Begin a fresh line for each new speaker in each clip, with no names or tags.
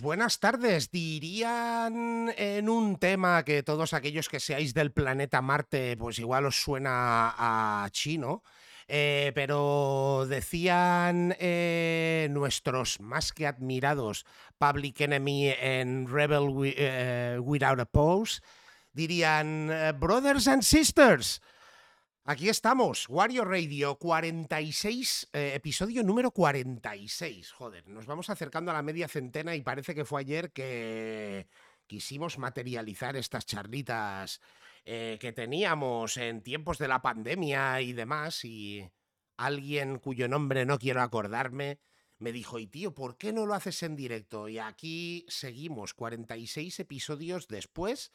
Buenas tardes. Dirían en un tema que todos aquellos que seáis del planeta Marte, pues igual os suena a chino. Eh, pero decían eh, nuestros más que admirados Public Enemy en Rebel eh, Without a Pose, dirían Brothers and Sisters. Aquí estamos, Wario Radio 46, episodio número 46. Joder, nos vamos acercando a la media centena y parece que fue ayer que quisimos materializar estas charlitas eh, que teníamos en tiempos de la pandemia y demás, y alguien cuyo nombre no quiero acordarme me dijo, y tío, ¿por qué no lo haces en directo? Y aquí seguimos, 46 episodios después.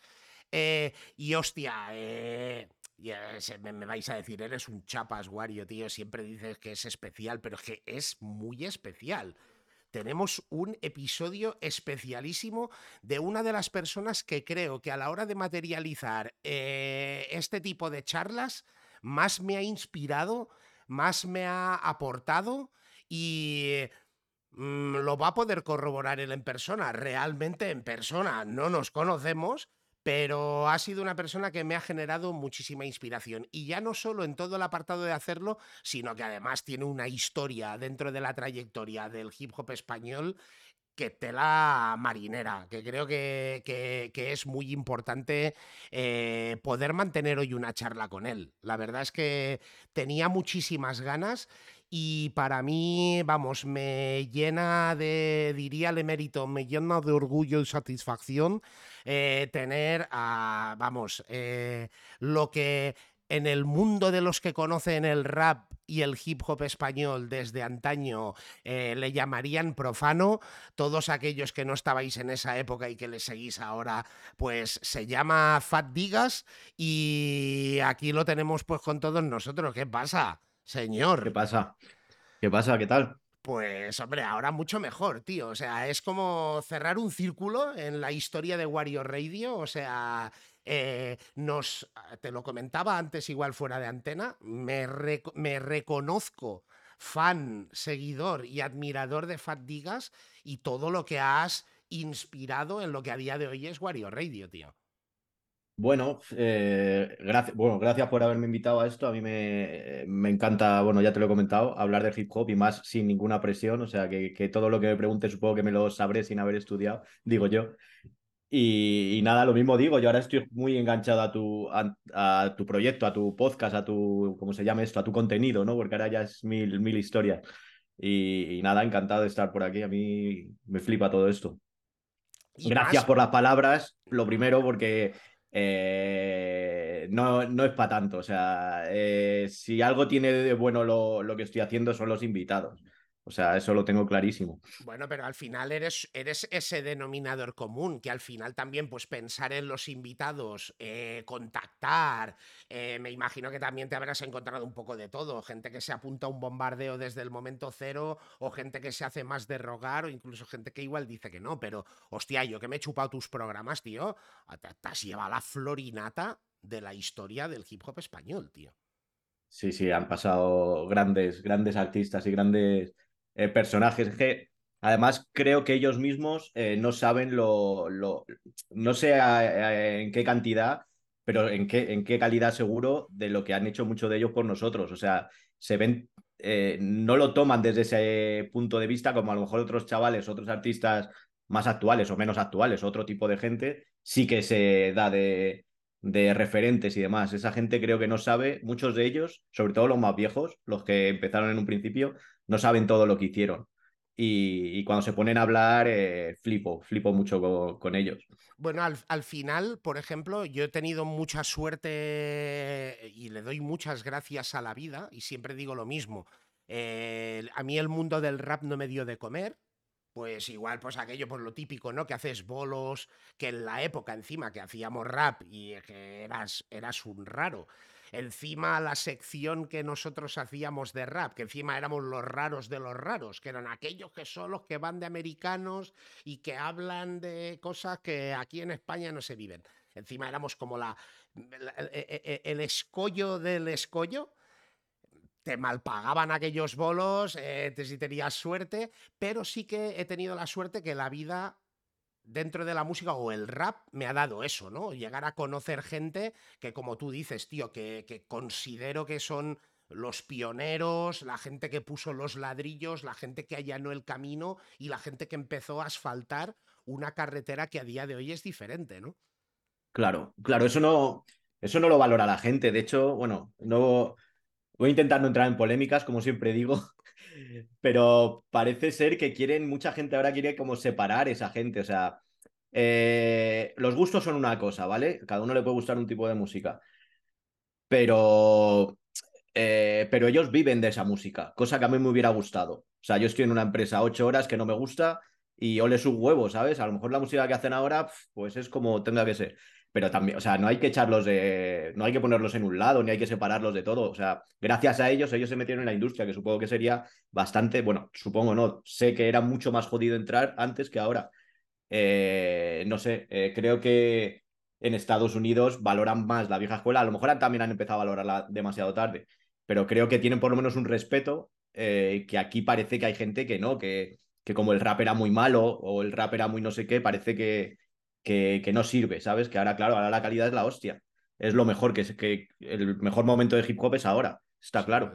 Eh, y hostia, eh, me, me, vais a decir, eres un chapas, Wario, tío. Siempre dices que es especial, pero es que es muy especial tenemos un episodio especialísimo de una de las personas que creo que a la hora de materializar eh, este tipo de charlas más me ha inspirado, más me ha aportado y mm, lo va a poder corroborar él en persona, realmente en persona. No nos conocemos, pero ha sido una persona que me ha generado muchísima inspiración. Y ya no solo en todo el apartado de hacerlo, sino que además tiene una historia dentro de la trayectoria del hip hop español que tela marinera, que creo que, que, es muy importante eh, poder mantener hoy una charla con él. La verdad es que tenía muchísimas ganas y para mí, vamos, me llena de, diría el emérito, me llena de orgullo y satisfacción eh, tener a, vamos, eh, lo que en el mundo de los que conocen el rap y el hip hop español desde antaño eh, le llamarían profano, todos aquellos que no estabais en esa época y que le seguís ahora, pues se llama Fat Digas y aquí lo tenemos pues con todos nosotros. ¿Qué pasa, señor?
¿Qué pasa? ¿Qué pasa? ¿Qué tal?
Pues hombre, ahora mucho mejor, tío. O sea, es como cerrar un círculo en la historia de Wario Radio. O sea, eh, nos, te lo comentaba antes igual fuera de antena, me, me reconozco fan, seguidor y admirador de Fat Digas y todo lo que has inspirado en lo que a día de hoy es Wario Radio, tío.
Bueno, eh, gracias, bueno, gracias por haberme invitado a esto. A mí me, me, encanta, bueno, ya te lo he comentado, hablar de hip hop y más sin ninguna presión. O sea, que, que todo lo que me pregunte supongo que me lo sabré sin haber estudiado, digo yo. Y, nada, lo mismo digo, yo ahora estoy muy enganchado a tu, a, tu proyecto, a tu podcast, a tu, ¿cómo se llama esto? A tu contenido, ¿no? Porque ahora ya es mil, mil historias. Y, nada, encantado de estar por aquí. A mí me flipa todo esto. Gracias por las palabras, lo primero, porque eh, no, no es para tanto. O sea, eh, si algo tiene de bueno lo, lo, que estoy haciendo son los invitados. O sea, eso lo tengo clarísimo.
Bueno, pero al final eres, eres ese denominador común, que al final también, pues pensar en los invitados, eh, contactar, eh, me imagino que también te habrás encontrado un poco de todo, gente que se apunta a un bombardeo desde el momento cero, o gente que se hace más de rogar, o incluso gente que igual dice que no, pero hostia, yo que me he chupado tus programas, tío, te, has llevado la florinata de la historia del hip hop español, tío.
Sí, sí, han pasado grandes, grandes artistas y grandes eh, personajes que además creo que ellos mismos eh, no saben lo, lo no sé en qué cantidad, pero en qué, en qué calidad seguro de lo que han hecho muchos de ellos por nosotros. O sea, se ven, eh, no lo toman desde ese punto de vista como a lo mejor otros chavales, otros artistas más actuales o menos actuales, otro tipo de gente, sí que se da de, de referentes y demás. Esa gente creo que no sabe, muchos de ellos, sobre todo los más viejos, los que empezaron en un principio, no saben todo lo que hicieron. Y, cuando se ponen a hablar, eh, flipo, flipo mucho con, ellos.
Bueno, al, final, por ejemplo, yo he tenido mucha suerte y le doy muchas gracias a la vida, y siempre digo lo mismo. Eh, a mí el mundo del rap no me dio de comer, pues igual, pues aquello, por lo típico, ¿no? Que haces bolos, que en la época encima que hacíamos rap y que eras, eras un raro encima la sección que nosotros hacíamos de rap, que encima éramos los raros de los raros, que eran aquellos que son los que van de americanos y que hablan de cosas que aquí en España no se viven. Encima éramos como la, el escollo del escollo te malpagaban aquellos bolos, eh, te, si tenías suerte, pero sí que he tenido la suerte que la vida dentro de la música o el rap me ha dado eso, ¿no? Llegar a conocer gente que, como tú dices, tío, que, que considero que son los pioneros, la gente que puso los ladrillos, la gente que allanó el camino y la gente que empezó a asfaltar una carretera que a día de hoy es diferente, ¿no?
Claro, claro, eso no, eso no lo valora la gente. De hecho, bueno, no voy a intentar no entrar en polémicas, como siempre digo, pero parece ser que quieren, mucha gente ahora quiere como separar esa gente. O sea, eh, los gustos son una cosa, ¿vale? Cada uno le puede gustar un tipo de música. Pero, eh, pero ellos viven de esa música, cosa que a mí me hubiera gustado. O sea, yo estoy en una empresa ocho horas que no me gusta y ole su huevo, ¿sabes? A lo mejor la música que hacen ahora, pues es como tenga que ser pero también, o sea, no hay que echarlos de, no hay que ponerlos en un lado, ni hay que separarlos de todo, o sea, gracias a ellos, ellos se metieron en la industria, que supongo que sería bastante, bueno, supongo no, sé que era mucho más jodido entrar antes que ahora. Eh, no sé, eh, creo que en Estados Unidos valoran más la vieja escuela, a lo mejor también han empezado a valorarla demasiado tarde, pero creo que tienen por lo menos un respeto, eh, que aquí parece que hay gente que no, que, que como el rap era muy malo o el rap era muy no sé qué, parece que que, no sirve, ¿sabes? Que ahora, claro, ahora la calidad es la hostia. Es lo mejor, que, que el mejor momento de hip hop es ahora, está claro.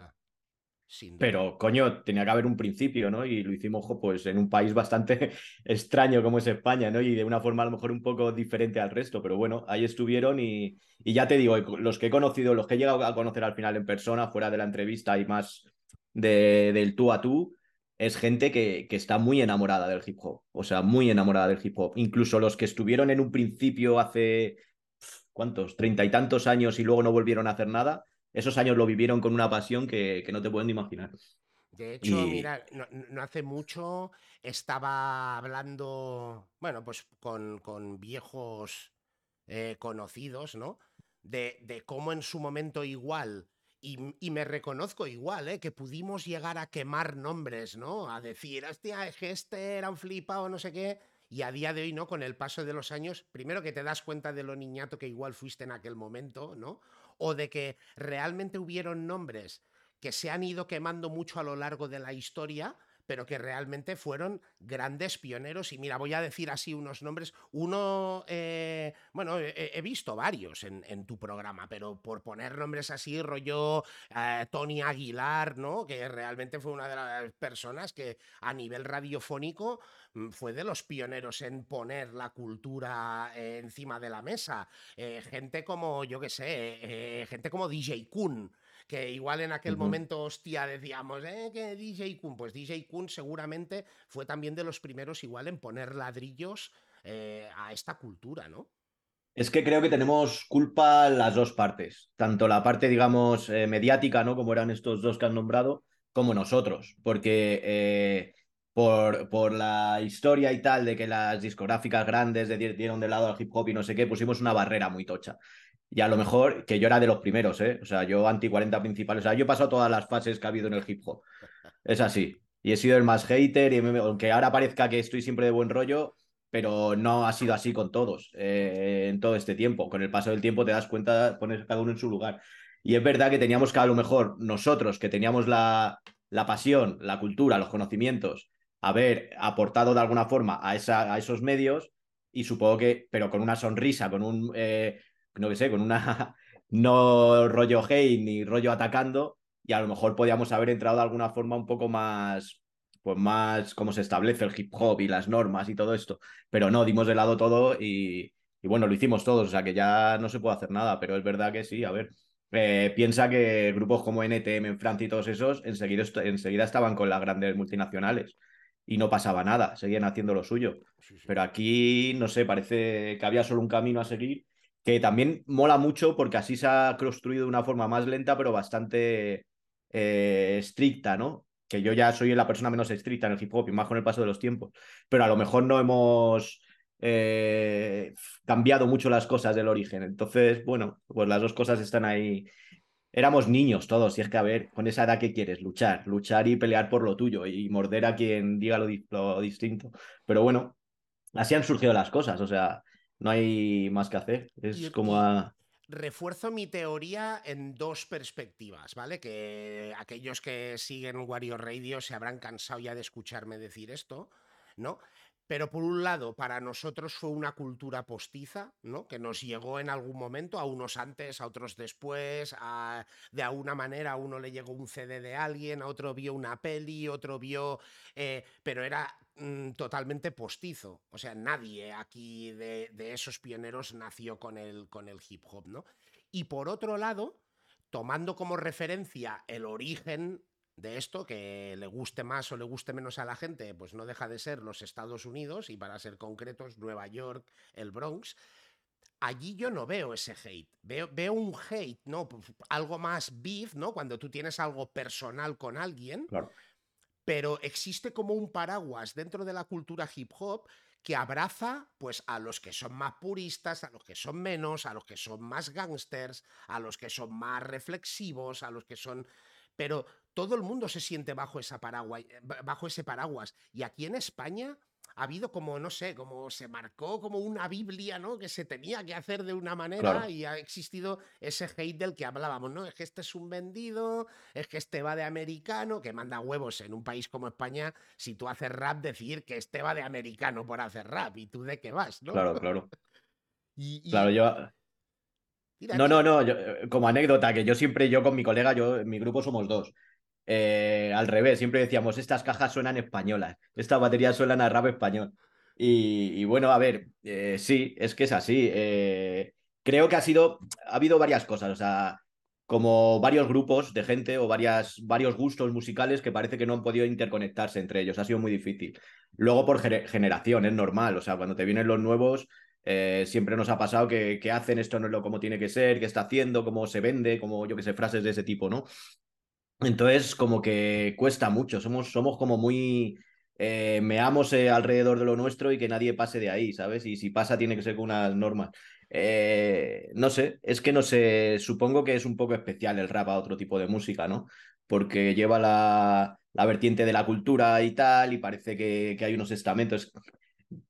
Pero, coño, tenía que haber un principio, ¿no? Y lo hicimos, pues, en un país bastante extraño como es España, ¿no? Y de una forma a lo mejor un poco diferente al resto, pero bueno, ahí estuvieron y, y ya te digo, los que he conocido, los que he llegado a conocer al final en persona, fuera de la entrevista y más de, del tú a tú, es gente que, que, está muy enamorada del hip hop, o sea, muy enamorada del hip hop. Incluso los que estuvieron en un principio hace, ¿cuántos? Treinta y tantos años y luego no volvieron a hacer nada, esos años lo vivieron con una pasión que, que no te pueden imaginar.
De hecho, mira, no, hace mucho estaba hablando, bueno, pues con, con viejos eh, conocidos, ¿no? De, de cómo en su momento igual y, me reconozco igual, ¿eh? que pudimos llegar a quemar nombres, ¿no? A decir, hostia, es que este era un flipado, no sé qué. Y a día de hoy, ¿no? Con el paso de los años, primero que te das cuenta de lo niñato que igual fuiste en aquel momento, ¿no? O de que realmente hubieron nombres que se han ido quemando mucho a lo largo de la historia, pero que realmente fueron grandes pioneros. Y mira, voy a decir así unos nombres. Uno, eh, bueno, he, visto varios en, tu programa, pero por poner nombres así, rollo eh, Tony Aguilar, ¿no? Que realmente fue una de las personas que a nivel radiofónico mm, fue de los pioneros en poner la cultura encima de la mesa. Eh, gente como, yo qué sé, gente como DJ Kun, que igual en aquel momento, hostia, decíamos, ¿eh? Que DJ Kun, pues DJ Kun seguramente fue también de los primeros igual en poner ladrillos eh, a esta cultura, ¿no?
Es que creo que tenemos culpa las dos partes, tanto la parte, digamos, eh, mediática, ¿no? Como eran estos dos que han nombrado, como nosotros, porque eh, por, por, la historia y tal de que las discográficas grandes dieron de lado al hip hop y no sé qué, pusimos una barrera muy tocha. Y a lo mejor, que yo era de los primeros, ¿eh? O sea, yo anti 40 principales. O sea, yo he pasado todas las fases que ha habido en el hip hop. Es así. Y he sido el más hater, y aunque ahora parezca que estoy siempre de buen rollo, pero no ha sido así con todos eh, en todo este tiempo. Con el paso del tiempo te das cuenta, pones cada uno en su lugar. Y es verdad que teníamos que a lo mejor nosotros, que teníamos la, la pasión, la cultura, los conocimientos, haber aportado de alguna forma a, esa, a esos medios y supongo que, pero con una sonrisa, con un, eh, no que sé, con una no rollo hate ni rollo atacando, y a lo mejor podíamos haber entrado de alguna forma un poco más, pues más como se establece el hip hop y las normas y todo esto, pero no, dimos de lado todo y, y bueno, lo hicimos todos, o sea que ya no se puede hacer nada, pero es verdad que sí, a ver. Eh, piensa que grupos como NTM en Francia y todos esos enseguida, enseguida estaban con las grandes multinacionales y no pasaba nada, seguían haciendo lo suyo. Pero aquí, no sé, parece que había solo un camino a seguir que también mola mucho porque así se ha construido de una forma más lenta, pero bastante eh, estricta, ¿no? Que yo ya soy la persona menos estricta en el hip hop y más con el paso de los tiempos, pero a lo mejor no hemos eh, cambiado mucho las cosas del origen. Entonces, bueno, pues las dos cosas están ahí. Éramos niños todos, y es que, a ver, con esa edad que quieres, luchar, luchar y pelear por lo tuyo y morder a quien diga lo, lo distinto. Pero bueno, así han surgido las cosas, o sea, no hay más que hacer. Es como a...
refuerzo mi teoría en dos perspectivas, ¿vale? Que aquellos que siguen Wario Radio se habrán cansado ya de escucharme decir esto, ¿no? Pero por un lado, para nosotros fue una cultura postiza, ¿no? Que nos llegó en algún momento, a unos antes, a otros después, de alguna manera a uno le llegó un CD de alguien, a otro vio una peli, otro vio... Eh, pero era mm, totalmente postizo. O sea, nadie aquí de, de, esos pioneros nació con el, con el hip hop, ¿no? Y por otro lado, tomando como referencia el origen de esto, que le guste más o le guste menos a la gente, pues no deja de ser los Estados Unidos y para ser concretos Nueva York, el Bronx. Allí yo no veo ese hate, veo, veo un hate, ¿no? Algo más beef, ¿no? Cuando tú tienes algo personal con alguien, pero existe como un paraguas dentro de la cultura hip hop que abraza pues a los que son más puristas, a los que son menos, a los que son más gangsters, a los que son más reflexivos, a los que son pero todo el mundo se siente bajo, esa eh, bajo ese paraguas. Y aquí en España ha habido como, no sé, como se marcó como una Biblia, ¿no? Que se tenía que hacer de una manera y ha existido ese hate del que hablábamos, ¿no? Es que este es un vendido, es que este va de americano, que manda huevos en un país como España, si tú haces rap, decir que este va de americano por hacer rap y tú de qué vas, ¿no?
Claro, claro. Claro, yo no, no, no, eh, como anécdota, que yo siempre, yo con mi colega, yo, en mi grupo somos dos. Eh, al revés, siempre decíamos, estas cajas suenan españolas, estas baterías suenan a rap español. Y, bueno, a ver, eh, sí, es que es así. creo que ha sido, ha habido varias cosas, o sea, como varios grupos de gente o varias, varios gustos musicales que parece que no han podido interconectarse entre ellos, ha sido muy difícil. Luego por generación, es normal, o sea, cuando te vienen los nuevos, eh, siempre nos ha pasado que, hacen esto no es lo como tiene que ser, qué está haciendo, cómo se vende, como yo que sé, frases de ese tipo, ¿no? Entonces, como que cuesta mucho, somos, somos como muy... Eh, meamos eh, alrededor de lo nuestro y que nadie pase de ahí, ¿sabes? Y si pasa tiene que ser con unas normas. no sé, es que no sé, supongo que es un poco especial el rap a otro tipo de música, ¿no? Porque lleva la, la vertiente de la cultura y tal, y parece que, que hay unos estamentos.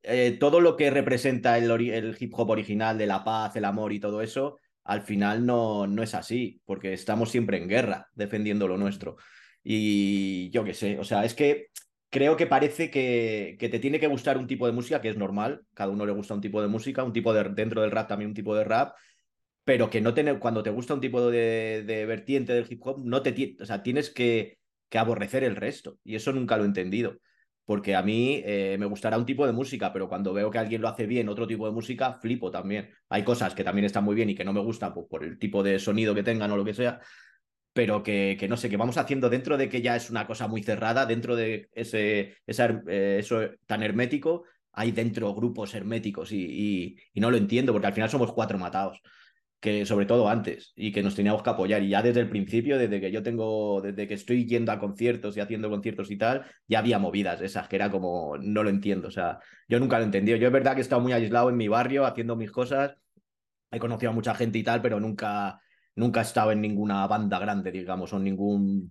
Eh, todo lo que representa el, hip hop original de la paz, el amor y todo eso, al final no, no es así, porque estamos siempre en guerra defendiendo lo nuestro. Y yo qué sé, o sea, es que creo que parece que, que, te tiene que gustar un tipo de música, que es normal, cada uno le gusta un tipo de música, un tipo de, dentro del rap también un tipo de rap, pero que no tener, cuando te gusta un tipo de, de vertiente del hip hop, no te, o sea, tienes que, que aborrecer el resto, y eso nunca lo he entendido porque a mí eh, me gustará un tipo de música, pero cuando veo que alguien lo hace bien, otro tipo de música, flipo también. Hay cosas que también están muy bien y que no me gustan por, el tipo de sonido que tengan o lo que sea, pero que, que, no sé, que vamos haciendo dentro de que ya es una cosa muy cerrada, dentro de ese, eh, eso tan hermético, hay dentro grupos herméticos y no lo entiendo, porque al final somos cuatro matados que sobre todo antes y que nos teníamos que apoyar. Y ya desde el principio, desde que yo tengo, desde que estoy yendo a conciertos y haciendo conciertos y tal, ya había movidas esas que era como, no lo entiendo. O sea, yo nunca lo he. Yo es verdad que he estado muy aislado en mi barrio haciendo mis cosas. He conocido a mucha gente y tal, pero nunca, nunca he estado en ninguna banda grande, digamos, o ningún,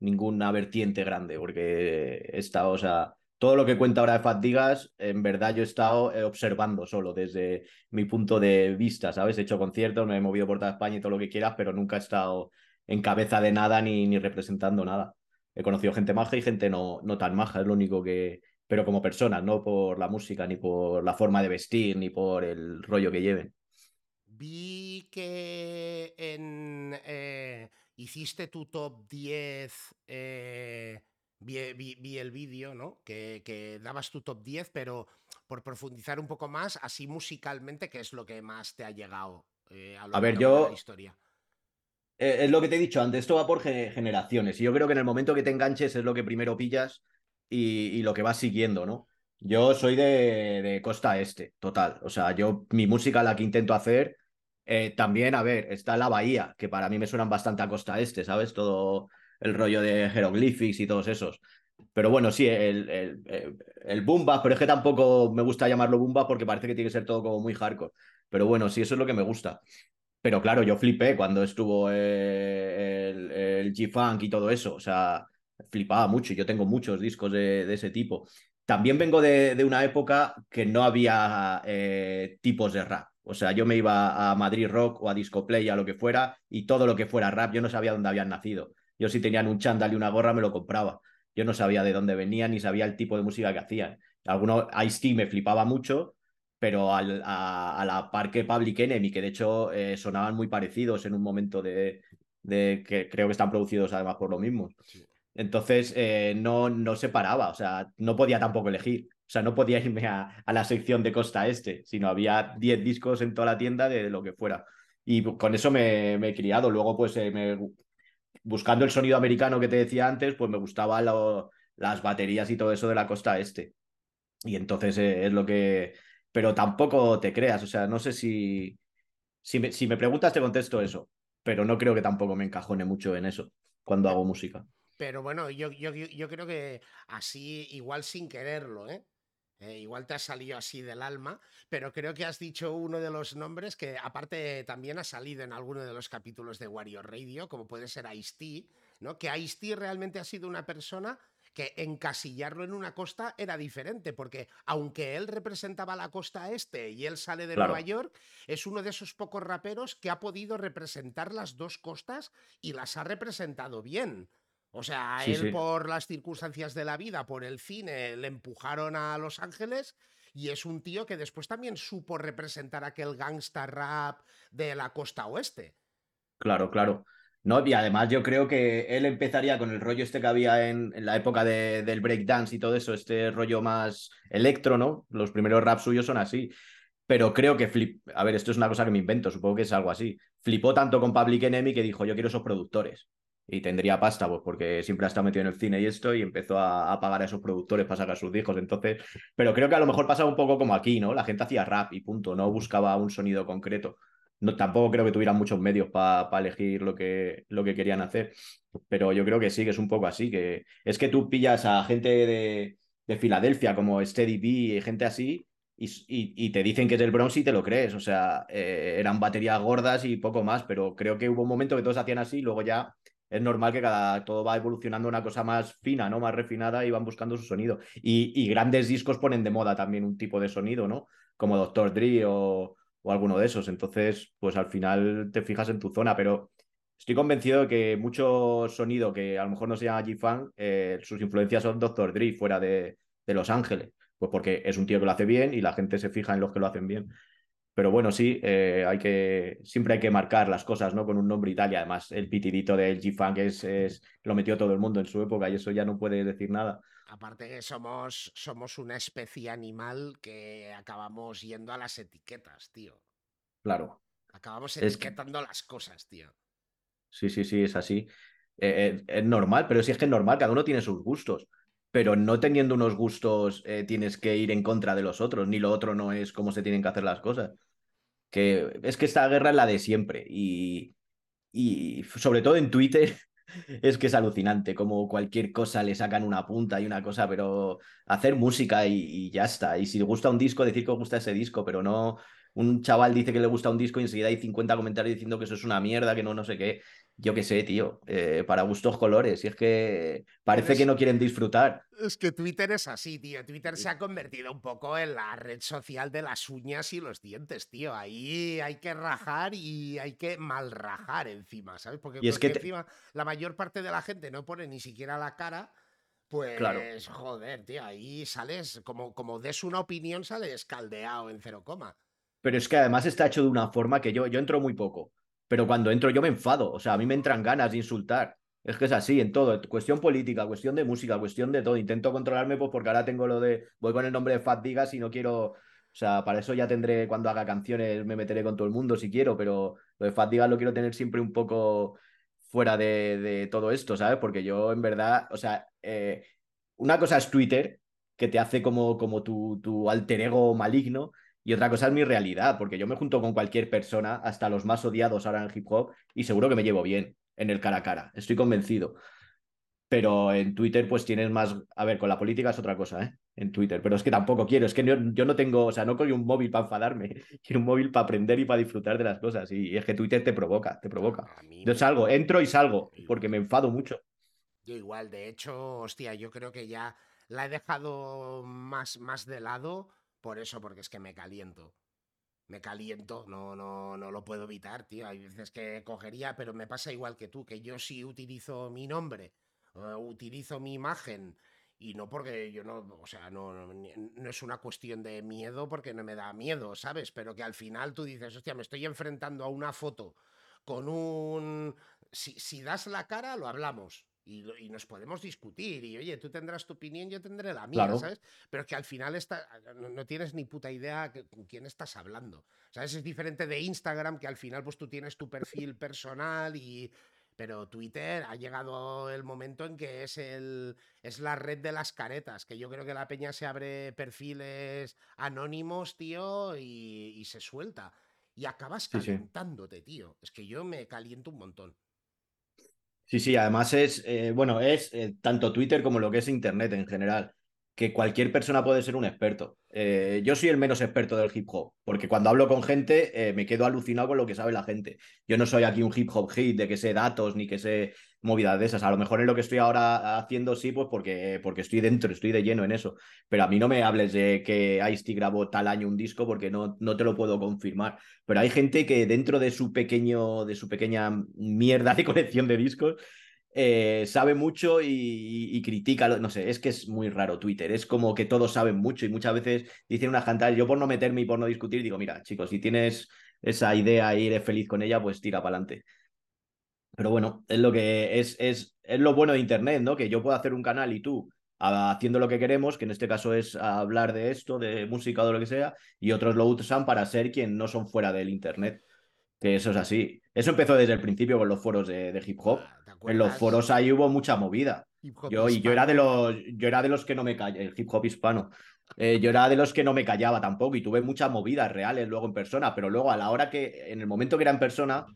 ninguna vertiente grande, porque he estado, o sea, todo lo que cuenta ahora de Fatigas, en verdad yo he estado eh, observando solo desde mi punto de vista, ¿sabes? He hecho conciertos, me he movido por toda España y todo lo que quieras, pero nunca he estado en cabeza de nada ni, ni representando nada. He conocido gente maja y gente no, no tan maja, es lo único que... Pero como personas, no por la música, ni por la forma de vestir, ni por el rollo que lleven.
Vi que en, eh, hiciste tu top 10 vi, el vídeo, ¿no? Que, dabas tu top 10, pero por profundizar un poco más, así musicalmente, ¿qué es lo que más te ha llegado
eh, a, lo ver, yo... de la historia? Eh, es lo que te he dicho antes, esto va por generaciones. Y yo creo que en el momento que te enganches es lo que primero pillas y, lo que vas siguiendo, ¿no? Yo soy de, costa este, total. O sea, yo mi música, la que intento hacer, eh, también, a ver, está la bahía, que para mí me suenan bastante a costa este, ¿sabes? Todo el rollo de Hieroglyphics y todos esos. Pero bueno, sí, el, el, el pero es que tampoco me gusta llamarlo Bumba porque parece que tiene que ser todo como muy hardcore. Pero bueno, sí, eso es lo que me gusta. Pero claro, yo flipé cuando estuvo eh, el, G-Funk y todo eso. O sea, flipaba mucho. Yo tengo muchos discos de, ese tipo. También vengo de, una época que no había eh, tipos de rap. O sea, yo me iba a Madrid Rock o a Disco Play, a lo que fuera, y todo lo que fuera rap, yo no sabía dónde habían nacido. Yo si tenían un chándal y una gorra me lo compraba. Yo no sabía de dónde venían ni sabía el tipo de música que hacían. Alguno, Ice-T me flipaba mucho, pero al, a, la par que Public Enemy, que de hecho eh, sonaban muy parecidos en un momento de, de, que creo que están producidos además por lo mismo. Entonces eh, no, no se paraba, o sea, no podía tampoco elegir. O sea, no podía irme a, a la sección de costa este, sino había 10 discos en toda la tienda de, lo que fuera. Y con eso me, me he criado. Luego, pues, eh, me, buscando el sonido americano que te decía antes, pues me gustaban las baterías y todo eso de la costa este. Y entonces eh, es lo que... Pero tampoco te creas, o sea, no sé si... Si me, si me preguntas te contesto eso, pero no creo que tampoco me encajone mucho en eso cuando hago música.
Pero bueno, yo, yo, yo creo que así, igual sin quererlo, ¿eh? Eh, igual te ha salido así del alma, pero creo que has dicho uno de los nombres que aparte también ha salido en alguno de los capítulos de Wario Radio, como puede ser Ice-T, ¿no? Que Ice-T realmente ha sido una persona que encasillarlo en una costa era diferente, porque aunque él representaba la costa este y él sale de Nueva York, es uno de esos pocos raperos que ha podido representar las dos costas y las ha representado bien. O sea, él por las circunstancias de la vida, por el cine, le empujaron a Los Ángeles y es un tío que después también supo representar aquel gangsta rap de la costa oeste.
Claro, claro. No, y además yo creo que él empezaría con el rollo este que había en, la época de, del breakdance y todo eso, este rollo más electro, ¿no? Los primeros raps suyos son así. Pero creo que flip, a ver, esto es una cosa que me invento, supongo que es algo así. Flipó tanto con Public Enemy que dijo, yo quiero esos productores y tendría pasta, pues porque siempre ha estado metido en el cine y esto, y empezó a, pagar a esos productores para sacar sus discos. Entonces, pero creo que a lo mejor pasaba un poco como aquí, ¿no? La gente hacía rap y punto, no buscaba un sonido concreto. No, tampoco creo que tuvieran muchos medios para elegir lo que, lo que querían hacer, pero yo creo que sí, que es un poco así, que es que tú pillas a gente de, de Filadelfia como Steady B, gente así, y, y, te dicen que es del Bronx y te lo crees. O sea, eh, eran baterías gordas y poco más, pero creo que hubo un momento que todos hacían así y luego ya es normal que cada todo va evolucionando una cosa más fina, ¿no? Más refinada y van buscando su sonido. Y, grandes discos ponen de moda también un tipo de sonido, ¿no? Como Dr. Dre o, alguno de esos. Entonces, pues al final te fijas en tu zona, pero estoy convencido de que mucho sonido que a lo mejor no se llama G-Funk, eh, sus influencias son Dr. Dre fuera de, de Los Ángeles. Pues porque es un tío que lo hace bien y la gente se fija en los que lo hacen bien. Pero bueno, sí, eh, hay que, siempre hay que marcar las cosas, ¿no? Con un nombre Italia. Además, el pitidito del G-Funk es, es, lo metió todo el mundo en su época y eso ya no puede decir nada.
Aparte que somos, somos una especie animal que acabamos yendo a las etiquetas, tío.
Claro.
Acabamos etiquetando las cosas, tío.
Sí, sí, sí, es así. Eh, eh, es normal, pero sí es que es normal, cada uno tiene sus gustos pero no teniendo unos gustos tienes que ir en contra de los otros, ni lo otro no es cómo se tienen que hacer las cosas que es que esta guerra es la de siempre y, y sobre todo en Twitter es que es alucinante, como cualquier cosa le sacan una punta y una cosa, pero hacer música y, ya está. Y si gusta un disco, decir que gusta ese disco, pero no un chaval dice que le gusta un disco y enseguida hay 50 comentarios diciendo que eso es una mierda, que no, no sé qué yo qué sé, tío, eh, para gustos colores. Y es que parece que no quieren disfrutar.
Es que Twitter es así, tío. Twitter se ha convertido un poco en la red social de las uñas y los dientes, tío. Ahí hay que rajar y hay que mal rajar encima, ¿sabes? Porque, es que encima la mayor parte de la gente no pone ni siquiera la cara. Pues, claro. joder, tío, ahí sales, como, como des una opinión, sales caldeado en cero coma.
Pero es que además está hecho de una forma que yo, yo entro muy poco pero cuando entro yo me enfado, o sea, a mí me entran ganas de insultar. Es que es así, en todo, cuestión política, cuestión de música, cuestión de todo. Intento controlarme pues porque ahora tengo lo de, voy con el nombre de Fat Digas y no quiero, o sea, para eso ya tendré, cuando haga canciones, me meteré con todo el mundo si quiero, pero lo de Fat Digas lo quiero tener siempre un poco fuera de, todo esto, ¿sabes? Porque yo en verdad, o sea, eh, una cosa es Twitter, que te hace como, como tu, tu alter ego maligno, y otra cosa es mi realidad, porque yo me junto con cualquier persona, hasta los más odiados ahora en hip hop, y seguro que me llevo bien en el cara a cara, estoy convencido. Pero en Twitter, pues tienes más. A ver, con la política es otra cosa, ¿eh? En Twitter. Pero es que tampoco quiero, es que yo, no tengo, o sea, no cojo un móvil para enfadarme, quiero un móvil para aprender y para disfrutar de las cosas. Y, es que Twitter te provoca, te provoca. Yo salgo, entro y salgo, porque me enfado mucho.
Yo igual, de hecho, hostia, yo creo que ya la he dejado más, más de lado por eso, porque es que me caliento. me caliento, no, no, no lo puedo evitar, tío. Hay veces que cogería, pero me pasa igual que tú, que yo sí utilizo mi nombre, utilizo mi imagen, y no porque yo no, o sea, no, no, es una cuestión de miedo porque no me da miedo, ¿sabes? Pero que al final tú dices, hostia, me estoy enfrentando a una foto con un... Si, si das la cara, lo hablamos y, nos podemos discutir. Y oye, tú tendrás tu opinión, yo tendré la mía, ¿sabes? Pero que al final está, no, tienes ni puta idea con quién estás hablando. ¿Sabes? Es diferente de Instagram, que al final pues tú tienes tu perfil personal y. Pero Twitter ha llegado el momento en que es, el, es la red de las caretas, que yo creo que la peña se abre perfiles anónimos, tío, y, se suelta. Y acabas calentándote, tío. Es que yo me caliento un montón.
Sí, sí, además es, eh, bueno, es eh, tanto Twitter como lo que es Internet en general, que cualquier persona puede ser un experto. Eh, yo soy el menos experto del hip hop, porque cuando hablo con gente me quedo alucinado con lo que sabe la gente. Yo no soy aquí un hip hop hit de que sé datos ni que sé movidas de esas. A lo mejor en lo que estoy ahora haciendo sí, pues porque, porque estoy dentro, estoy de lleno en eso. Pero a mí no me hables de que Ice-T grabó tal año un disco porque no, no te lo puedo confirmar. Pero hay gente que dentro de su pequeño, de su pequeña mierda de colección de discos, eh, sabe mucho y, critica, no sé, es que es muy raro Twitter, es como que todos saben mucho y muchas veces dicen unas cantadas, yo por no meterme y por no discutir, digo, mira, chicos, si tienes esa idea y eres feliz con ella, pues tira para adelante. Pero bueno, es lo que es, es, es lo bueno de Internet, ¿no? Que yo puedo hacer un canal y tú haciendo lo que queremos, que en este caso es hablar de esto, de música o de lo que sea, y otros lo usan para ser quien no son fuera del Internet. Que eso es así. Eso empezó desde el principio con los foros de, hip hop. Ah, en los foros ahí hubo mucha movida. Yo, y yo era de los, yo era de los que no me callaba, el hip hop hispano. Eh, yo era de los que no me callaba tampoco y tuve muchas movidas reales luego en persona, pero luego a la hora que, en el momento que era en persona,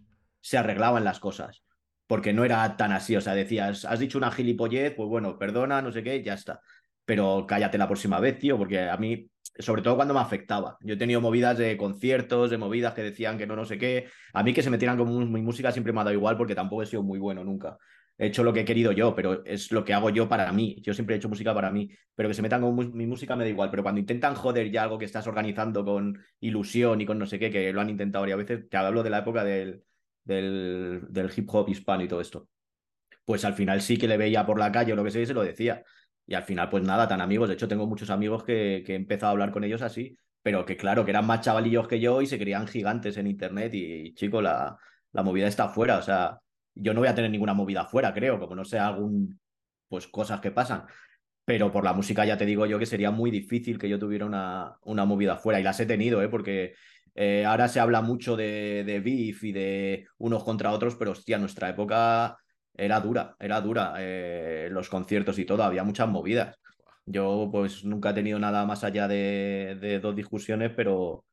se arreglaban las cosas porque no era tan así. O sea, decías, has dicho una gilipollez, pues bueno, perdona, no sé qué, ya está. Pero cállate la próxima vez, tío, porque a mí, sobre todo cuando me afectaba. Yo he tenido movidas de conciertos, de movidas que decían que no, no sé qué. A mí que se metieran con mi música siempre me ha dado igual porque tampoco he sido muy bueno nunca. He hecho lo que he querido yo, pero es lo que hago yo para mí. Yo siempre he hecho música para mí, pero que se metan con mi música me da igual. Pero cuando intentan joder ya algo que estás organizando con ilusión y con no sé qué, que lo han intentado varias veces, te hablo de la época del, del, hip hop hispano y todo esto. Pues al final sí que le veía por la calle o lo que sea y se lo decía. Y al final, pues nada, tan amigos. De hecho, tengo muchos amigos que, que he empezado a hablar con ellos así, pero que claro, que eran más chavalillos que yo y se creían gigantes en internet. Y, chico, la, la movida está afuera. O sea, yo no voy a tener ninguna movida afuera, creo, como no sea algún, pues cosas que pasan. Pero por la música ya te digo yo que sería muy difícil que yo tuviera una, una movida afuera. Y las he tenido, ¿eh? porque eh, ahora se habla mucho de, de beef y de unos contra otros, pero hostia, nuestra época era dura, era dura. Eh, los conciertos y todo, había muchas movidas. Yo pues nunca he tenido nada más allá de, dos discusiones, pero,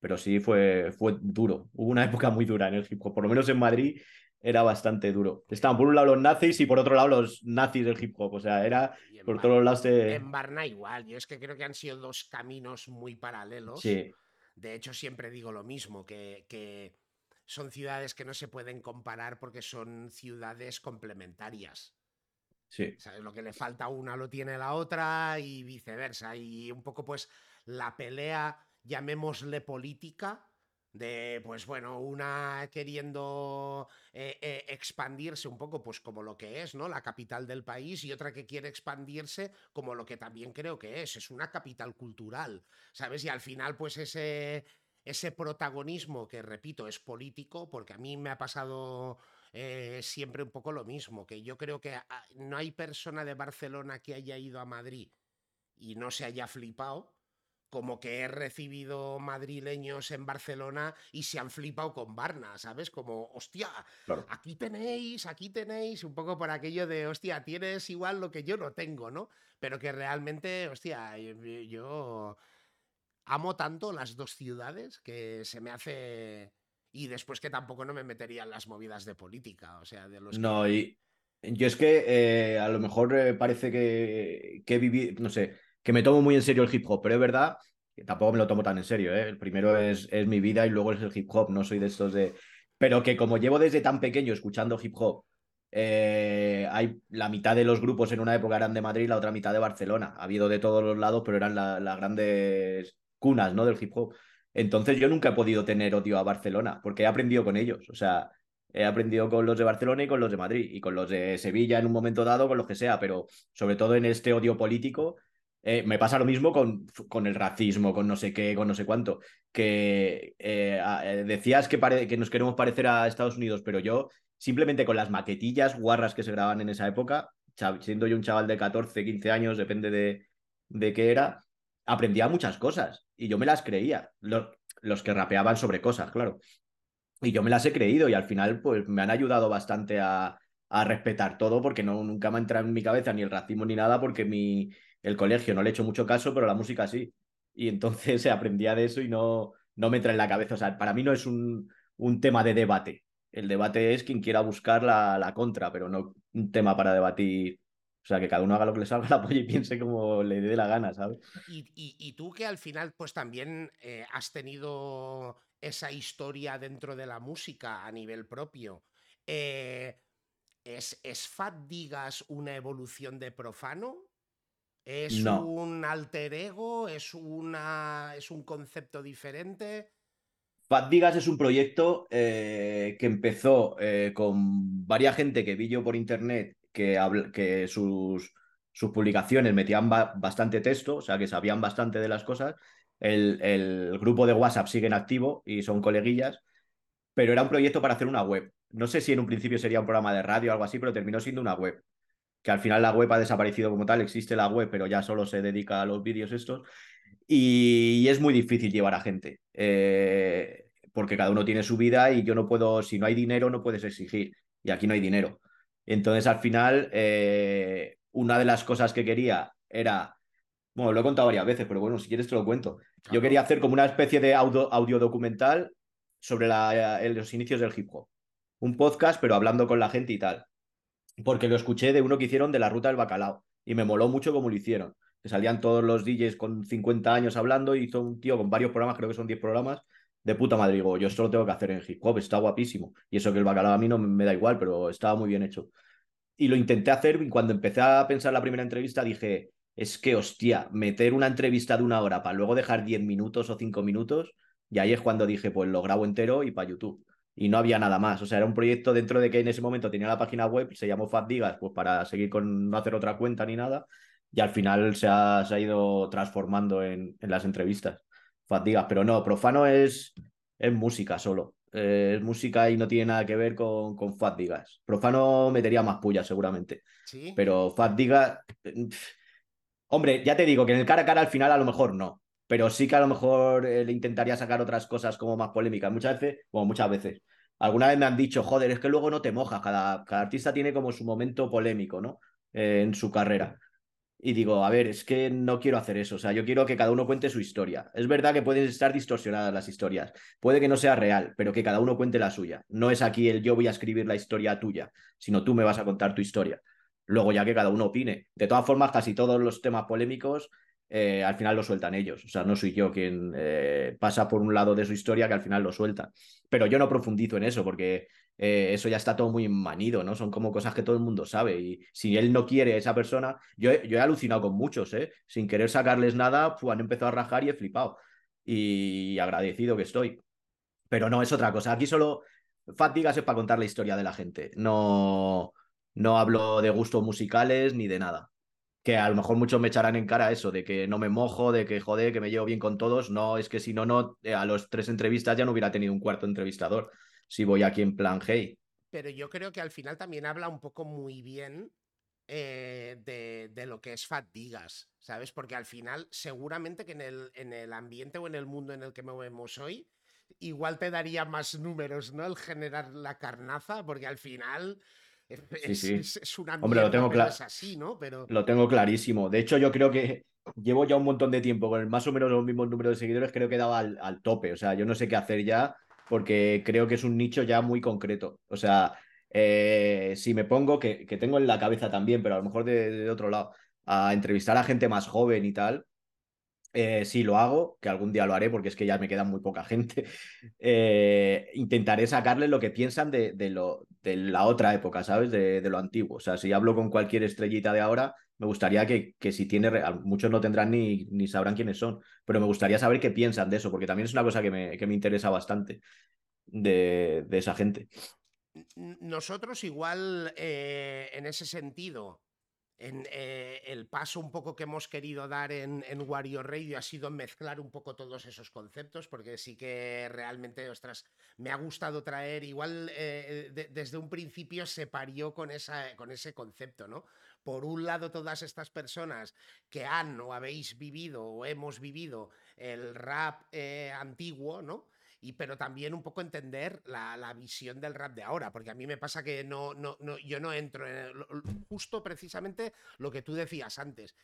pero sí fue, fue duro. Hubo una época muy dura en el hip hop, por lo menos en Madrid era bastante duro. Estaban por un lado los nazis y por otro lado los nazis del hip hop. O sea, era por todos lados de...
En Barna igual. Yo es que creo que han sido dos caminos muy paralelos.
Sí.
De hecho, siempre digo lo mismo, que, son ciudades que no se pueden comparar porque son ciudades complementarias.
Sí.
Lo que le falta a una lo tiene la otra y viceversa. Y un poco, pues, la pelea, llamémosle política, de, pues bueno, una queriendo eh, eh, expandirse un poco, pues como lo que es, ¿no? La capital del país y otra que quiere expandirse como lo que también creo que es, es una capital cultural, ¿sabes? Y al final, pues ese, ese protagonismo que, repito, es político, porque a mí me ha pasado... Eh, siempre un poco lo mismo, que yo creo que ah, no hay persona de Barcelona que haya ido a Madrid y no se haya flipado, como que he recibido madrileños en Barcelona y se han flipado con Barna, ¿sabes? Como, hostia, aquí tenéis, aquí tenéis, un poco por aquello de, hostia, tienes igual lo que yo no tengo, ¿no? Pero que realmente, hostia, yo amo tanto las dos ciudades que se me hace... Y después que tampoco no me metería en las movidas de política, o sea, de los...
No, y yo es que eh, a lo mejor eh, parece que, que viví, no sé, que me tomo muy en serio el hip hop, pero es verdad que tampoco me lo tomo tan en serio. ¿eh? El primero es, es mi vida y luego es el hip hop, no soy de estos de... Pero que como llevo desde tan pequeño escuchando hip hop, eh, hay la mitad de los grupos en una época eran de Madrid, la otra mitad de Barcelona. Ha habido de todos los lados, pero eran las grandes cunas ¿no? del hip hop. Entonces yo nunca he podido tener odio a Barcelona, porque he aprendido con ellos. O sea, he aprendido con los de Barcelona y con los de Madrid, y con los de Sevilla en un momento dado, con los que sea, pero sobre todo en este odio político. Eh, me pasa lo mismo con, con, el racismo, con no sé qué, con no sé cuánto. Que eh, eh, decías que, que nos queremos parecer a Estados Unidos, pero yo simplemente con las maquetillas guarras que se grababan en esa época, siendo yo un chaval de 14, 15 años, depende de, de qué era, aprendía muchas cosas y yo me las creía. Los, los que rapeaban sobre cosas, claro. Y yo me las he creído y al final pues me han ayudado bastante a, a respetar todo porque no, nunca me ha entrado en mi cabeza ni el racismo ni nada porque mi, el colegio no le he hecho mucho caso, pero la música sí. Y entonces se aprendía de eso y no, no me entra en la cabeza. O sea, para mí no es un, un tema de debate. El debate es quien quiera buscar la, la contra, pero no un tema para debatir o sea, que cada uno haga lo que le salga la polla y piense como le dé la gana, ¿sabes?
Y, y, tú que al final, pues también eh, has tenido esa historia dentro de la música a nivel propio. Eh, ¿es, ¿Es Fat Digas una evolución de Profano? ¿Es un alter ego? ¿Es, una, ¿Es un concepto diferente?
Fat Digas es un proyecto eh, que empezó con varias gente que vi yo por internet que, que sus, sus publicaciones metían bastante texto, o sea, que sabían bastante de las cosas. El, el, grupo de WhatsApp sigue en activo y son coleguillas, pero era un proyecto para hacer una web. No sé si en un principio sería un programa de radio o algo así, pero terminó siendo una web. Que al final la web ha desaparecido como tal, existe la web, pero ya solo se dedica a los vídeos estos. Y, es muy difícil llevar a gente. Eh, porque cada uno tiene su vida y yo no puedo, si no hay dinero, no puedes exigir. Y aquí no hay dinero. Entonces, al final, eh, una de las cosas que quería era, bueno, lo he contado varias veces, pero bueno, si quieres te lo cuento. Yo quería hacer como una especie de audio, documental sobre la, los inicios del hip hop. Un podcast, pero hablando con la gente y tal. Porque lo escuché de uno que hicieron de la ruta del bacalao. Y me moló mucho cómo lo hicieron. Que salían todos los DJs con 50 años hablando y hizo un tío con varios programas, creo que son 10 programas, de puta madre. Yo esto lo tengo que hacer en hip hop, está guapísimo. Y eso que el bacalao a mí no me da igual, pero estaba muy bien hecho. Y lo intenté hacer y cuando empecé a pensar la primera entrevista dije, es que hostia, meter una entrevista de una hora para luego dejar 10 minutos o 5 minutos, y ahí es cuando dije, pues lo grabo entero y para YouTube. Y no había nada más. O sea, era un proyecto dentro de que en ese momento tenía la página web, se llamó Fat Digas, pues para seguir con no hacer otra cuenta ni nada. Y al final se ha, se ha ido transformando en, en las entrevistas. Fatigas, pero no, Profano es, es música solo. Eh, es música y no tiene nada que ver con, con Digas. Profano metería más puya, seguramente. ¿Sí? Pero Fat Digas. Hombre, ya te digo que en el cara a cara al final a lo mejor no. Pero sí que a lo mejor eh, le intentaría sacar otras cosas como más polémicas. Muchas veces, bueno, muchas veces. Alguna vez me han dicho, joder, es que luego no te mojas. Cada, artista tiene como su momento polémico, ¿no? Eh, en su carrera y digo, a ver, es que no quiero hacer eso, o sea, yo quiero que cada uno cuente su historia. Es verdad que pueden estar distorsionadas las historias, puede que no sea real, pero que cada uno cuente la suya. No es aquí el yo voy a escribir la historia tuya, sino tú me vas a contar tu historia. Luego ya que cada uno opine. De todas formas, casi todos los temas polémicos eh, al final lo sueltan ellos. O sea, no soy yo quien eh, pasa por un lado de su historia que al final lo suelta. Pero yo no profundizo en eso porque eh, eso ya está todo muy manido, ¿no? Son como cosas que todo el mundo sabe. Y si él no quiere a esa persona, yo, he alucinado con muchos, ¿eh? Sin querer sacarles nada, han empezado a rajar y he flipado. Y agradecido que estoy. Pero no, es otra cosa. Aquí solo fatigas es para contar la historia de la gente. No, no hablo de gustos musicales ni de nada que a lo mejor muchos me echarán en cara eso, de que no me mojo, de que joder, que me llevo bien con todos. No, es que si no, no, eh, a los tres entrevistas ya no hubiera tenido un cuarto entrevistador si voy aquí en plan hey.
Pero yo creo que al final también habla un poco muy bien eh, de, de, lo que es Digas, ¿sabes? Porque al final, seguramente que en el, en el ambiente o en el mundo en el que movemos hoy, igual te daría más números, ¿no? El generar la carnaza, porque al final es, sí, Es, una
Hombre, lo tengo claro.
así, ¿no? Pero...
Lo tengo clarísimo. De hecho, yo creo que llevo ya un montón de tiempo con más o menos los mismos números de seguidores, creo que he dado al, al tope. O sea, yo no sé qué hacer ya porque creo que es un nicho ya muy concreto. O sea, eh, si me pongo, que, que, tengo en la cabeza también, pero a lo mejor de, de, otro lado, a entrevistar a gente más joven y tal, eh, sí lo hago, que algún día lo haré porque es que ya me queda muy poca gente. Eh, intentaré sacarles lo que piensan de, de, lo, de la otra época, ¿sabes? De, de, lo antiguo. O sea, si hablo con cualquier estrellita de ahora, me gustaría que, que si tiene, muchos no tendrán ni, ni sabrán quiénes son, pero me gustaría saber qué piensan de eso, porque también es una cosa que me, que me interesa bastante de, de esa gente.
Nosotros igual eh, en ese sentido eh, el paso un poco que hemos querido dar en, Wario Radio ha sido mezclar un poco todos esos conceptos, porque sí que realmente, me ha gustado traer, igual eh, de, desde un principio se parió con, esa, con ese concepto, ¿no? Por un lado, todas estas personas que han o habéis vivido o hemos vivido el rap eh, antiguo, ¿no? Y pero también un poco entender la, la, visión del rap de ahora, porque a mí me pasa que no, no, no yo no entro en el, justo precisamente lo que tú decías antes.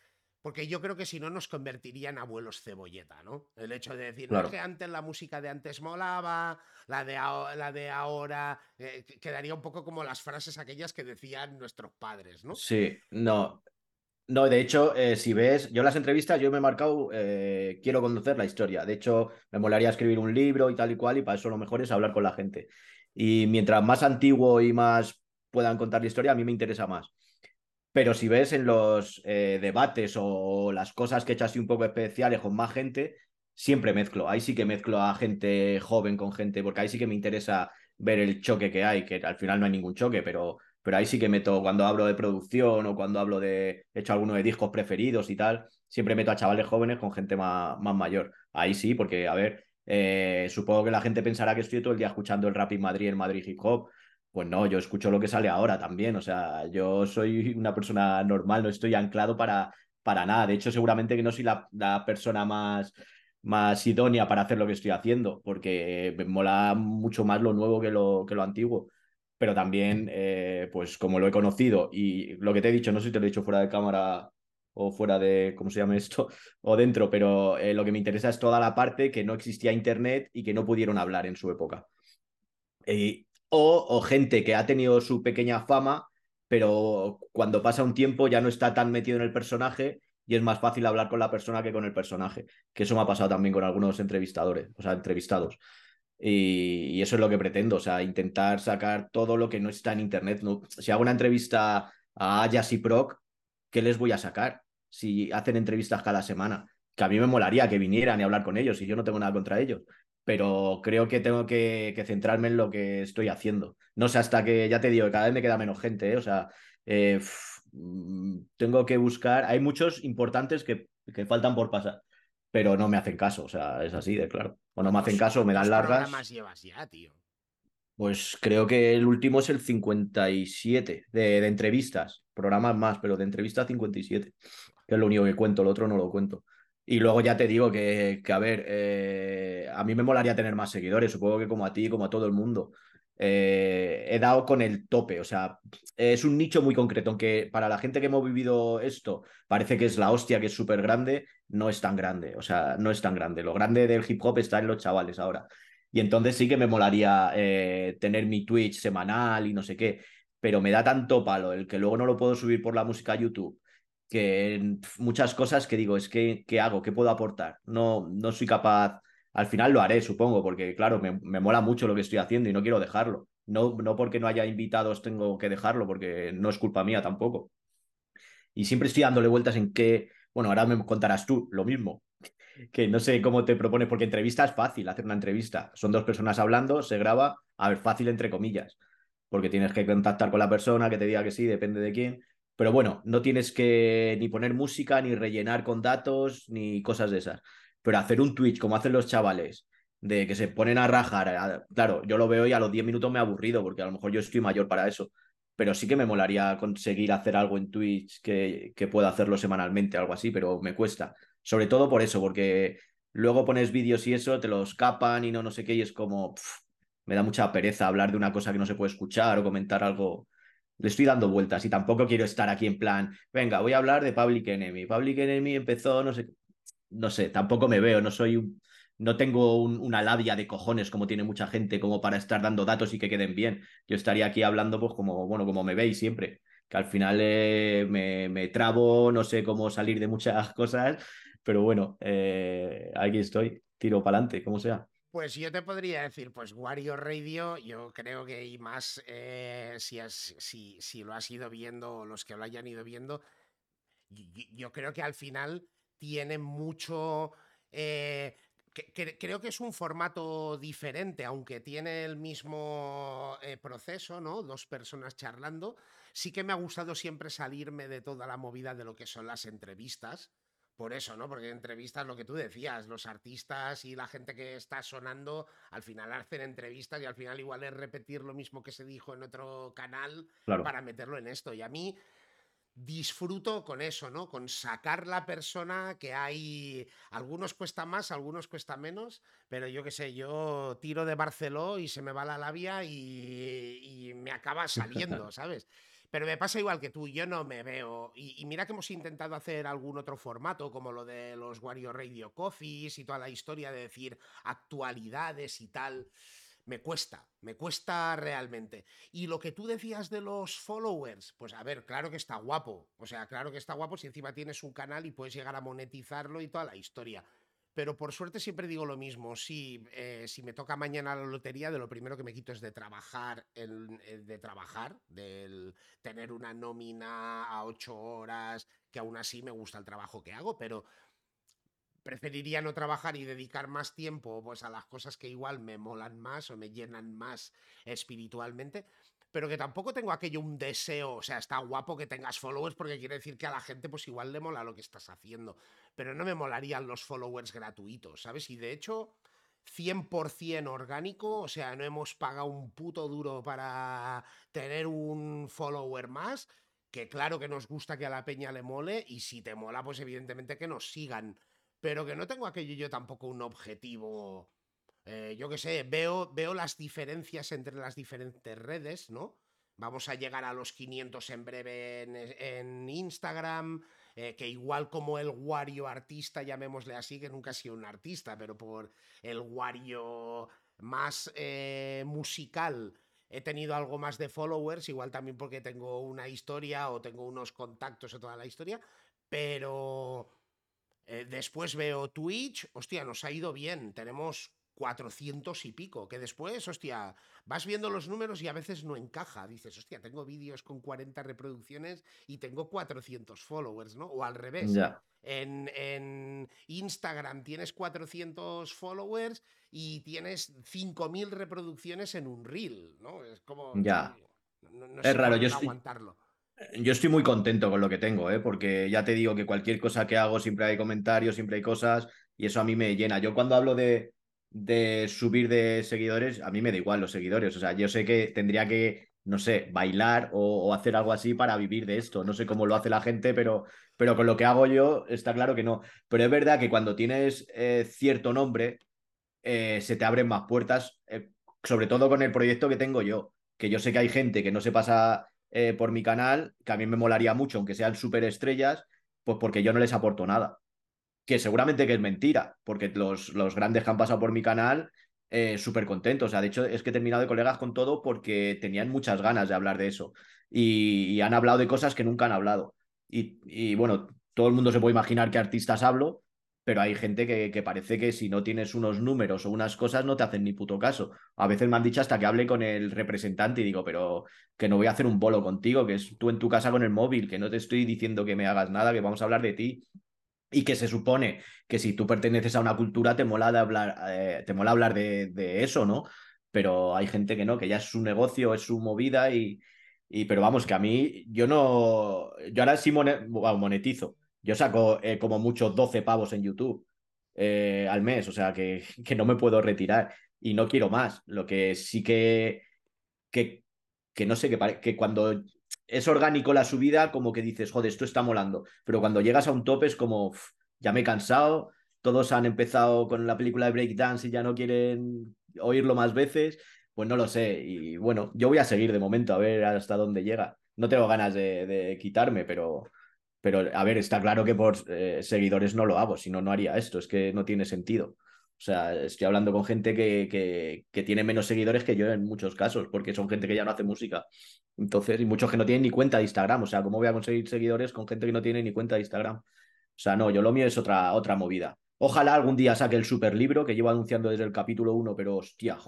Porque yo creo que si no nos convertiría en abuelos cebolleta, ¿no? El hecho de decir, claro. no, que antes la música de antes molaba, la de, la de ahora, eh, quedaría un poco como las frases aquellas que decían nuestros padres, ¿no?
Sí, no, no, de hecho, eh, si ves, yo las entrevistas, yo me he marcado, eh, quiero conocer la historia. De hecho, me molaría escribir un libro y tal y cual, y para eso lo mejor es hablar con la gente. Y mientras más antiguo y más puedan contar la historia, a mí me interesa más. Pero si ves en los eh, debates o las cosas que he hecho así un poco especiales con más gente, siempre mezclo. Ahí sí que mezclo a gente joven con gente, porque ahí sí que me interesa ver el choque que hay, que al final no hay ningún choque, pero pero ahí sí que meto, cuando hablo de producción o cuando hablo de, he hecho alguno de discos preferidos y tal, siempre meto a chavales jóvenes con gente más, más mayor. Ahí sí, porque, a ver, eh, supongo que la gente pensará que estoy todo el día escuchando el rap en Madrid, el Madrid hip hop. Pues no, yo escucho lo que sale ahora también. O sea, yo soy una persona normal, no estoy anclado para, para nada. De hecho, seguramente que no soy la, la persona más, más idónea para hacer lo que estoy haciendo, porque me mola mucho más lo nuevo que lo, que lo antiguo pero también, eh, pues como lo he conocido y lo que te he dicho, no sé si te lo he dicho fuera de cámara o fuera de, ¿cómo se llama esto? O dentro, pero eh, lo que me interesa es toda la parte que no existía Internet y que no pudieron hablar en su época. O, o gente que ha tenido su pequeña fama, pero cuando pasa un tiempo ya no está tan metido en el personaje y es más fácil hablar con la persona que con el personaje. Que eso me ha pasado también con algunos entrevistadores, o sea, entrevistados. Y, eso es lo que pretendo, o sea, intentar sacar todo lo que no está en Internet. No, si hago una entrevista a Ayas y Proc, ¿qué les voy a sacar? Si hacen entrevistas cada semana, que a mí me molaría que vinieran y hablar con ellos, y yo no tengo nada contra ellos, pero creo que tengo que, que centrarme en lo que estoy haciendo. No sé, hasta que, ya te digo, cada vez me queda menos gente, ¿eh? o sea, eh, mm, tengo que buscar, hay muchos importantes que, que faltan por pasar pero no me hacen caso, o sea, es así de claro. O no me hacen caso, me dan largas.
más llevas ya, tío?
Pues creo que el último es el 57 de, de entrevistas, programas más, pero de entrevistas 57, que es lo único que cuento, el otro no lo cuento. Y luego ya te digo que, que a ver, eh, a mí me molaría tener más seguidores, supongo que como a ti, como a todo el mundo. Eh, he dado con el tope. O sea, es un nicho muy concreto, aunque para la gente que hemos vivido esto parece que es la hostia, que es súper grande, no es tan grande. O sea, no es tan grande. Lo grande del hip hop está en los chavales ahora. Y entonces sí que me molaría eh, tener mi Twitch semanal y no sé qué, pero me da tanto palo el que luego no lo puedo subir por la música a YouTube que muchas cosas que digo, es que, ¿qué hago? ¿Qué puedo aportar? No, no soy capaz al final lo haré, supongo, porque claro, me, me, mola mucho lo que estoy haciendo y no quiero dejarlo. No, no porque no haya invitados tengo que dejarlo, porque no es culpa mía tampoco. Y siempre estoy dándole vueltas en qué, bueno, ahora me contarás tú lo mismo, que no sé cómo te propones, porque entrevista es fácil, hacer una entrevista. Son dos personas hablando, se graba, a ver, fácil entre comillas, porque tienes que contactar con la persona, que te diga que sí, depende de quién. Pero bueno, no tienes que ni poner música, ni rellenar con datos, ni cosas de esas. Pero hacer un Twitch como hacen los chavales, de que se ponen a rajar, claro, yo lo veo y a los 10 minutos me he aburrido, porque a lo mejor yo estoy mayor para eso. Pero sí que me molaría conseguir hacer algo en Twitch que, que pueda hacerlo semanalmente, algo así, pero me cuesta. Sobre todo por eso, porque luego pones vídeos y eso, te los capan y no, no sé qué, y es como. Me da mucha pereza hablar de una cosa que no se puede escuchar o comentar algo. Le estoy dando vueltas y tampoco quiero estar aquí en plan, venga, voy a hablar de Public Enemy. Public Enemy empezó, no sé no sé, tampoco me veo, no soy no tengo un, una labia de cojones como tiene mucha gente como para estar dando datos y que queden bien. Yo estaría aquí hablando pues como, bueno, como me veis siempre, que al final eh, me, me, trabo, no sé cómo salir de muchas cosas, pero bueno, eh, aquí estoy, tiro para adelante, como sea.
Pues yo te podría decir, pues Wario Radio, yo creo que y más eh, si, si, si, lo has ido viendo, los que lo hayan ido viendo, yo, creo que al final tiene mucho... Eh, creo que es un formato diferente, aunque tiene el mismo eh, proceso, ¿no? Dos personas charlando. Sí que me ha gustado siempre salirme de toda la movida de lo que son las entrevistas por eso, ¿no? Porque entrevistas, lo que tú decías, los artistas y la gente que está sonando, al final hacen entrevistas y al final igual es repetir lo mismo que se dijo en otro canal para meterlo en esto. Y a mí disfruto con eso, ¿no? Con sacar la persona que hay. Algunos cuesta más, algunos cuesta menos, pero yo qué sé, yo tiro de Barceló y se me va la labia y, y me acaba saliendo, ¿sabes? Pero me pasa igual que tú, yo no me veo. Y, mira que hemos intentado hacer algún otro formato, como lo de los Wario Radio Coffees y toda la historia de decir actualidades y tal. Me cuesta, me cuesta realmente. Y lo que tú decías de los followers, pues a ver, claro que está guapo. O sea, claro que está guapo si encima tienes un canal y puedes llegar a monetizarlo y toda la historia. Pero por suerte siempre digo lo mismo. Si, eh, si me toca mañana la lotería, de lo primero que me quito es de trabajar, eh, de trabajar, del tener una nómina a ocho horas, que aún así me gusta el trabajo que hago, pero preferiría no trabajar y dedicar más tiempo pues, a las cosas que igual me molan más o me llenan más espiritualmente pero que tampoco tengo aquello un deseo, o sea, está guapo que tengas followers porque quiere decir que a la gente pues igual le mola lo que estás haciendo, pero no me molarían los followers gratuitos, ¿sabes? Y de hecho, 100% orgánico, o sea, no hemos pagado un puto duro para tener un follower más, que claro que nos gusta que a la peña le mole y si te mola, pues evidentemente que nos sigan, pero que no tengo aquello yo tampoco un objetivo eh, yo qué sé, veo, veo las diferencias entre las diferentes redes, ¿no? Vamos a llegar a los 500 en breve en, Instagram, eh, que igual como el Wario artista, llamémosle así, que nunca ha sido un artista, pero por el Wario más eh, musical he tenido algo más de followers, igual también porque tengo una historia o tengo unos contactos o toda la historia, pero después veo Twitch, hostia, nos ha ido bien, tenemos 400 y pico, que después, hostia, vas viendo los números y a veces no encaja. Dices, hostia, tengo vídeos con 40 reproducciones y tengo 400 followers, ¿no? O al revés. En, en, Instagram tienes 400 followers y tienes 5.000 reproducciones en un reel, ¿no? Es como...
Ya. es raro, yo estoy... aguantarlo. Yo estoy muy contento con lo que tengo, ¿eh? porque ya te digo que cualquier cosa que hago siempre hay comentarios, siempre hay cosas y eso a mí me llena. Yo cuando hablo de, de subir de seguidores, a mí me da igual los seguidores. O sea, yo sé que tendría que, no sé, bailar o, hacer algo así para vivir de esto. No sé cómo lo hace la gente, pero, pero con lo que hago yo está claro que no. Pero es verdad que cuando tienes eh, cierto nombre, eh, se te abren más puertas, eh, sobre todo con el proyecto que tengo yo, que yo sé que hay gente que no se pasa por mi canal, que a mí me molaría mucho, aunque sean súper estrellas, pues porque yo no les aporto nada que seguramente que es mentira, porque los, los grandes que han pasado por mi canal, eh, súper contentos. O sea, de hecho, es que he terminado de colegas con todo porque tenían muchas ganas de hablar de eso. Y, han hablado de cosas que nunca han hablado. Y, bueno, todo el mundo se puede imaginar qué artistas hablo, pero hay gente que, que, parece que si no tienes unos números o unas cosas no te hacen ni puto caso. A veces me han dicho hasta que hable con el representante y digo, pero que no voy a hacer un bolo contigo, que es tú en tu casa con el móvil, que no te estoy diciendo que me hagas nada, que vamos a hablar de ti y que se supone que si tú perteneces a una cultura te mola, de hablar, eh, te mola hablar de, eso, ¿no? Pero hay gente que no, que ya es su negocio, es su movida y, y pero vamos, que a mí yo no, yo ahora sí monetizo, yo saco eh, como mucho 12 pavos en YouTube eh, al mes, o sea que, que no me puedo retirar y no quiero más, lo que sí que, que, que no sé, que, que cuando es orgánico la subida, como que dices, joder, esto está molando. Pero cuando llegas a un tope es como, ya me he cansado, todos han empezado con la película de Breakdance y ya no quieren oírlo más veces. Pues no lo sé. Y bueno, yo voy a seguir de momento a ver hasta dónde llega. No tengo ganas de, quitarme, pero, pero a ver, está claro que por eh, seguidores no lo hago, si no, no haría esto. Es que no tiene sentido. O sea, estoy hablando con gente que, que, que, tiene menos seguidores que yo en muchos casos, porque son gente que ya no hace música. Entonces, y muchos que no tienen ni cuenta de Instagram. O sea, ¿cómo voy a conseguir seguidores con gente que no tiene ni cuenta de Instagram? O sea, no, yo lo mío es otra, otra movida. Ojalá algún día saque el super libro que llevo anunciando desde el capítulo 1, pero hostia,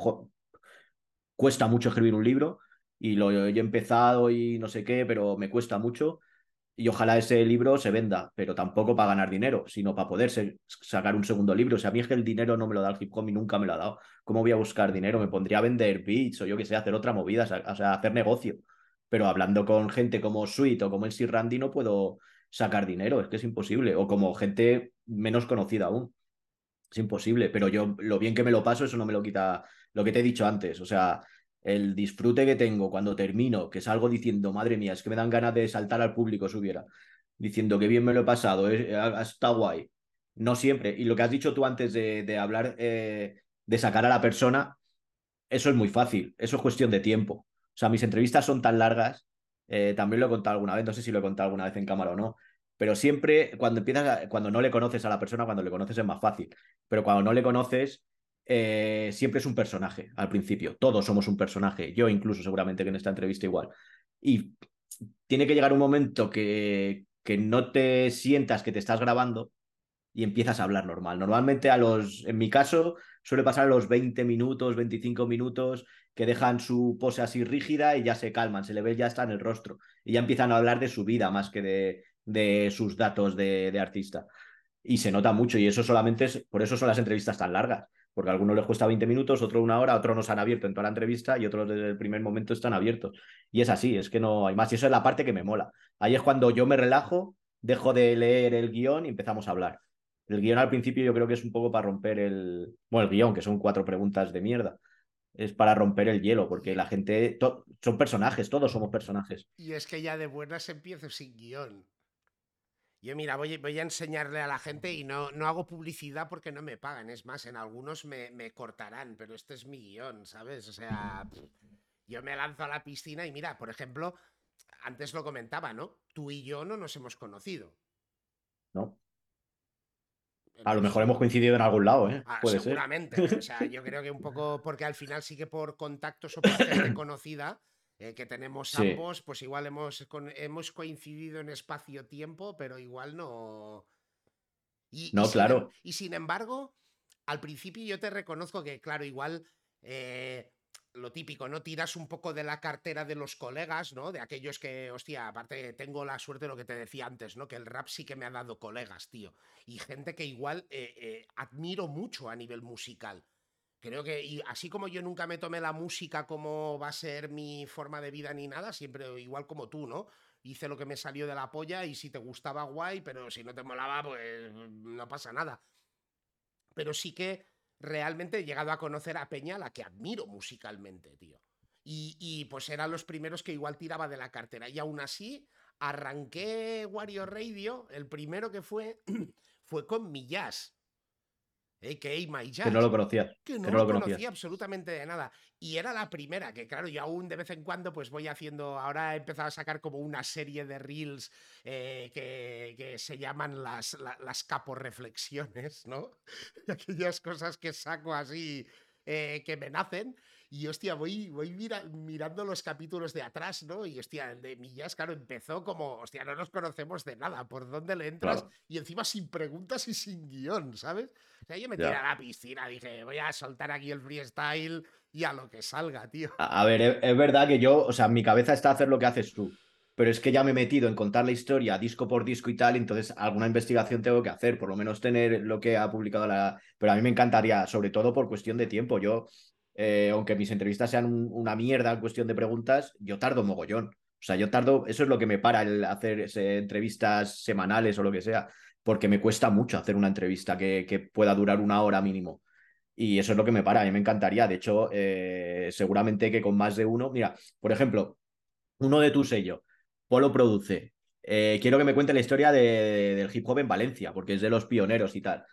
cuesta mucho escribir un libro y lo he empezado y no sé qué, pero me cuesta mucho y ojalá ese libro se venda, pero tampoco para ganar dinero, sino para poder sacar un segundo libro. O sea, a mí es que el dinero no me lo da el hip hop y nunca me lo ha dado. ¿Cómo voy a buscar dinero? Me pondría a vender beats o yo que sé, hacer otra movida, o sea, hacer negocio. Pero hablando con gente como Sweet o como el Sir Randy no puedo sacar dinero, es que es imposible. O como gente menos conocida aún. Es imposible, pero yo lo bien que me lo paso, eso no me lo quita lo que te he dicho antes. O sea, el disfrute que tengo cuando termino, que salgo diciendo, madre mía, es que me dan ganas de saltar al público si hubiera, diciendo que bien me lo he pasado, está guay. No siempre. Y lo que has dicho tú antes de, hablar, eh, de sacar a la persona, eso es muy fácil, eso es cuestión de tiempo. O sea, mis entrevistas son tan largas, eh, también lo he contado alguna vez, no sé si lo he contado alguna vez en cámara o no, pero siempre cuando empiezas, cuando no le conoces a la persona, cuando le conoces es más fácil, pero cuando no le conoces, eh, siempre es un personaje al principio. Todos somos un personaje. Yo incluso seguramente que en esta entrevista igual. Y tiene que llegar un momento que, que no te sientas que te estás grabando y empiezas a hablar normal. Normalmente a los, en mi caso, suele pasar a los 20 minutos, 25 minutos, que dejan su pose así rígida y ya se calman, se le ve ya está en el rostro y ya empiezan a hablar de su vida más que de, de sus datos de, de artista. Y se nota mucho y eso solamente es, por eso son las entrevistas tan largas porque a algunos les cuesta 20 minutos, otro una hora, otros nos han abierto en toda la entrevista y otros desde el primer momento están abiertos. Y es así, es que no hay más. Y eso es la parte que me mola. Ahí es cuando yo me relajo, dejo de leer el guion y empezamos a hablar. El guion al principio yo creo que es un poco para romper el... Bueno, el guion, que son cuatro preguntas de mierda. Es para romper el hielo, porque la gente... Son personajes, todos somos personajes.
Y es que ya de buenas empiezo sin guion. Yo, mira, voy, voy, a enseñarle a la gente y no, no hago publicidad porque no me pagan. Es más, en algunos me, me cortarán, pero este es mi guion, ¿sabes? O sea, yo me lanzo a la piscina y mira, por ejemplo, antes lo comentaba, ¿no? Tú y yo no nos hemos conocido.
No. a lo mejor hemos coincidido en algún lado, ¿eh?
Ah, Puede seguramente. O sea, yo creo que un poco porque al final sí que por contactos o por gente conocida eh, que tenemos ambos, pues igual hemos, hemos coincidido en espacio-tiempo, pero igual no.
Y, no, claro.
Em, y sin embargo, al principio yo te reconozco que, claro, igual. Eh, lo típico, ¿no? Tiras un poco de la cartera de los colegas, ¿no? De aquellos que, hostia, aparte tengo la suerte de lo que te decía antes, ¿no? Que el rap sí que me ha dado colegas, tío. Y gente que igual eh, admiro mucho a nivel musical. Creo que, y así como yo nunca me tomé la música como va a ser mi forma de vida ni nada, siempre igual como tú, ¿no? Hice lo que me salió de la polla y si te gustaba, guay, pero si no te molaba, pues no pasa nada. Pero sí que realmente he llegado a conocer a Peña, la que admiro musicalmente, tío. Y, y pues eran los primeros que igual tiraba de la cartera. Y aún así, arranqué Wario Radio, el primero que fue, fue con mi jazz que
no lo conocía.
Que no, lo, conocía. absolutamente de nada. Y era la primera, que claro, yo aún de vez en cuando pues voy haciendo, ahora he empezado a sacar como una serie de reels eh, que, se llaman las, las caporeflexiones, ¿no? Aquellas cosas que saco así eh, que me nacen. Y hostia, voy, voy mirando los capítulos de atrás, ¿no? Y hostia, el de Millas, claro, empezó como, hostia, no nos conocemos de nada, ¿por dónde le entras? Y encima sin preguntas y sin guion, ¿sabes? O sea, yo me tiré a la piscina, dije, voy a soltar aquí el freestyle y a lo que salga, tío.
A, ver, es, verdad que yo, o sea, mi cabeza está a hacer lo que haces tú pero es que ya me he metido en contar la historia disco por disco y tal, entonces alguna investigación tengo que hacer, por lo menos tener lo que ha publicado la... Pero a mí me encantaría, sobre todo por cuestión de tiempo. Yo eh, aunque mis entrevistas sean una mierda en cuestión de preguntas, yo tardo mogollón. O sea, yo tardo, eso es lo que me para el hacer entrevistas semanales o lo que sea, porque me cuesta mucho hacer una entrevista que, pueda durar una hora mínimo. Y eso es lo que me para, a mí me encantaría. De hecho, eh, seguramente que con más de uno, mira, por ejemplo, uno de tu sello, Polo Produce. Eh, quiero que me cuente la historia del hip hop en Valencia, porque es de los pioneros y tal.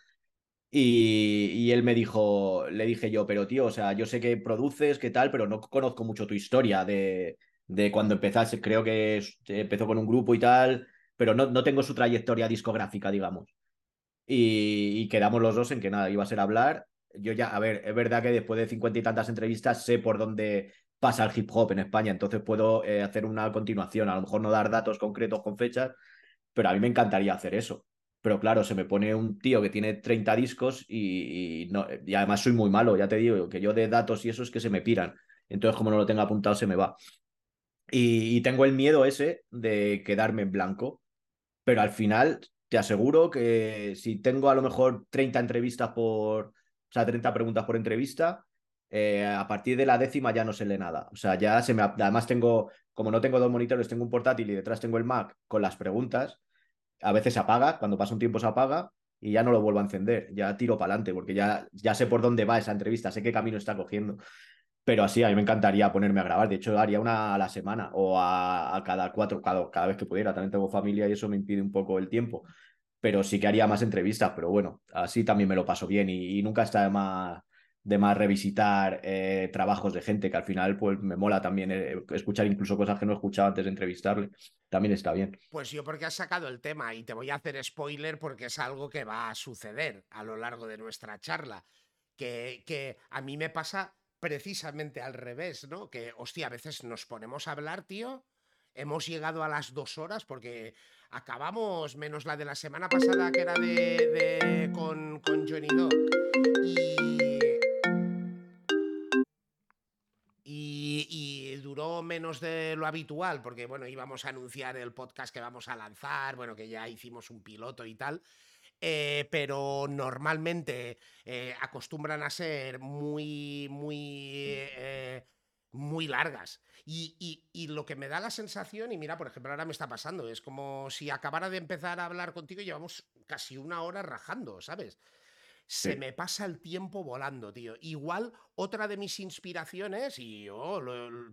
Y, él me dijo, le dije yo, pero tío, o sea, yo sé que produces, qué tal, pero no conozco mucho tu historia de, de cuando empezaste. Creo que empezó con un grupo y tal, pero no, no tengo su trayectoria discográfica, digamos. Y, quedamos los dos en que nada, iba a ser hablar. Yo ya, a ver, es verdad que después de cincuenta y tantas entrevistas sé por dónde pasa el hip hop en España, entonces puedo eh, hacer una continuación, a lo mejor no dar datos concretos con fechas, pero a mí me encantaría hacer eso pero claro, se me pone un tío que tiene 30 discos y, no, y además soy muy malo, ya te digo, que yo de datos y eso es que se me piran. Entonces, como no lo tenga apuntado, se me va. Y, tengo el miedo ese de quedarme en blanco, pero al final te aseguro que si tengo a lo mejor 30 entrevistas por, o sea, 30 preguntas por entrevista, eh, a partir de la décima ya no se lee nada. O sea, ya se me... Además tengo, como no tengo dos monitores, tengo un portátil y detrás tengo el Mac con las preguntas a veces se apaga, cuando pasa un tiempo se apaga y ya no lo vuelvo a encender, ya tiro para adelante porque ya, ya sé por dónde va esa entrevista, sé qué camino está cogiendo. Pero así, a mí me encantaría ponerme a grabar. De hecho, haría una a la semana o a, cada cuatro, cada, cada, vez que pudiera. También tengo familia y eso me impide un poco el tiempo. Pero sí que haría más entrevistas. Pero bueno, así también me lo paso bien y, nunca está más de más revisitar eh, trabajos de gente, que al final pues me mola también eh, escuchar incluso cosas que no he escuchado antes de entrevistarle. También está bien.
Pues yo porque has sacado el tema y te voy a hacer spoiler porque es algo que va a suceder a lo largo de nuestra charla, que, que a mí me pasa precisamente al revés, ¿no? Que, hostia, a veces nos ponemos a hablar, tío, hemos llegado a las dos horas porque acabamos menos la de la semana pasada que era de, con, con Johnny Dog. Y duró menos de lo habitual, porque bueno, íbamos a anunciar el podcast que vamos a lanzar, bueno, que ya hicimos un piloto y tal. Eh, pero normalmente eh, acostumbran a ser muy, muy, eh, muy largas. Y, y, lo que me da la sensación, y mira, por ejemplo, ahora me está pasando, es como si acabara de empezar a hablar contigo y llevamos casi una hora rajando, ¿sabes? Se me pasa el tiempo volando, tío. Igual otra de mis inspiraciones, y yo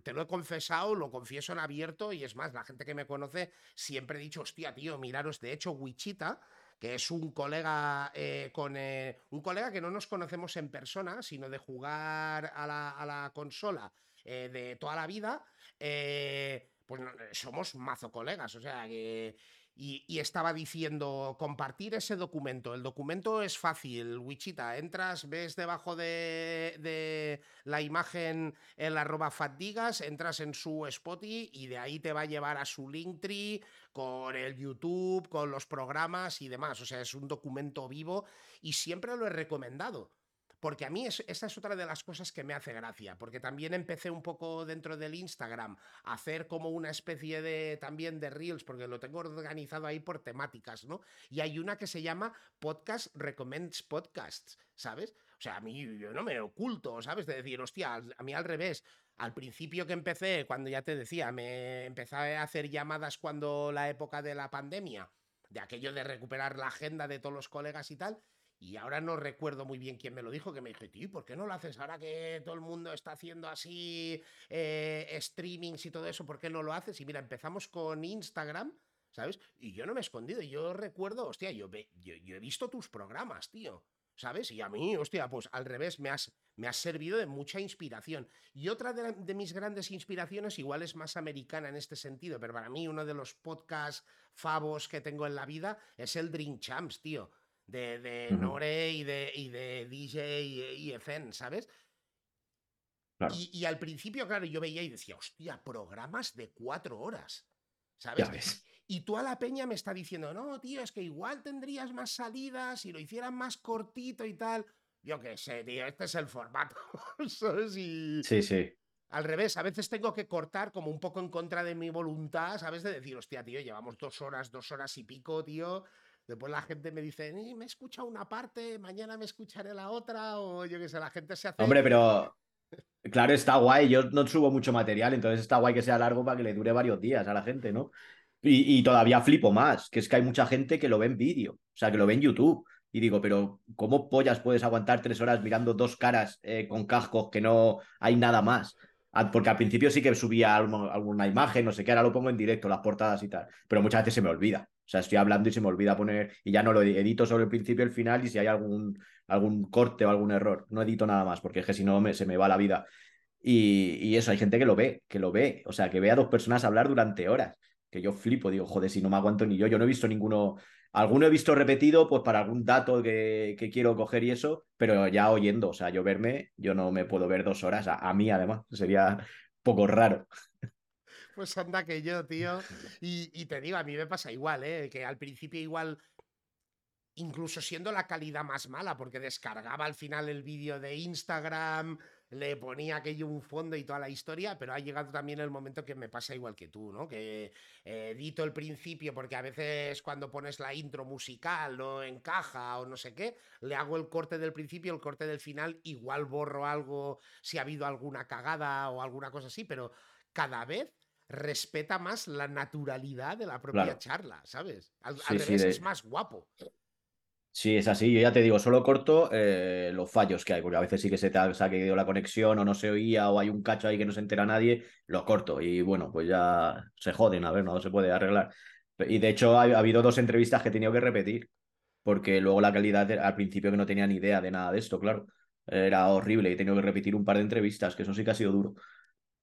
te lo he confesado, lo confieso en abierto, y es más, la gente que me conoce siempre he dicho, hostia, tío, miraros, de hecho, Wichita, que es un colega eh, con eh, un colega que no nos conocemos en persona, sino de jugar a la, consola eh, de toda la vida, pues somos mazo colegas, o sea que y, estaba diciendo compartir ese documento. El documento es fácil, Wichita. Entras, ves debajo de, la imagen el arroba fatdigas, entras en su Spotify y de ahí te va a llevar a su Linktree con el YouTube, con los programas y demás. O sea, es un documento vivo y siempre lo he recomendado. Porque a mí es, esa es otra de las cosas que me hace gracia, porque también empecé un poco dentro del Instagram a hacer como una especie de también de reels, porque lo tengo organizado ahí por temáticas, ¿no? Y hay una que se llama Podcast Recommends Podcasts, ¿sabes? O sea, a mí yo no me oculto, ¿sabes? De decir, hostia, a mí al revés. Al principio que empecé, cuando ya te decía, me empecé a hacer llamadas cuando la época de la pandemia, de aquello de recuperar la agenda de todos los colegas y tal, y ahora no recuerdo muy bien quién me lo dijo, que me dijo, tío, ¿por qué no lo haces ahora que todo el mundo está haciendo así eh, streamings y todo eso? ¿Por qué no lo haces? Y mira, empezamos con Instagram, ¿sabes? Y yo no me he escondido, yo recuerdo, hostia, yo, yo, he visto tus programas, tío. ¿Sabes? Y a mí, hostia, pues al revés, me has, me has servido de mucha inspiración. Y otra de, de, mis grandes inspiraciones, igual es más americana en este sentido, pero para mí uno de los podcasts favos que tengo en la vida es el Dream Champs, tío de, de Nore y de, y de DJ y, FN, ¿sabes? Y, al principio, claro, yo veía y decía, hostia, programas de cuatro horas, ¿sabes? Y tú a la peña me está diciendo, no, tío, es que igual tendrías más salidas si lo hicieran más cortito y tal. Yo qué sé, tío, este es el formato, ¿sabes? Y...
Sí, sí.
Al revés, a veces tengo que cortar como un poco en contra de mi voluntad, ¿sabes? De decir, hostia, tío, llevamos dos horas, dos horas y pico, tío. Después la gente me dice, me he escuchado una parte, mañana me escucharé la otra, o yo qué sé, la gente se hace.
Hombre, pero claro, está guay. Yo no subo mucho material, entonces está guay que sea largo para que le dure varios días a la gente, ¿no? Y, todavía flipo más, que es que hay mucha gente que lo ve en vídeo, o sea, que lo ve en YouTube. Y digo, pero ¿cómo pollas puedes aguantar tres horas mirando dos caras eh, con cascos que no hay nada más? Porque al principio sí que subía alguna imagen, no sé qué, ahora lo pongo en directo, las portadas y tal, pero muchas veces se me olvida. O sea, estoy hablando y se me olvida poner, y ya no lo edito sobre el principio y el final, y si hay algún, algún corte o algún error, no edito nada más, porque es que si no me, se me va la vida. Y, eso, hay gente que lo ve, que lo ve, o sea, que ve a dos personas hablar durante horas, que yo flipo, digo, joder, si no me aguanto ni yo, yo no he visto ninguno, alguno he visto repetido, pues para algún dato que, que quiero coger y eso, pero ya oyendo, o sea, yo verme, yo no me puedo ver dos horas, a, a mí además, sería poco raro.
Pues anda que yo, tío. Y, te digo, a mí me pasa igual, ¿eh? Que al principio igual incluso siendo la calidad más mala, porque descargaba al final el vídeo de Instagram, le ponía aquello un fondo y toda la historia, pero ha llegado también el momento que me pasa igual que tú, ¿no? Que edito el principio porque a veces cuando pones la intro musical no encaja o no sé qué, le hago el corte del principio, el corte del final, igual borro algo si ha habido alguna cagada o alguna cosa así, pero cada vez respeta más la naturalidad de la propia charla, ¿sabes? Al, revés, es más guapo.
Sí, es así. Yo ya te digo, solo corto eh, los fallos que hay, porque a veces sí que se te ha, se la conexión o no se oía o hay un cacho ahí que no se entera nadie, lo corto y bueno, pues ya se joden, a ver, no se puede arreglar. Y de hecho ha, habido dos entrevistas que he tenido que repetir, porque luego la calidad al principio que no tenía ni idea de nada de esto, claro, era horrible y he tenido que repetir un par de entrevistas, que eso sí que ha sido duro.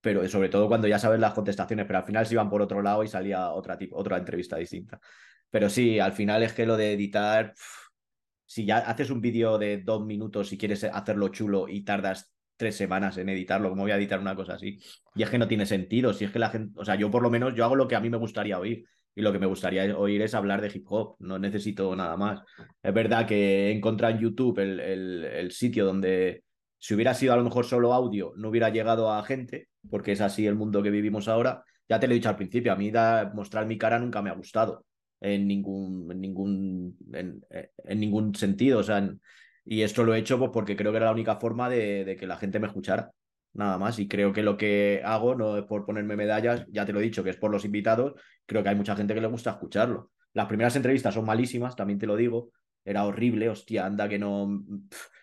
Pero sobre todo cuando ya sabes las contestaciones, pero al final se iban por otro lado y salía otra, otra entrevista distinta. Pero sí, al final es que lo de editar si ya haces un vídeo de dos minutos y quieres hacerlo chulo y tardas tres semanas en editarlo, ¿cómo voy a editar una cosa así? Y es que no tiene sentido, si es que la gente, o sea, yo por lo menos yo hago lo que a mí me gustaría oír y lo que me gustaría oír es hablar de hip hop, no necesito nada más. Es verdad que he encontrado en YouTube el, el, sitio donde si hubiera sido a lo mejor solo audio no hubiera llegado a gente, porque es así el mundo que vivimos ahora. Ya te lo he dicho al principio, a mí mostrar mi cara nunca me ha gustado en ningún, en ningún, en, ningún sentido. O sea, y esto lo he hecho pues, porque creo que era la única forma de, que la gente me escuchara. Nada más. Y creo que lo que hago no es por ponerme medallas, ya te lo he dicho, que es por los invitados. Creo que hay mucha gente que le gusta escucharlo. Las primeras entrevistas son malísimas, también te lo digo. Era horrible, hostia, anda que no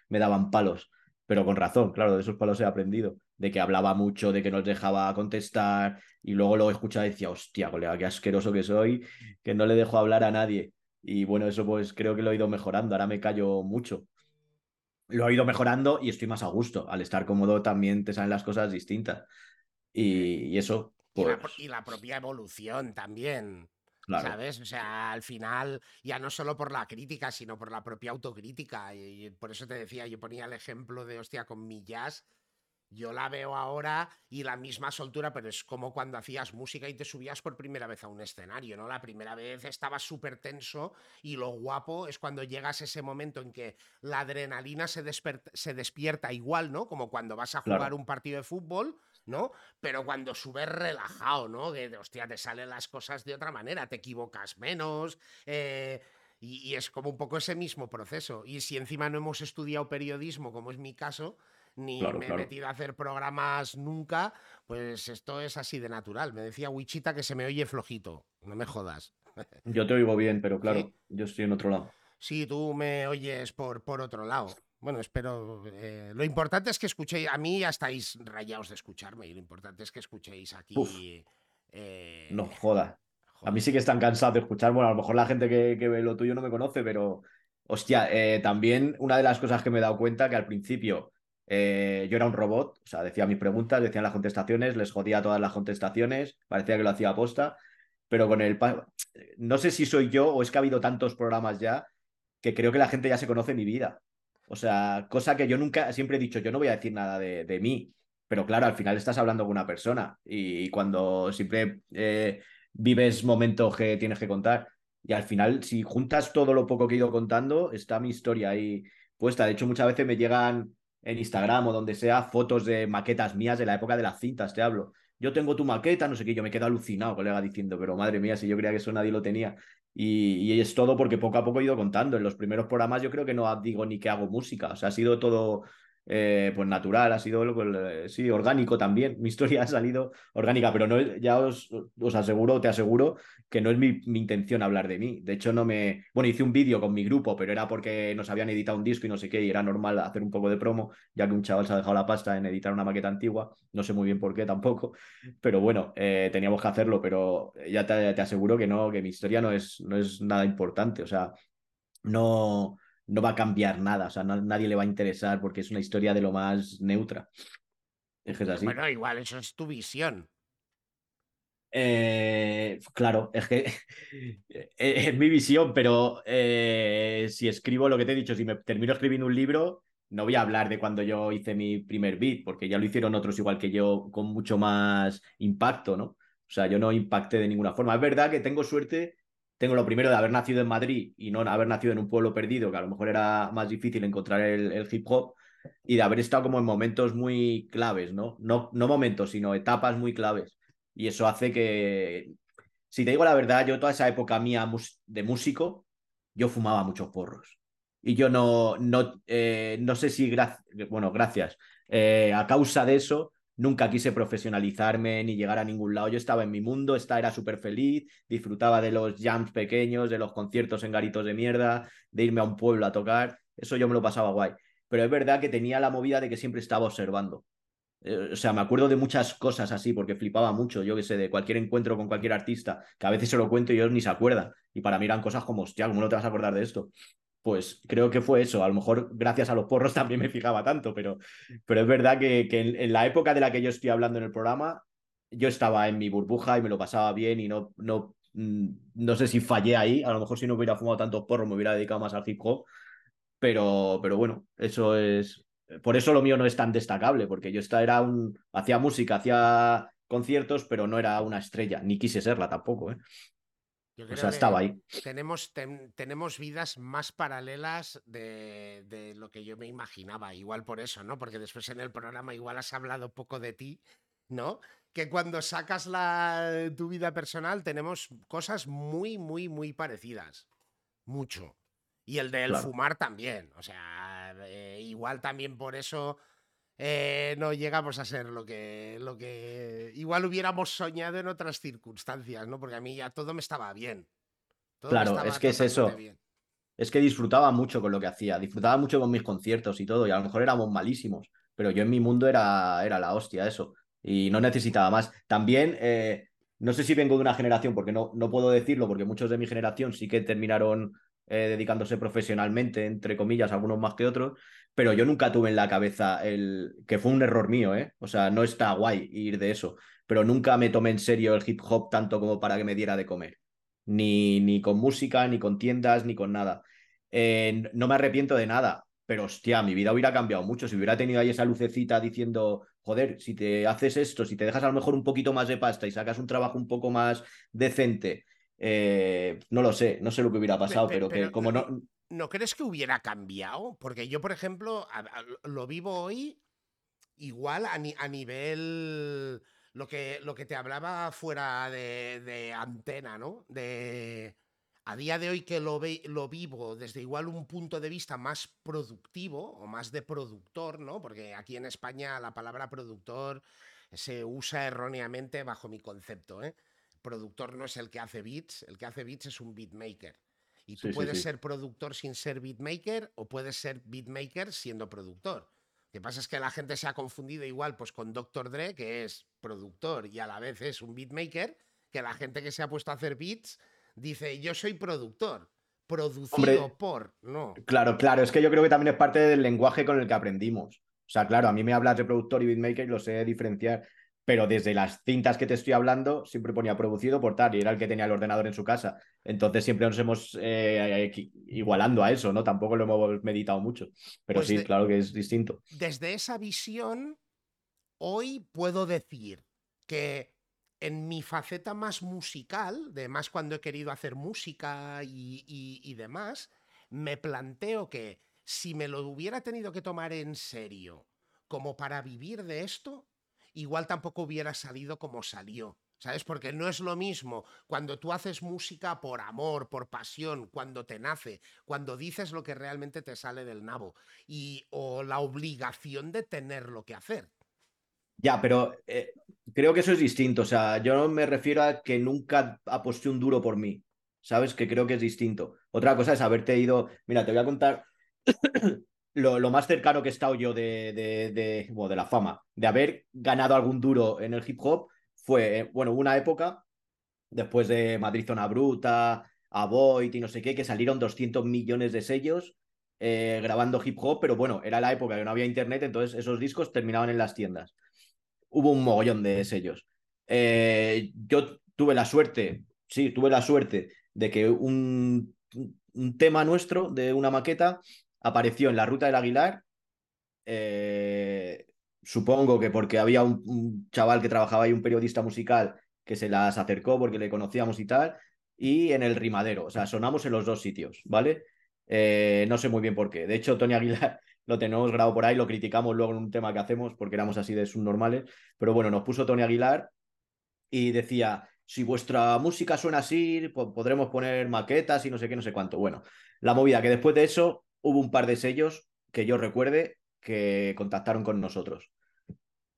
me daban palos. Pero con razón, claro, de esos palos he aprendido de que hablaba mucho, de que nos dejaba contestar, y luego lo escuchaba y decía, hostia, colega, qué asqueroso que soy, que no le dejo hablar a nadie. Y bueno, eso pues creo que lo he ido mejorando, ahora me callo mucho. Lo he ido mejorando y estoy más a gusto. Al estar cómodo también te salen las cosas distintas. Y, eso, pues...
Y la, propia evolución también. ¿Sabes? O sea, al final, ya no solo por la crítica, sino por la propia autocrítica. Y, y, por eso te decía, yo ponía el ejemplo de, hostia, con mi jazz, yo la veo ahora y la misma soltura, pero es como cuando hacías música y te subías por primera vez a un escenario, ¿no? La primera vez estabas súper tenso y lo guapo es cuando llegas a ese momento en que la adrenalina se, se despierta igual, ¿no? Como cuando vas a jugar un partido de fútbol, ¿no? Pero cuando subes relajado, ¿no? Que, hostia, te salen las cosas de otra manera, te equivocas menos, eh, y es como un poco ese mismo proceso. Y si encima no hemos estudiado periodismo, como es mi caso, ni me he metido a hacer programas nunca, pues esto es así de natural. Me decía Wichita que se me oye flojito, no me jodas.
Yo te oigo bien, pero claro, yo estoy en otro lado.
Sí, tú me oyes por, por otro lado. Bueno, espero. Eh, lo importante es que escuchéis. A mí ya estáis rayados de escucharme y lo importante es que escuchéis aquí.
Eh, no joda. A mí sí que están cansados de escuchar. Bueno, a lo mejor la gente que, que ve lo tuyo no me conoce, pero. Hostia, eh, también una de las cosas que me he dado cuenta que al principio eh, yo era un robot, o sea, decía mis preguntas, decía las contestaciones, les jodía todas las contestaciones, parecía que lo hacía aposta, pero con el... No sé si soy yo o es que ha habido tantos programas ya que creo que la gente ya se conoce mi vida. O sea, cosa que yo nunca, siempre he dicho, yo no voy a decir nada de, mí, pero claro, al final estás hablando con una persona y, cuando siempre eh, vives momentos que tienes que contar y al final, si juntas todo lo poco que he ido contando, está mi historia ahí puesta. De hecho, muchas veces me llegan en Instagram o donde sea fotos de maquetas mías de la época de las cintas, te hablo. Yo tengo tu maqueta, no sé qué, yo me quedo alucinado, colega, diciendo, pero madre mía, si yo creía que eso nadie lo tenía. Y, y, es todo porque poco a poco he ido contando. En los primeros programas yo creo que no digo ni que hago música, o sea, ha sido todo eh, pues natural, ha sido sí, orgánico también. Mi historia ha salido orgánica, pero no, ya os, os aseguro, te aseguro que no es mi, intención hablar de mí. De hecho, no me. Bueno, hice un vídeo con mi grupo, pero era porque nos habían editado un disco y no sé qué, y era normal hacer un poco de promo, ya que un chaval se ha dejado la pasta en editar una maqueta antigua. No sé muy bien por qué tampoco, pero bueno, eh, teníamos que hacerlo, pero ya te, te, aseguro que no, que mi historia no es, no es nada importante. O sea, no no va a cambiar nada, o sea, nadie le va a interesar porque es una historia de lo más neutra. Es que es así.
Bueno, igual, eso es tu visión.
Eh, claro, es que es mi visión, pero eh, si escribo lo que te he dicho, si me termino escribiendo un libro, no voy a hablar de cuando yo hice mi primer beat, porque ya lo hicieron otros igual que yo, con mucho más impacto, ¿no? O sea, yo no impacté de ninguna forma. Es verdad que tengo suerte tengo lo primero de haber nacido en Madrid y no haber nacido en un pueblo perdido, que a lo mejor era más difícil encontrar el, hip hop, y de haber estado como en momentos muy claves, ¿no? ¿no? No momentos, sino etapas muy claves. Y eso hace que, si te digo la verdad, yo toda esa época mía de músico, yo fumaba muchos porros. Y yo no, no, eh, no sé si, bueno, gracias, eh, a causa de eso, nunca quise profesionalizarme ni llegar a ningún lado. Yo estaba en mi mundo, esta era súper feliz, disfrutaba de los jams pequeños, de los conciertos en garitos de mierda, de irme a un pueblo a tocar. Eso yo me lo pasaba guay. Pero es verdad que tenía la movida de que siempre estaba observando. Eh, o sea, me acuerdo de muchas cosas así, porque flipaba mucho, yo que sé, de cualquier encuentro con cualquier artista, que a veces se lo cuento y ellos ni se acuerdan. Y para mí eran cosas como, hostia, ¿cómo no te vas a acordar de esto? Pues creo que fue eso. A lo mejor gracias a los porros también me fijaba tanto, pero, pero es verdad que, que en, la época de la que yo estoy hablando en el programa, yo estaba en mi burbuja y me lo pasaba bien y no, no, mm, no sé si fallé ahí. A lo mejor si no hubiera fumado tantos porros me hubiera dedicado más al hip hop. Pero, pero bueno, eso es, por eso lo mío no es tan destacable, porque yo esta era un, hacía música, hacía conciertos, pero no era una estrella, ni quise serla tampoco. ¿eh? O sea, estaba ahí.
Tenemos, tenemos vidas más paralelas de, de, lo que yo me imaginaba, igual por eso, ¿no? Porque después en el programa igual has hablado poco de ti, ¿no? Que cuando sacas la, tu vida personal tenemos cosas muy, muy, muy parecidas. Mucho. Y el del fumar también. O sea, eh, igual también por eso eh, no llegamos a ser lo que, lo que igual hubiéramos soñado en otras circunstancias, ¿no? Porque a mí ya todo me estaba bien.
claro, es que es eso. Es que disfrutaba mucho con lo que hacía, disfrutaba mucho con mis conciertos y todo, y a lo mejor éramos malísimos, pero yo en mi mundo era, era la hostia eso, y no necesitaba más. También, eh, no sé si vengo de una generación, porque no, no puedo decirlo, porque muchos de mi generación sí que terminaron eh, dedicándose profesionalmente, entre comillas, algunos más que otros, pero yo nunca tuve en la cabeza el que fue un error mío, ¿eh? O sea, no está guay ir de eso, pero nunca me tomé en serio el hip hop tanto como para que me diera de comer, ni, ni con música, ni con tiendas, ni con nada. Eh, no me arrepiento de nada, pero hostia, mi vida hubiera cambiado mucho. Si hubiera tenido ahí esa lucecita diciendo, joder, si te haces esto, si te dejas a lo mejor un poquito más de pasta y sacas un trabajo un poco más decente, eh, no lo sé, no sé lo que hubiera pasado, pero, que como no...
¿No crees que hubiera cambiado? Porque yo, por ejemplo, lo vivo hoy igual a, nivel... Lo que, lo que te hablaba fuera de, antena, ¿no? De... A día de hoy que lo, ve, lo vivo desde igual un punto de vista más productivo o más de productor, ¿no? Porque aquí en España la palabra productor se usa erróneamente bajo mi concepto, ¿eh? Productor no es el que hace beats, el que hace beats es un beatmaker. Y tú puedes ser productor sin ser beatmaker o puedes ser beatmaker siendo productor. Lo que pasa es que la gente se ha confundido igual pues con Dr. Dre, que es productor y a la vez es un beatmaker, que la gente que se ha puesto a hacer beats dice, yo soy productor, producido por, no.
Claro, claro, es que yo creo que también es parte del lenguaje con el que aprendimos. O sea, claro, a mí me hablas de productor y beatmaker y lo sé diferenciar pero desde las cintas que te estoy hablando siempre ponía producido por tal y era el que tenía el ordenador en su casa. Entonces siempre nos hemos eh, igualando a eso, ¿no? Tampoco lo hemos meditado mucho, pero pues sí, claro que es distinto.
Desde esa visión, hoy puedo decir que en mi faceta más musical, de más cuando he querido hacer música y, y demás, me planteo que si me lo hubiera tenido que tomar en serio como para vivir de esto, igual tampoco hubiera salido como salió. ¿Sabes? Porque no es lo mismo cuando tú haces música por amor, por pasión, cuando te nace, cuando dices lo que realmente te sale del nabo, y o la obligación de tener lo que hacer.
Ya, pero eh, creo que eso es distinto. O sea, yo no me refiero a que nunca aposté un duro por mí. ¿Sabes? Que creo que es distinto. Otra cosa es haberte ido. Mira, te voy a contar lo, más cercano que he estado yo de, de, de, la fama, de haber ganado algún duro en el hip hop, fue, eh, bueno, una época, después de Madrid Zona Bruta, Avoid y no sé qué, que salieron 200 millones de sellos eh, grabando hip hop, pero bueno, era la época que no había internet, entonces esos discos terminaban en las tiendas. Hubo un mogollón de sellos. Eh, yo tuve la suerte, sí, tuve la suerte de que un, un tema nuestro de una maqueta apareció en la ruta del Aguilar. Eh, supongo que porque había un, chaval que trabajaba ahí, un periodista musical, que se las acercó porque le conocíamos y tal. y en el Rimadero. O sea, sonamos en los dos sitios, ¿vale? Eh, no sé muy bien por qué. De hecho, Tony Aguilar lo tenemos grabado por ahí, lo criticamos luego en un tema que hacemos porque éramos así de subnormales. Pero bueno, nos puso Tony Aguilar y decía, si vuestra música suena así, podremos poner maquetas y no sé qué, no sé cuánto. Bueno, la movida que después de eso hubo un par de sellos que yo recuerde que contactaron con nosotros.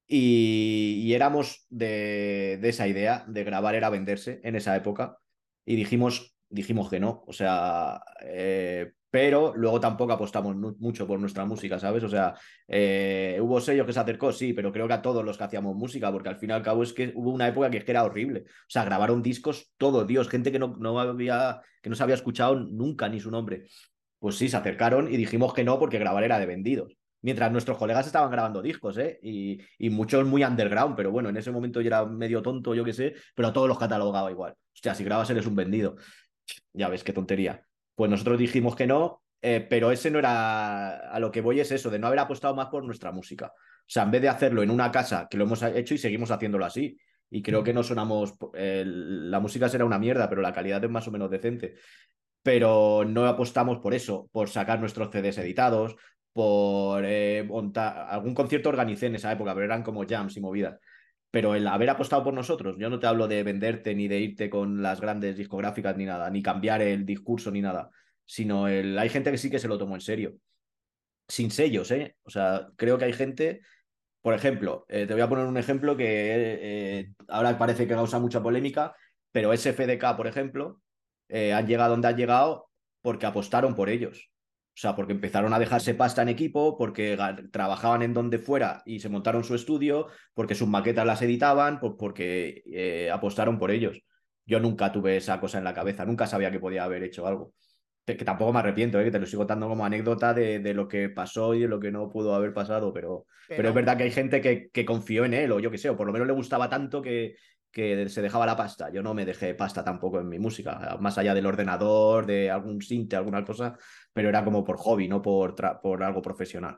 Y, éramos de, esa idea de grabar era venderse en esa época. Y dijimos, dijimos que no. O sea, eh, pero luego tampoco apostamos mucho por nuestra música, ¿sabes? O sea, eh, hubo sello que se acercó, sí, pero creo que a todos los que hacíamos música, porque al fin y al cabo es que hubo una época que, era horrible. O sea, grabaron discos todo, Dios, gente que no, no había, que no se había escuchado nunca ni su nombre. Pues sí, se acercaron y dijimos que no porque grabar era de vendidos. Mientras nuestros colegas estaban grabando discos, ¿eh? Y, y muchos muy underground, pero bueno, en ese momento yo era medio tonto, yo qué sé, pero a todos los catalogaba igual. O sea, si grabas eres un vendido. Ya ves, qué tontería. Pues nosotros dijimos que no, eh, pero ese no era, a lo que voy es eso, de no haber apostado más por nuestra música. O sea, en vez de hacerlo en una casa, que lo hemos hecho y seguimos haciéndolo así. Y creo que no sonamos, la música será una mierda, pero la calidad es más o menos decente. Pero no apostamos por eso, por sacar nuestros CDs editados, por eh, montar algún concierto organicé en esa época, pero eran como jams y movidas. Pero el haber apostado por nosotros, yo no te hablo de venderte ni de irte con las grandes discográficas ni nada, ni cambiar el discurso ni nada, sino el, hay gente que sí que se lo tomó en serio. Sin sellos, ¿eh? O sea, creo que hay gente, por ejemplo, eh, te voy a poner un ejemplo que eh, ahora parece que causa mucha polémica, pero SFDK, por ejemplo, han llegado donde han llegado porque apostaron por ellos. O sea, porque empezaron a dejarse pasta en equipo, porque trabajaban en donde fuera y se montaron su estudio, porque sus maquetas las editaban, pues porque eh, apostaron por ellos. Yo nunca tuve esa cosa en la cabeza, nunca sabía que podía haber hecho algo. Que, tampoco me arrepiento, ¿eh? que te lo sigo dando como anécdota de, de, lo que pasó y de lo que no pudo haber pasado, pero, pero... es verdad que hay gente que, que confió en él, o yo qué sé, o por lo menos le gustaba tanto que, que se dejaba la pasta. Yo no me dejé pasta tampoco en mi música, más allá del ordenador, de algún sinte, alguna cosa, pero era como por hobby, no por, por algo profesional.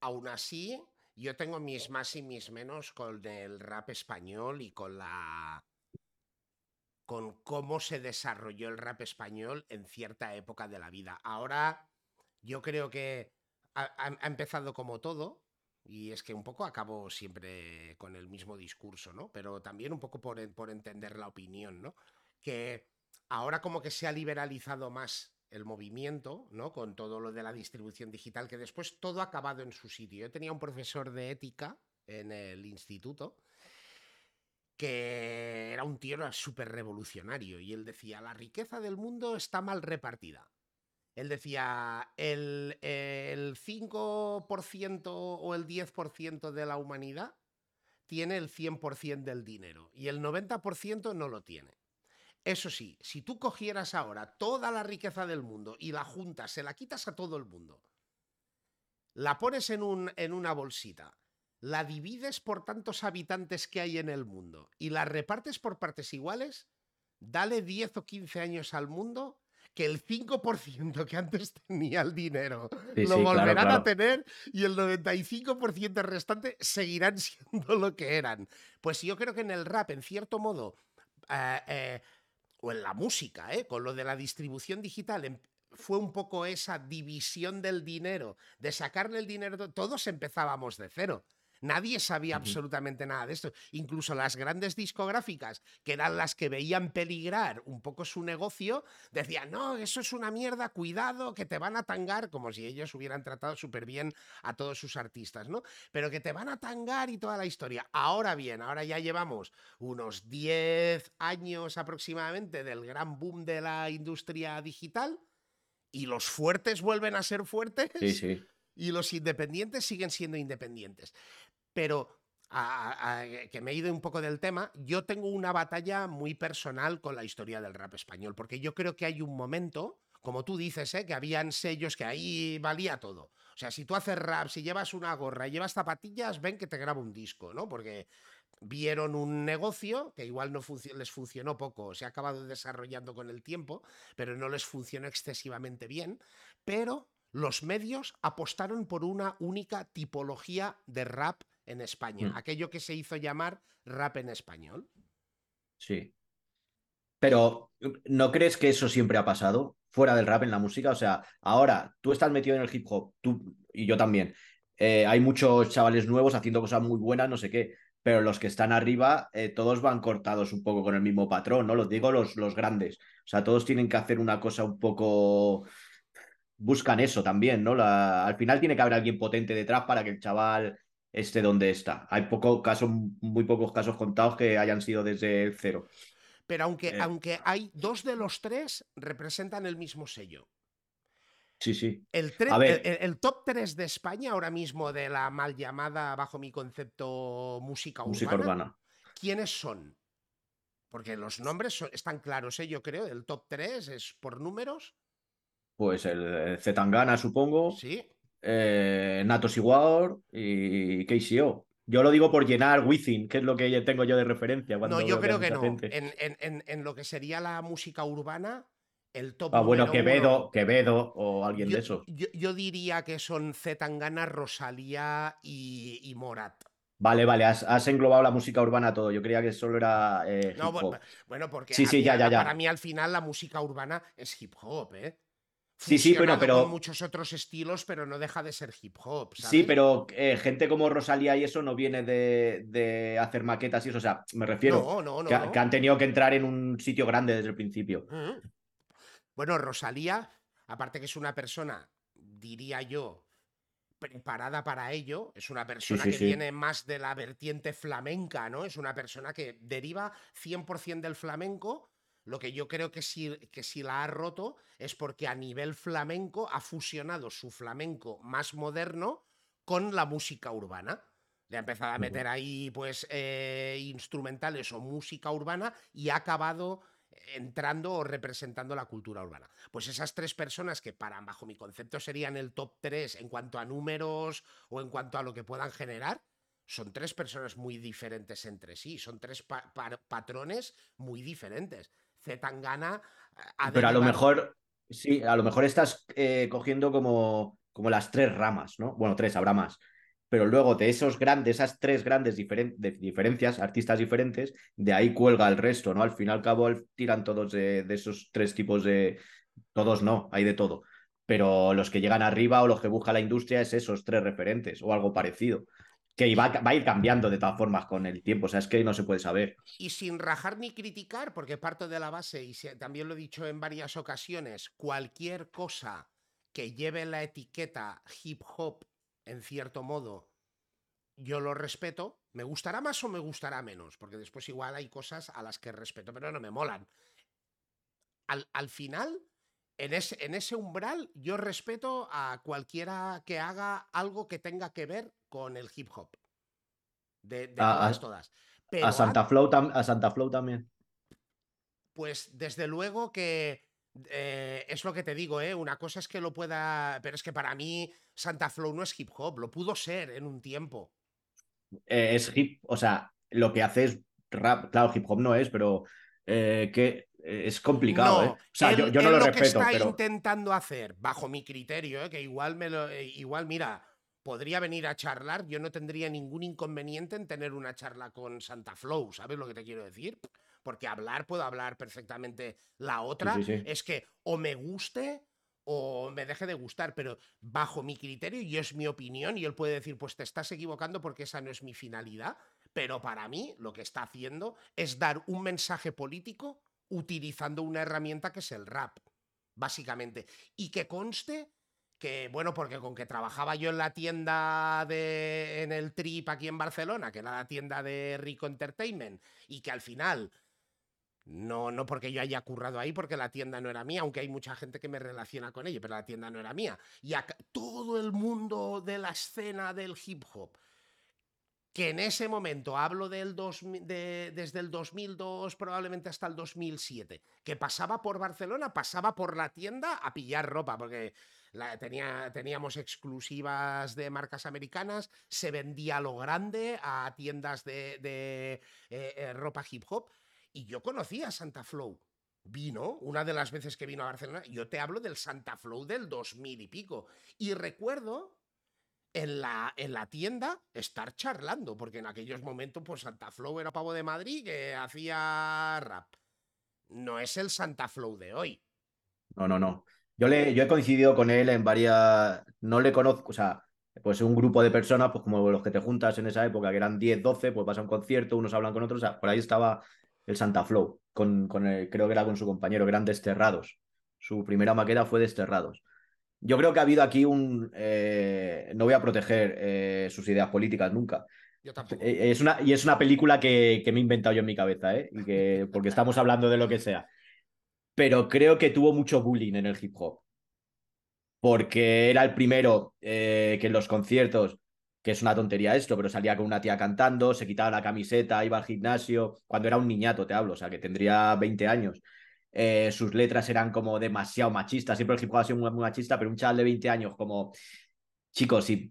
Aún así, yo tengo mis más y mis menos con el rap español y con la con cómo se desarrolló el rap español en cierta época de la vida. Ahora yo creo que ha empezado como todo, y es que un poco acabo siempre con el mismo discurso, ¿no? Pero también un poco por, por entender la opinión, ¿no? Que ahora como que se ha liberalizado más el movimiento, ¿no? Con todo lo de la distribución digital, que después todo ha acabado en su sitio. Yo tenía un profesor de ética en el instituto que era un tío súper revolucionario y él decía, la riqueza del mundo está mal repartida. Él decía, el, el 5% o el 10% de la humanidad tiene el 100% del dinero y el 90% no lo tiene. Eso sí, si tú cogieras ahora toda la riqueza del mundo y la juntas, se la quitas a todo el mundo, la pones en, un, en una bolsita, la divides por tantos habitantes que hay en el mundo y la repartes por partes iguales, dale 10 o 15 años al mundo que el 5% que antes tenía el dinero lo volverán a tener y el 95% restante seguirán siendo lo que eran. Pues yo creo que en el rap, en cierto modo, eh, eh, o en la música, eh, con lo de la distribución digital, em, fue un poco esa división del dinero, de sacarle el dinero, todos empezábamos de cero. Nadie sabía absolutamente nada de esto. Incluso las grandes discográficas, que eran las que veían peligrar un poco su negocio, decían, no, eso es una mierda, cuidado, que te van a tangar, como si ellos hubieran tratado súper bien a todos sus artistas, ¿no? Pero que te van a tangar y toda la historia. Ahora bien, ahora ya llevamos unos 10 años aproximadamente del gran boom de la industria digital y los fuertes vuelven a ser fuertes. Y los independientes siguen siendo independientes. Pero que me he ido un poco del tema, yo tengo una batalla muy personal con la historia del rap español, porque yo creo que hay un momento, como tú dices, ¿eh? que habían sellos que ahí valía todo. O sea, si tú haces rap, si llevas una gorra llevas zapatillas, ven que te grabo un disco, ¿no? Porque vieron un negocio que igual no les funcionó poco, se ha acabado desarrollando con el tiempo, pero no les funcionó excesivamente bien, pero los medios apostaron por una única tipología de rap en España, mm. aquello que se hizo llamar rap en español.
Sí. Pero ¿no crees que eso siempre ha pasado fuera del rap en la música? O sea, ahora tú estás metido en el hip hop, tú y yo también. Eh, hay muchos chavales nuevos haciendo cosas muy buenas, no sé qué, pero los que están arriba, eh, todos van cortados un poco con el mismo patrón, ¿no? Los digo los, los grandes. O sea, todos tienen que hacer una cosa un poco buscan eso también, ¿no? La... Al final tiene que haber alguien potente detrás para que el chaval esté donde está. Hay poco casos, muy pocos casos contados que hayan sido desde el cero.
Pero aunque, eh. aunque hay dos de los tres representan el mismo sello.
Sí, sí.
El, el, top 3 de España ahora mismo de la mal llamada, bajo mi concepto, música urbana. Música urbana. ¿Quiénes son? Porque los nombres están claros, ¿eh? yo creo. El top 3 es por números.
Pues el Zetangana, supongo.
Sí.
Eh, Natos Igual y KCO. Yo lo digo por llenar Within, que es lo que tengo yo de referencia.
no, yo creo que no. En, lo que sería la música urbana, el top.
Ah, bueno, Quevedo, Quevedo o alguien de eso.
Yo, diría que son Zetangana, Rosalía y, Morat.
Vale, vale, has, englobado la música urbana todo. Yo creía que solo era. Eh, no,
bueno, porque sí, sí, ya, ya, ya. para mí al final la música urbana es hip hop, ¿eh?
Sí, sí, pero, pero.
muchos otros estilos, pero no deja de ser hip hop.
Sí, pero eh, gente como Rosalía y eso no viene de, hacer maquetas y eso. O sea, me refiero que, han tenido que entrar en un sitio grande desde el principio.
Bueno, Rosalía, aparte que es una persona, diría yo, preparada para ello, es una persona que viene más de la vertiente flamenca, ¿no? Es una persona que deriva 100% del flamenco lo que yo creo que si, que si la ha roto es porque a nivel flamenco ha fusionado su flamenco más moderno con la música urbana. Le ha empezado a meter ahí pues eh, instrumentales o música urbana y ha acabado entrando o representando la cultura urbana. Pues esas tres personas que para, bajo mi concepto, serían el top tres en cuanto a números o en cuanto a lo que puedan generar, son tres personas muy diferentes entre sí, son tres patrones muy diferentes. Zetangana.
Pero a lo mejor, sí, a lo mejor estás eh, cogiendo como, como las tres ramas, ¿no? Bueno, tres, habrá más. Pero luego de esos grandes, esas tres grandes diferencias, artistas diferentes, de ahí cuelga el resto, ¿no? Al fin y al cabo tiran todos de, esos tres tipos de. Todos no, hay de todo. Pero los que llegan arriba o los que busca la industria es esos tres referentes o algo parecido que va, a ir cambiando de todas formas con el tiempo, o sea, es que no se puede saber.
Y sin rajar ni criticar, porque parto de la base, y también lo he dicho en varias ocasiones, cualquier cosa que lleve la etiqueta hip hop, en cierto modo, yo lo respeto, me gustará más o me gustará menos, porque después igual hay cosas a las que respeto, pero no me molan. Al, al final, en ese, en ese umbral, yo respeto a cualquiera que haga algo que tenga que ver con el hip hop. De, todas, todas.
a, Santa Flow a Santa Flow también.
Pues desde luego que eh, es lo que te digo, ¿eh? Una cosa es que lo pueda. Pero es que para mí Santa Flow no es hip hop, lo pudo ser en un tiempo.
Eh, es hip, o sea, lo que hace es rap, claro, hip hop no es, pero eh, que es complicado, O sea, yo, no lo, lo respeto.
que está intentando hacer, bajo mi criterio, que igual me lo. igual, mira, podría venir a charlar, yo no tendría ningún inconveniente en tener una charla con Santa Flow, ¿sabes lo que te quiero decir? Porque hablar, puedo hablar perfectamente. La otra es que o me guste o me deje de gustar, pero bajo mi criterio y es mi opinión y él puede decir, pues te estás equivocando porque esa no es mi finalidad, pero para mí lo que está haciendo es dar un mensaje político utilizando una herramienta que es el rap, básicamente, y que conste que bueno, porque con que trabajaba yo en la tienda de en el Trip aquí en Barcelona, que era la tienda de Rico Entertainment, y que al final no, no porque yo haya currado ahí, porque la tienda no era mía, aunque hay mucha gente que me relaciona con ella, pero la tienda no era mía. Y todo el mundo de la escena del hip hop, que en ese momento, hablo del de, desde el 2002 probablemente hasta el 2007, que pasaba por Barcelona, pasaba por la tienda a pillar ropa, porque tenía, teníamos exclusivas de marcas americanas, se vendía a lo grande a tiendas de, eh, eh, ropa hip hop. Y yo conocía a Santa Flow. Vino, una de las veces que vino a Barcelona, yo te hablo del Santa Flow del 2000 y pico. Y recuerdo en la, en la tienda estar charlando, porque en aquellos momentos, pues Santa Flow era pavo de Madrid que hacía rap. no es el Santa Flow de hoy.
No, no, no. Yo, le, yo he coincidido con él en varias. No le conozco, o sea, pues un grupo de personas, pues como los que te juntas en esa época, que eran 10, 12, pues vas a un concierto, unos hablan con otros. O sea, por ahí estaba el Santa Flow, con, con el, creo que era con su compañero, que eran Desterrados. Su primera maqueta fue Desterrados. Yo creo que ha habido aquí un. Eh, no voy a proteger eh, sus ideas políticas nunca.
Yo tampoco.
Eh, Es una, y es una película que, que me he inventado yo en mi cabeza, ¿eh? Y que, porque estamos hablando de lo que sea. Pero creo que tuvo mucho bullying en el hip hop. Porque era el primero eh, que en los conciertos, que es una tontería esto, pero salía con una tía cantando, se quitaba la camiseta, iba al gimnasio, cuando era un niñato, te hablo, o sea, que tendría 20 años. Eh, sus letras eran como demasiado machistas, siempre el hip hop ha sido muy, machista, pero un chaval de 20 años como chicos, si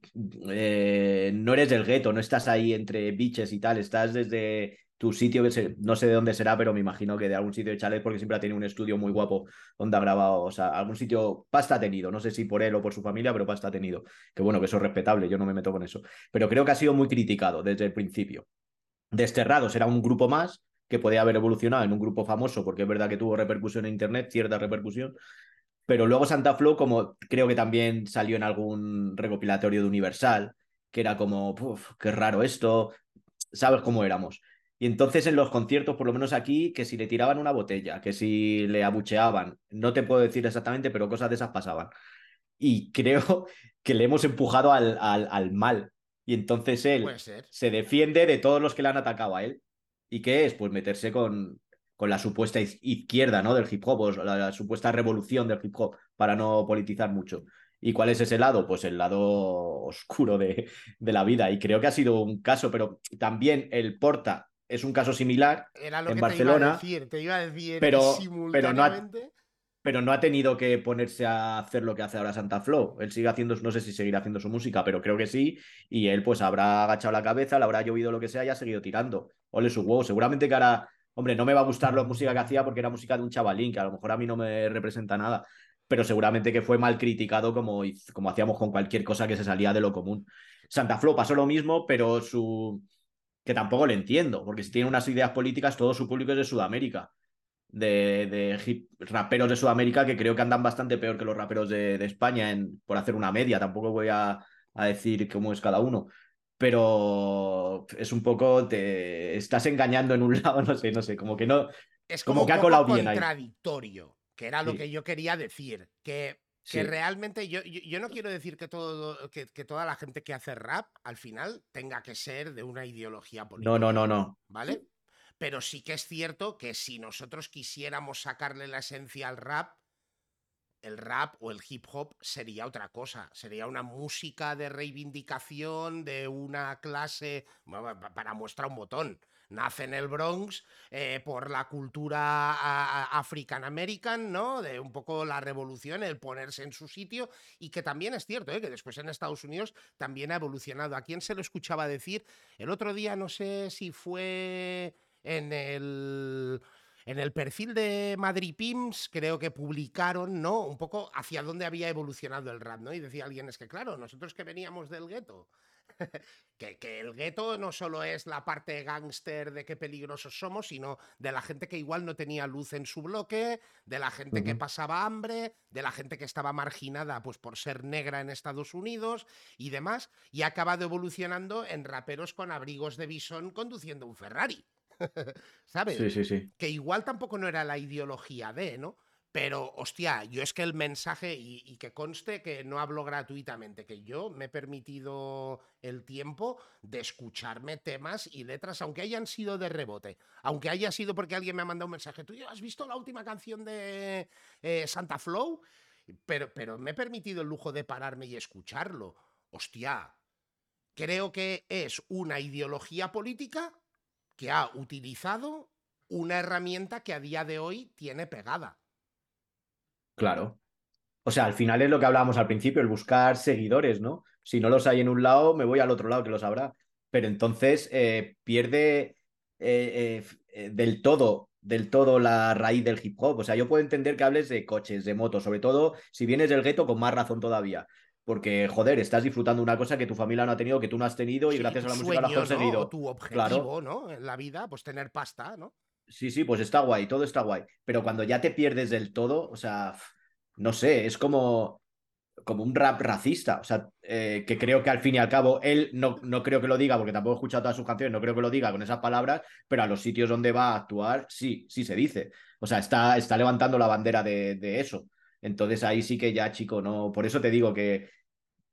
eh, no eres del gueto, no estás ahí entre biches y tal, estás desde tu sitio, que no sé de dónde será, pero me imagino que de algún sitio de chalet, porque siempre ha tenido un estudio muy guapo donde ha grabado, o sea, algún sitio, pasta ha tenido, no sé si por él o por su familia, pero pasta ha tenido. Que bueno, que eso es respetable, yo no me meto con eso. Pero creo que ha sido muy criticado desde el principio. Desterrados era un grupo más que podía haber evolucionado en un grupo famoso, porque es verdad que tuvo repercusión en Internet, cierta repercusión, pero luego Santa Flow, como creo que también salió en algún recopilatorio de Universal, que era como, "Puf, qué raro esto, sabes cómo éramos. Y entonces en los conciertos, por lo menos aquí, que si le tiraban una botella, que si le abucheaban, no te puedo decir exactamente, pero cosas de esas pasaban. Y creo que le hemos empujado al, al, al mal. Y entonces él se defiende de todos los que le han atacado a él. ¿Y qué es? Pues meterse con, con la supuesta iz- izquierda ¿no? del hip hop, o la, la supuesta revolución del hip hop, para no politizar mucho. ¿Y cuál es ese lado? Pues el lado oscuro de, de la vida. Y creo que ha sido un caso, pero también el Porta es un caso similar,
Era lo
en
que te iba a
Barcelona,
decir. Te iba a decir
pero- pero no ha- pero no ha tenido que ponerse a hacer lo que hace ahora Santa Flow. Él sigue haciendo, no sé si seguirá haciendo su música, pero creo que sí. Y él pues habrá agachado la cabeza, le habrá llovido lo que sea y ha seguido tirando. Ole su huevo. Seguramente que ahora, hombre, no me va a gustar la música que hacía porque era música de un chavalín, que a lo mejor a mí no me representa nada. Pero seguramente que fue mal criticado como, como hacíamos con cualquier cosa que se salía de lo común. Santa Flow pasó lo mismo, pero su... que tampoco le entiendo, porque si tiene unas ideas políticas, todo su público es de Sudamérica de, de hip- raperos de Sudamérica que creo que andan bastante peor que los raperos de, de España en, por hacer una media. Tampoco voy a, a decir cómo es cada uno. Pero es un poco, te estás engañando en un lado, no sé, no sé, como que no.
Es
como
como,
que ha colado bien ahí.
contradictorio, que era lo
Sí.
que yo quería decir. Que,
Sí.
que realmente yo, yo, yo no quiero decir que, todo, que, que toda la gente que hace rap al final tenga que ser de una ideología política.
No, no, no, no.
¿Vale? Pero sí que es cierto que si nosotros quisiéramos sacarle la esencia al rap, el rap o el hip hop sería otra cosa. Sería una música de reivindicación de una clase, para mostrar un botón. Nace en el Bronx eh, por la cultura African American, ¿no? De un poco la revolución, el ponerse en su sitio, y que también es cierto, ¿eh? que después en Estados Unidos también ha evolucionado. ¿A quién se lo escuchaba decir? El otro día, no sé si fue en el, en el perfil de Madrid Pims, creo que publicaron, ¿no? Un poco hacia dónde había evolucionado el rap, ¿no? Y decía alguien, es que claro, nosotros que veníamos del gueto, que, que el gueto no solo es la parte gángster de qué peligrosos somos, sino de la gente que igual no tenía luz en su bloque, de la gente que pasaba hambre, de la gente que estaba marginada pues por ser negra en Estados Unidos y demás, y ha acabado evolucionando en raperos con abrigos de bisón conduciendo un Ferrari. ¿Sabes?
Sí, sí, sí.
que igual tampoco no era la ideología de, ¿no? Pero, hostia, yo es que el mensaje, y, que conste que no hablo gratuitamente, que yo me he permitido el tiempo de escucharme temas y letras, aunque hayan sido de rebote, aunque haya sido porque alguien me ha mandado un mensaje, ¿tú ya has visto la última canción de eh, Santa Flow? Pero, pero me he permitido el lujo de pararme y escucharlo. Hostia, creo que es una ideología política que ha utilizado una herramienta que a día de hoy tiene pegada.
Claro. O sea, al final es lo que hablábamos al principio, el buscar seguidores, ¿no? Si no los hay en un lado, me voy al otro lado, que los habrá. Pero entonces eh, pierde eh, eh, del todo, del todo la raíz del hip hop. O sea, yo puedo entender que hables de coches, de motos, sobre todo si vienes del gueto, con más razón todavía. Porque, joder, estás disfrutando una cosa que tu familia no ha tenido, que tú no has tenido y
Sí,
gracias a la música lo has conseguido.
O tu objetivo,
Claro.
¿no? En la vida, pues tener pasta, ¿no?
Sí, sí, pues está guay, todo está guay. Pero cuando ya te pierdes del todo, o sea, no sé, es como, como un rap racista. O sea, eh, que creo que al fin y al cabo él no, no creo que lo diga, porque tampoco he escuchado todas sus canciones, no creo que lo diga con esas palabras, pero a los sitios donde va a actuar, sí, sí se dice. O sea, está, está levantando la bandera de, de eso. Entonces ahí sí que ya, chico, no. Por eso te digo que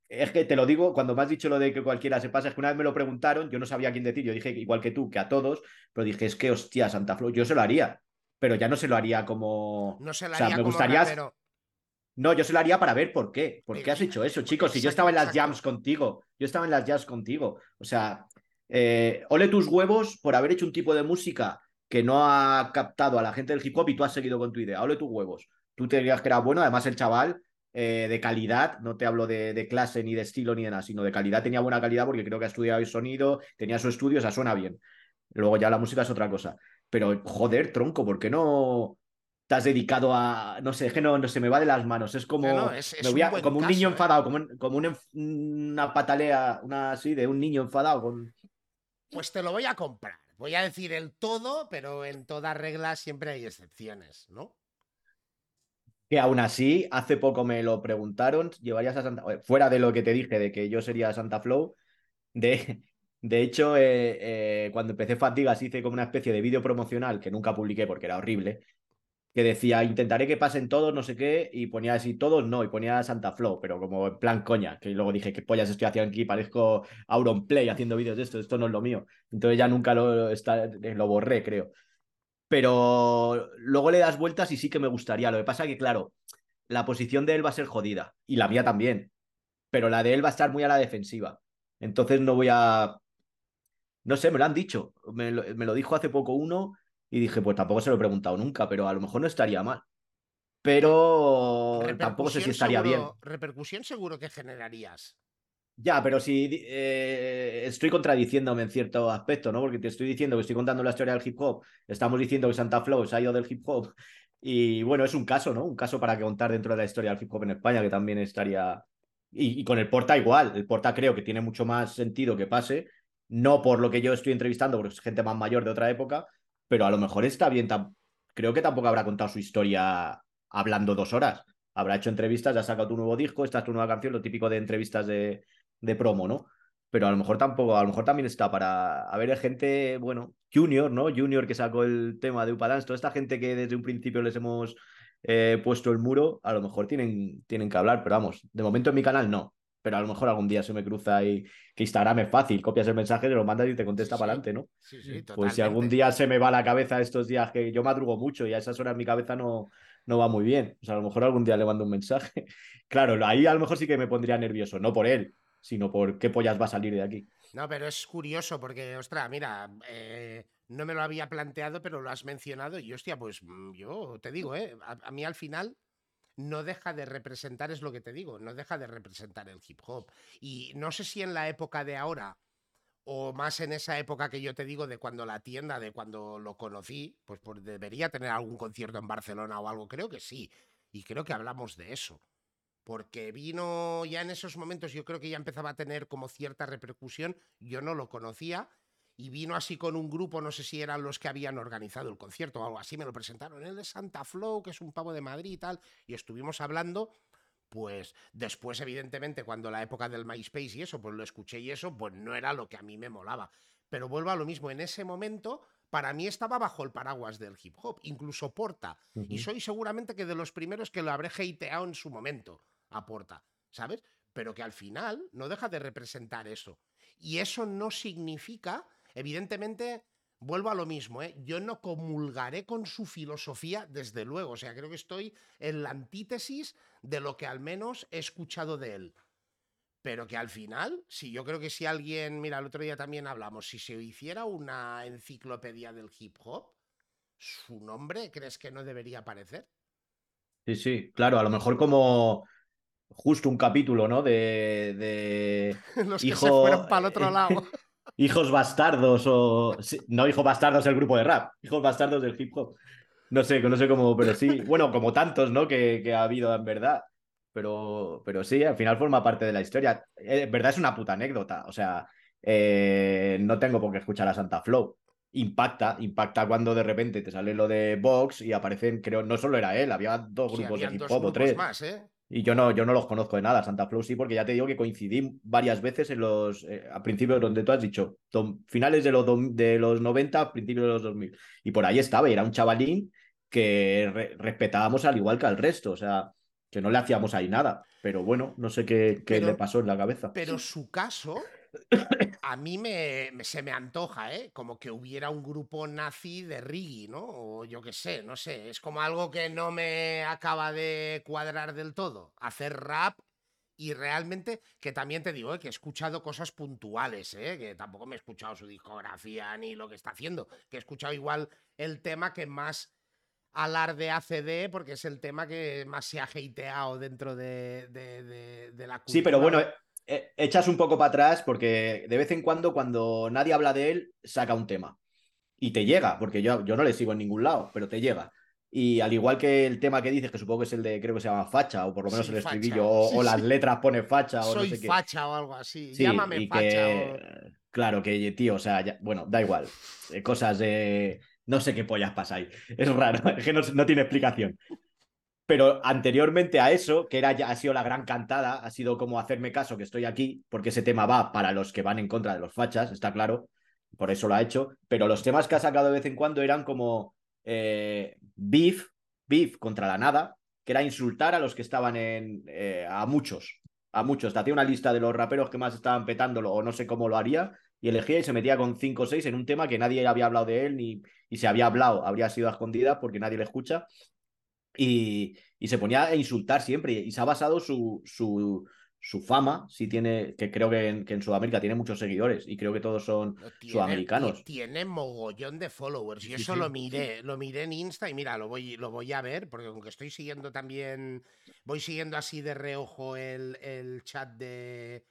es que te lo digo, cuando me has dicho lo de que cualquiera se pasa, es que una vez me lo preguntaron, yo no sabía quién decir, yo dije igual que tú, que a todos, pero dije, es que hostia, Santa Flor, yo se lo haría, pero ya no se lo haría como...
No se lo
o sea,
haría
me
como
gustaría...
rapero.
No, yo se lo haría para ver por qué. ¿Por
Eh,
qué has hecho eso, chicos? Si yo estaba en las jams contigo, yo estaba en las jams contigo. O sea, eh, ole tus huevos por haber hecho un tipo de música que no ha captado a la gente del hip hop y tú has seguido con tu idea. Ole tus huevos. Tú te creías que era bueno, además el chaval eh, de calidad, no te hablo de, de, clase ni de estilo ni de nada, sino de calidad, tenía buena calidad porque creo que ha estudiado el sonido, tenía su estudio, o sea, suena bien. Luego ya la música es otra cosa. Pero, joder, tronco, ¿por qué no te has dedicado a. No sé, es que no, no se me va de las manos. Es como.
No, no, es- es
me voy a-
un
como un
caso,
niño
¿eh?
enfadado, como, un- como un una patalea, una así, de un niño enfadado. Con...
Pues te lo voy a comprar. Voy a decir el todo, pero en toda regla siempre hay excepciones, ¿no?
Que aún así, hace poco me lo preguntaron, llevarías a Santa. eh, Fuera de lo que te dije de que yo sería Santa Flow, de, de hecho, eh, eh, cuando empecé Fatigas hice como una especie de vídeo promocional que nunca publiqué porque era horrible, que decía, intentaré que pasen todos, no sé qué, y ponía así, todos no, y ponía Santa Flow, pero como en plan coña, que luego dije, ¿qué pollas estoy haciendo aquí? Parezco Auronplay haciendo vídeos de esto, esto no es lo mío. Entonces ya nunca lo, está, lo borré, creo. Pero luego le das vueltas y sí que me gustaría. Lo que pasa que, claro, la posición de él va a ser jodida, y la mía también, pero la de él va a estar muy a la defensiva. Entonces no voy a... No sé, me lo han dicho. Me lo, me lo dijo hace poco uno y dije, pues tampoco se lo he preguntado nunca, pero a lo mejor no estaría mal. Pero tampoco sé si estaría bien.
Repercusión seguro que generarías.
Ya, pero si eh, estoy contradiciéndome en cierto aspecto, ¿no? Porque te estoy diciendo que estoy contando la historia del hip hop, estamos diciendo que Santa Flow se ha ido del hip hop, y bueno, es un caso, ¿no? Un caso para contar dentro de la historia del hip hop en España, que también estaría. Y, con el Porta igual, el Porta creo que tiene mucho más sentido que pase, no por lo que yo estoy entrevistando, porque es gente más mayor de otra época, pero a lo mejor está bien. Creo que tampoco habrá contado su historia hablando dos horas. Habrá hecho entrevistas, ya ha sacado tu nuevo disco, esta es tu nueva canción, lo típico de entrevistas de, de promo, ¿no? Pero a lo mejor tampoco, a lo mejor también está para. A ver, gente, bueno, Junior, ¿no? Junior que sacó el tema de Upadance, toda esta gente que desde un principio les hemos eh, puesto el muro, a lo mejor tienen, tienen que hablar, pero vamos, de momento en mi canal no. Pero a lo mejor algún día se me cruza y que Instagram es fácil, copias el mensaje, te lo mandas y te contesta
Sí,
para adelante, ¿no?
Sí, sí,
Pues si algún
totalmente.
día se me va la cabeza estos días que yo madrugo mucho y a esas horas mi cabeza no, no va muy bien. O sea, a lo mejor algún día le mando un mensaje. Claro, ahí a lo mejor sí que me pondría nervioso, no por él, sino por qué pollas va a salir de aquí.
No, pero es curioso porque, ostras, mira, eh, no me lo había planteado, pero lo has mencionado y, hostia, pues mm, yo te digo, ¿eh? A, mí al final no deja de representar, es lo que te digo, no deja de representar el hip hop. Y no sé si en la época de ahora o más en esa época que yo te digo de cuando la tienda, de cuando lo conocí, pues, pues debería tener algún concierto en Barcelona o algo, creo que sí. Y creo que hablamos de eso porque vino ya en esos momentos, yo creo que ya empezaba a tener como cierta repercusión, yo no lo conocía, y vino así con un grupo, no sé si eran los que habían organizado el concierto o algo así, me lo presentaron, él de Santa Flow, que es un pavo de Madrid y tal, y estuvimos hablando, pues después evidentemente cuando la época del MySpace y eso, pues lo escuché y eso, pues no era lo que a mí me molaba, pero vuelvo a lo mismo, en ese momento... Para mí estaba bajo el paraguas del hip hop, incluso Porta. Uh -huh. Y soy seguramente que de los primeros que lo habré hateado en su momento aporta, ¿sabes? Pero que al final no deja de representar eso. Y eso no significa, evidentemente, vuelvo a lo mismo, ¿eh? yo no comulgaré con su filosofía, desde luego, o sea, creo que estoy en la antítesis de lo que al menos he escuchado de él. Pero que al final, sí, yo creo que si alguien, mira, el otro día también hablamos, si se hiciera una enciclopedia del hip hop, ¿su nombre crees que no debería aparecer?
Sí, sí, claro, a lo mejor como justo un capítulo, ¿no? De. de
Los
hijo...
que se fueron para el otro lado.
hijos bastardos o. No, hijos bastardos del grupo de rap, hijos bastardos del hip hop. No sé, no sé cómo, pero sí. Bueno, como tantos, ¿no? Que, que ha habido en verdad. Pero, pero sí, al final forma parte de la historia. En verdad es una puta anécdota. O sea, eh, no tengo por qué escuchar a Santa Flow. impacta, impacta cuando de repente te sale lo de Vox y aparecen, creo, no solo era él, había dos grupos de hip hop o tres.
Más, ¿eh?
Y yo no, yo no los conozco de nada, Santa Flow sí, porque ya te digo que coincidí varias veces en los, eh, a principios donde tú has dicho, finales de los, de los 90, principios de los 2000. Y por ahí estaba, y era un chavalín que respetábamos al igual que al resto, o sea, que no le hacíamos ahí nada. Pero bueno, no sé qué, qué le pasó en la cabeza.
Pero su caso a mí me, se me antoja, ¿eh? Como que hubiera un grupo nazi de reggae, ¿no? O yo qué sé, no sé. Es como algo que no me acaba de cuadrar del todo. Hacer rap y realmente, que también te digo, ¿eh? que he escuchado cosas puntuales, ¿eh? que tampoco me he escuchado su discografía ni lo que está haciendo, que he escuchado igual el tema que más alarde ACD, porque es el tema que más se ha hateado dentro de, de la cultura.
Sí, pero bueno, eh, echas un poco para atrás porque de vez en cuando, cuando nadie habla de él, saca un tema. Y te llega, porque yo, yo no le sigo en ningún lado, pero te llega. Y al igual que el tema que dices, que supongo que es el de, creo que se llama facha, o por lo menos el estribillo, o, las letras pone facha, o
Soy
no sé
facha o algo así. Llámame facha.
Claro, que tío, o sea, bueno, da igual. Eh, cosas de. No sé qué pollas pasa ahí. Es raro, es que no, no tiene explicación. Pero anteriormente a eso, que era ya, ha sido la gran cantada, ha sido como hacerme caso que estoy aquí, porque ese tema va para los que van en contra de los fachas, está claro, por eso lo ha hecho. Pero los temas que ha sacado de vez en cuando eran como eh, beef, beef contra la nada, que era insultar a los que estaban en. Eh, a muchos, a muchos. Te hacía una lista de los raperos que más estaban petándolo, o no sé cómo lo haría, y elegía y se metía con 5 o 6 en un tema que nadie había hablado de él, ni y se había hablado, habría sido a escondida porque nadie le escucha y, se ponía a insultar siempre y se ha basado su, su, su fama, si tiene, que creo que en, Sudamérica tiene muchos seguidores y creo que todos son sudamericanos.
Tiene mogollón de followers. y eso lo miré, lo miré en Insta y mira, lo voy, lo voy a ver, porque aunque estoy siguiendo también, voy siguiendo así de reojo el, el chat de...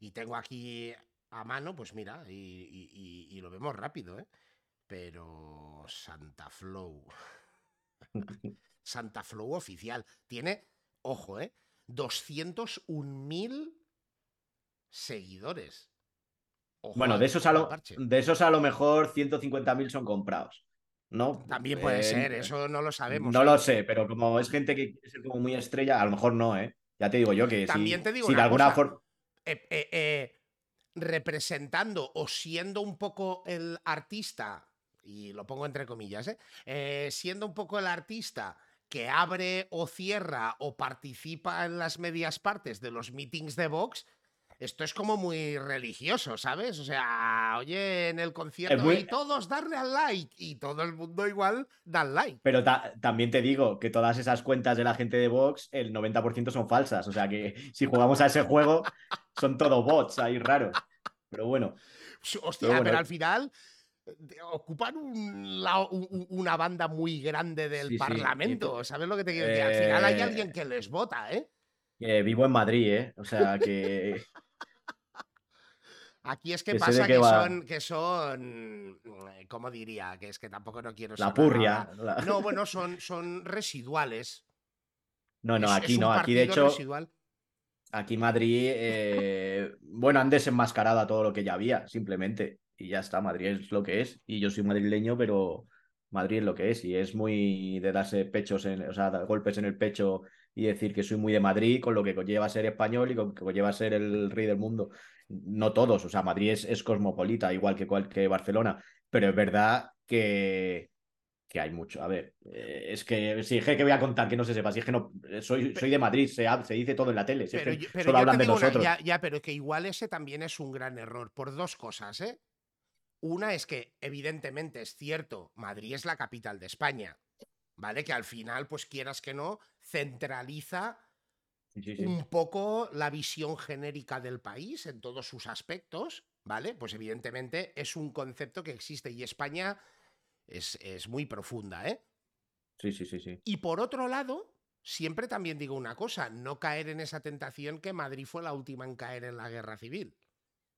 Y tengo aquí a mano, pues mira, y, y lo vemos rápido, ¿eh? Pero Santa Flow. Santa Flow oficial. Tiene, ojo, ¿eh? 201.000 seguidores.
bueno, de esos, a lo, de esos a lo mejor 150.000 son comprados. ¿no?
También puede eh, ser, eso no lo sabemos.
No ¿eh? lo sé, pero como es gente que es como muy estrella, a lo mejor no, ¿eh? Ya te digo yo que
También
si,
te digo
si de alguna forma.
Eh, representando o siendo un poco el artista, y lo pongo entre comillas, ¿eh? siendo un poco el artista que abre o cierra o participa en las medias partes de los meetings de Vox, esto es como muy religioso, ¿sabes? O sea, oye, en el concierto y todos darle al like y todo el mundo igual da al like.
Pero también te digo que todas esas cuentas de la gente de Vox, el 90% son falsas. O sea que si jugamos a ese juego, son todo bots ahí raros. Pero bueno.
Hostia, pero al final ocupan una banda muy grande del Parlamento. ¿Sabes lo que te quiero decir? Al final hay alguien eh, que les vota, ¿eh?
vivo en Madrid, ¿eh? O sea que.
Aquí es que, pasa que, son, que son, eh, ¿cómo diría? Que es que tampoco no quiero
La purria.
No, bueno, son, son residuales.
No, no, aquí no, aquí de hecho. Aquí Madrid, eh, bueno, han desenmascarado a todo lo que ya había, simplemente y ya está, Madrid es lo que es. Y yo soy madrileño, pero Madrid es lo que es. Y es muy de darse pechos, en, o sea, golpes en el pecho y decir que soy muy de Madrid, con lo que conlleva ser español y con lo que conlleva ser el rey del mundo. No todos, o sea, Madrid es, cosmopolita, igual que, que Barcelona, pero es verdad que, que hay mucho. A ver, eh, es que si es que voy a contar que no se sepa, si es que no, soy, soy de Madrid, se, se dice todo en la tele, solo hablan de nosotros.
ya, pero que igual ese también es un gran error, por dos cosas, ¿eh? Una es que, evidentemente, es cierto, Madrid es la capital de España, ¿vale? Que al final, pues quieras que no, centraliza un poco la visión genérica del país en todos sus aspectos, ¿vale? Pues evidentemente es un concepto que existe y España es, es muy profunda, ¿eh?
Sí, sí, sí, sí.
Y por otro lado, siempre también digo una cosa, no caer en esa tentación que Madrid fue la última en caer en la guerra civil.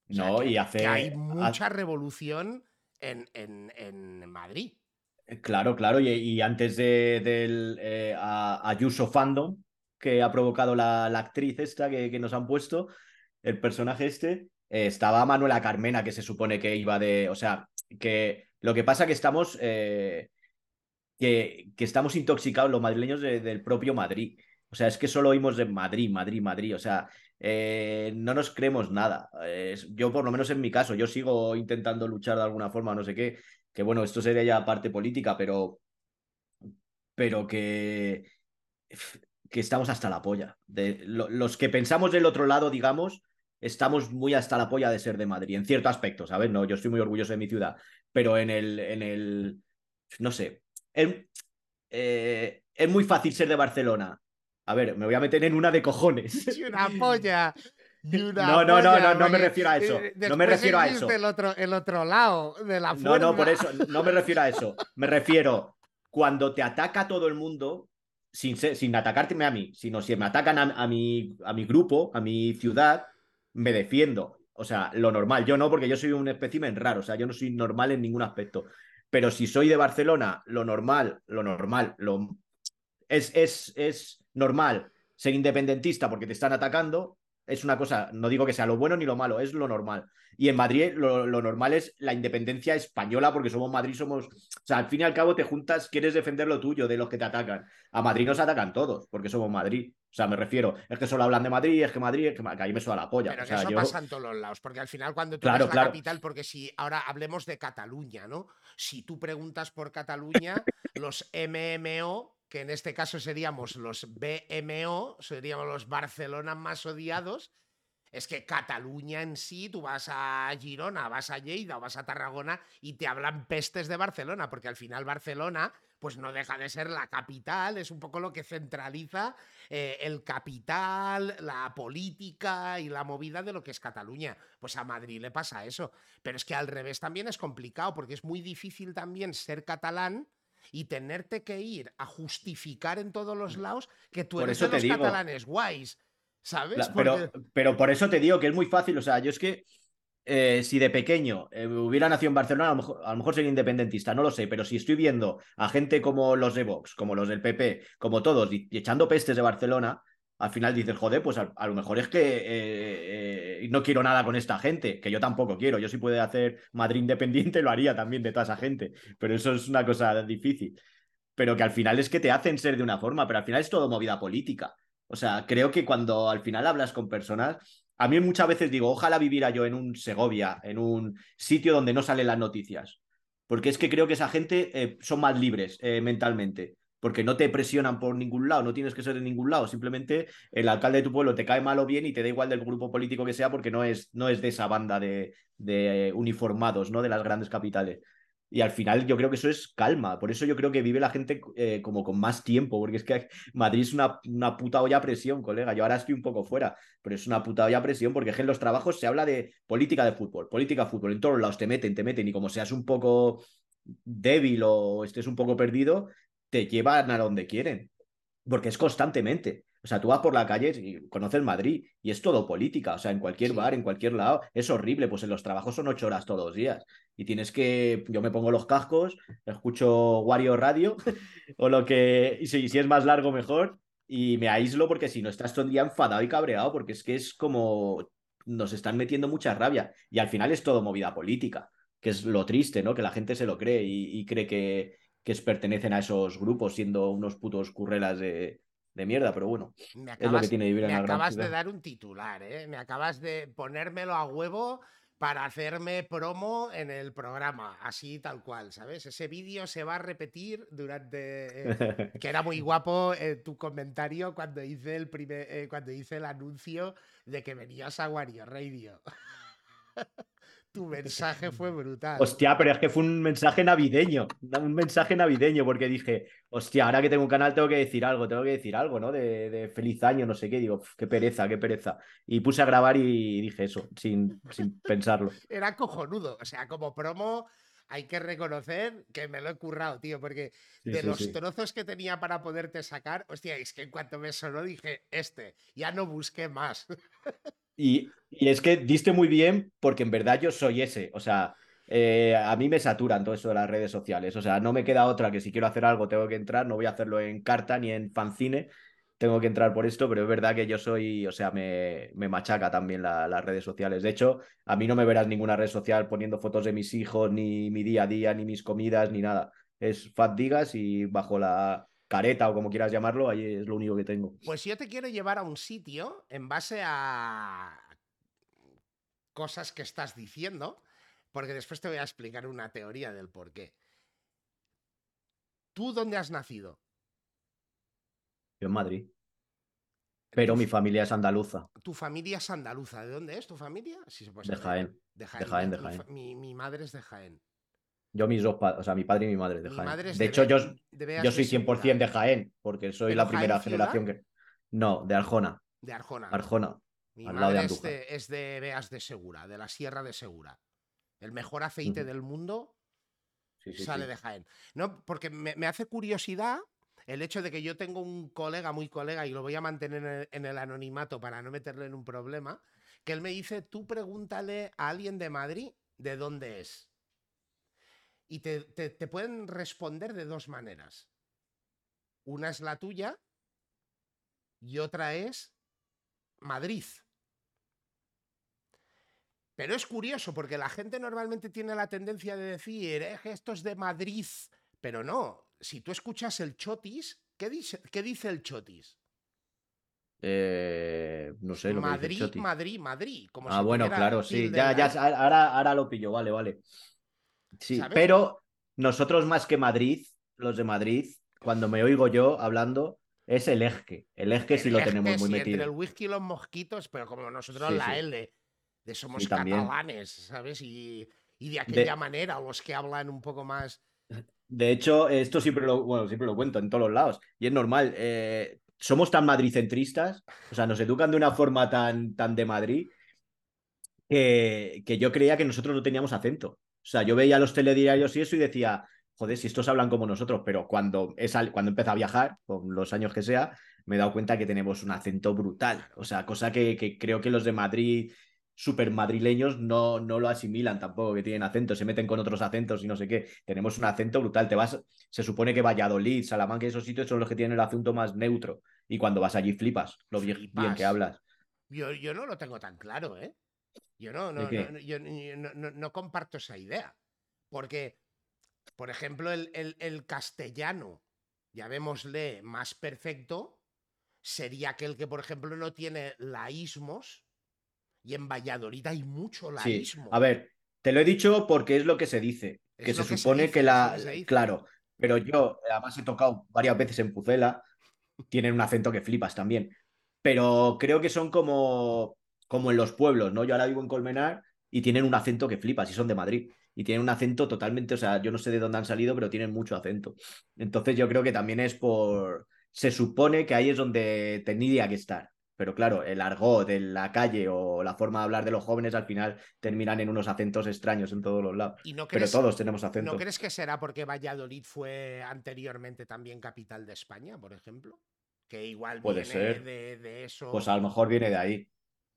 No, y hace.
hay mucha revolución en, en, Madrid.
Eh, claro, claro, y, antes de, del eh, Ayuso Fandom, que ha provocado la, la actriz esta que, que, nos han puesto, el personaje este, eh, estaba Manuela Carmena, que se supone que iba de. O sea, que Lo que pasa que estamos, eh, que, que, estamos intoxicados los madrileños del propio Madrid. O sea, es que solo oímos de Madrid, Madrid, Madrid. O sea, eh, no nos creemos nada. yo, por lo menos en mi caso, yo sigo intentando luchar de alguna forma, no sé qué, que bueno, esto sería ya parte política, pero, pero que, que estamos hasta la polla. De, los que pensamos del otro lado, digamos, estamos muy hasta la polla de ser de Madrid, en cierto aspecto, ¿sabes? No, yo estoy muy orgulloso de mi ciudad, pero en el, en el no sé, es, eh, es muy fácil ser de Barcelona. A ver, me voy a meter en una de cojones.
Y una polla.
no, no, no, no, no me refiero a eso. No me refiero a eso.
El otro, el otro lado de la
No, no, por eso, no me refiero a eso. Me refiero cuando te ataca todo el mundo, sin, sin atacarte a mí, sino si me atacan a, mi, a mi grupo, a mi ciudad, me defiendo. O sea, lo normal. Yo no, porque yo soy un espécimen raro. O sea, yo no soy normal en ningún aspecto. Pero si soy de Barcelona, lo normal, lo normal, lo... Es, es, es normal ser independentista porque te están atacando. Es una cosa, no digo que sea lo bueno ni lo malo, es lo normal. Y en Madrid lo, normal es la independencia española, porque somos Madrid, somos. O sea, al fin y al cabo te juntas, quieres defender lo tuyo de los que te atacan. A Madrid nos atacan todos, porque somos Madrid. O sea, me refiero, es que solo hablan de Madrid, es que Madrid, es que, ahí me suena la polla.
Pero
o sea,
eso pasa en todos los lados, porque al final cuando tú eres la capital, porque si ahora hablemos de Cataluña, ¿no? Si tú preguntas por Cataluña, los MMO, que en este caso seríamos los BMO, seríamos los Barcelona más odiados, es que Cataluña en sí, tú vas a Girona, vas a Lleida o vas a Tarragona y te hablan pestes de Barcelona, porque al final Barcelona pues no deja de ser la capital, es un poco lo que centraliza eh, el capital, la política y la movida de lo que es Cataluña. Pues a Madrid le pasa eso. Pero es que al revés también es complicado, porque es muy difícil también ser catalán y tenerte que ir a justificar en todos los lados que tú eres de los catalanes guays. ¿Sabes?
pero, pero por eso te digo que es muy fácil. O sea, yo es que eh, si de pequeño eh, hubiera nacido en Barcelona, a lo, mejor, a lo, mejor, sería independentista, no lo sé, pero si estoy viendo a gente como los de Vox, como los del PP, como todos, y, echando pestes de Barcelona, al final dices, joder, pues a, lo mejor es que eh, no quiero nada con esta gente, que yo tampoco quiero. Yo si puede hacer Madrid independiente, lo haría también de toda esa gente, pero eso es una cosa difícil. Pero que al final es que te hacen ser de una forma, pero al final es todo movida política. O sea, creo que cuando al final hablas con personas, a mí muchas veces digo, ojalá viviera yo en un Segovia, en un sitio donde no salen las noticias. Porque es que creo que esa gente eh, son más libres eh, mentalmente. Porque no te presionan por ningún lado, no tienes que ser de ningún lado. Simplemente el alcalde de tu pueblo te cae mal o bien y te da igual del grupo político que sea porque no es, no es de esa banda de, de uniformados, ¿no? De las grandes capitales. Y al final yo creo que eso es calma. Por eso yo creo que vive la gente eh, como con más tiempo, porque es que Madrid es una, una, puta olla presión, colega. Yo ahora estoy un poco fuera, pero es una puta olla presión porque en los trabajos se habla de política de fútbol, política de fútbol. En todos lados te meten, te meten y como seas un poco débil o estés un poco perdido, te llevan a donde quieren. Porque es constantemente. O sea, tú vas por la calle y conoces Madrid y es todo política. O sea, en cualquier bar, en cualquier lado, es horrible. Pues en los trabajos son ocho horas todos los días. Y tienes que. Yo me pongo los cascos, escucho Wario Radio, o lo que. Y si, si es más largo, mejor. Y me aíslo porque si no estás todo el día enfadado y cabreado, porque es que es como. Nos están metiendo mucha rabia. Y al final es todo movida política, que es lo triste, ¿no? Que la gente se lo cree y, y cree que, que pertenecen a esos grupos siendo unos putos currelas de, de mierda, pero bueno, es lo que tiene vivir en
Me acabas de dar un titular, ¿eh? Me acabas de ponérmelo a huevo para hacerme promo en el programa, así tal cual, ¿sabes? Ese vídeo se va a repetir durante... Eh, que era muy guapo eh, tu comentario cuando hice, el primer, eh, cuando hice el anuncio de que venías a Wario Radio. tu mensaje fue brutal.
Hostia, pero es que fue un mensaje navideño, un mensaje navideño, porque dije, hostia, ahora que tengo un canal tengo que decir algo, tengo que decir algo, ¿no? De, feliz año, no sé qué, digo, qué pereza, qué pereza. Y puse a grabar y dije eso, sin, sin pensarlo.
Era cojonudo, o sea, como promo hay que reconocer que me lo he currado, tío, porque de los trozos que tenía para poderte sacar, hostia, es que en cuanto me sonó dije, este, ya no busqué más.
Y, es que diste muy bien porque en verdad yo soy ese. O sea, eh, a mí me saturan todo eso de las redes sociales. O sea, no me queda otra que si quiero hacer algo tengo que entrar, no voy a hacerlo en carta ni en fanzine. tengo que entrar por esto, pero es verdad que yo soy, o sea, me, machaca también las redes sociales. De hecho, a mí no me verás ninguna red social poniendo fotos de mis hijos, ni mi día a día, ni mis comidas, ni nada. Es Fat Digas y bajo la careta o como quieras llamarlo, ahí es lo único que tengo.
Pues yo te quiero llevar a un sitio en base a cosas que estás diciendo, porque después te voy a explicar una teoría del por qué. ¿Tú dónde has nacido?
Yo en Madrid. Pero mi familia es andaluza.
Tu familia es andaluza. ¿De dónde es tu familia?
de, Jaén.
de
Jaén. De
Jaén, Mi, madre es de Jaén.
Yo mis dos padres, o sea, mi padre y mi madre de Jaén. de, hecho, yo, yo soy 100% de Jaén, porque soy la primera generación que... No, de Arjona.
De Arjona.
Arjona.
Mi madre es, de, es de Beas de Segura, de la Sierra de Segura. El mejor aceite del mundo sale de Jaén. No, porque me, hace curiosidad el hecho de que yo tengo un colega, muy colega, y lo voy a mantener en el, anonimato para no meterle en un problema, que él me dice, tú pregúntale a alguien de Madrid de dónde es. Y te, te pueden responder de dos maneras. Una es la tuya y otra es Madrid. Pero es curioso porque la gente normalmente tiene la tendencia de decir, eh, esto es de Madrid, pero no, si tú escuchas el chotis, ¿qué dice, qué dice el chotis?
Eh, no sé lo
Madrid, que dice Madrid, Madrid, Como
ah, bueno, claro, sí, ya, ya, ahora, ahora lo pillo, vale, vale. Sí, pero nosotros más que Madrid, los de Madrid, cuando me oigo yo hablando, es el eje. El eje sí lo tenemos muy metido.
Entre el whisky y los mosquitos, pero como nosotros la L de somos catalanes, ¿sabes? Y, de aquella manera, los que hablan un poco más.
De hecho, esto siempre lo, bueno, siempre lo cuento en todos los lados, y es normal. Eh, somos tan madricentristas, o sea, nos educan de una forma tan, tan de Madrid, que, que yo creía que nosotros no teníamos acento. O sea, yo veía los telediarios y eso y decía, joder, si estos hablan como nosotros, pero cuando, es, cuando empecé a viajar, con los años que sea, me he dado cuenta que tenemos un acento brutal. O sea, cosa que, que creo que los de Madrid super madrileños no, no lo asimilan tampoco, que tienen acento, se meten con otros acentos y no sé qué. Tenemos un acento brutal. Te vas, se supone que Valladolid, Salamanca y esos sitios son los que tienen el acento más neutro. Y cuando vas allí flipas lo bien, que hablas.
Yo, yo, no lo tengo tan claro, ¿eh? Yo no, no, no, comparto esa idea. Porque, por ejemplo, el, el, el castellano, llamémosle más perfecto, sería aquel que, por ejemplo, no tiene laísmos y en Valladolid hay mucho laísmo.
A ver, te lo he dicho porque es lo que se dice. que se supone que la. Claro, pero yo además he tocado varias veces en Pucela. Tienen un acento que flipas también. Pero creo que son como, como en los pueblos, ¿no? Yo ahora vivo en Colmenar y tienen un acento que flipas y son de Madrid. Y tienen un acento totalmente, o sea, yo no sé de dónde han salido, pero tienen mucho acento. Entonces yo creo que también es por. Se supone que ahí es donde tendría que estar. Pero claro, el argot de la calle o la forma de hablar de los jóvenes al final terminan en unos acentos extraños en todos los lados. Pero todos tenemos acentos.
¿No crees que será porque Valladolid fue anteriormente también capital de España, por ejemplo? Que igual
Puede
viene
ser.
De, eso.
Pues a lo mejor viene de ahí.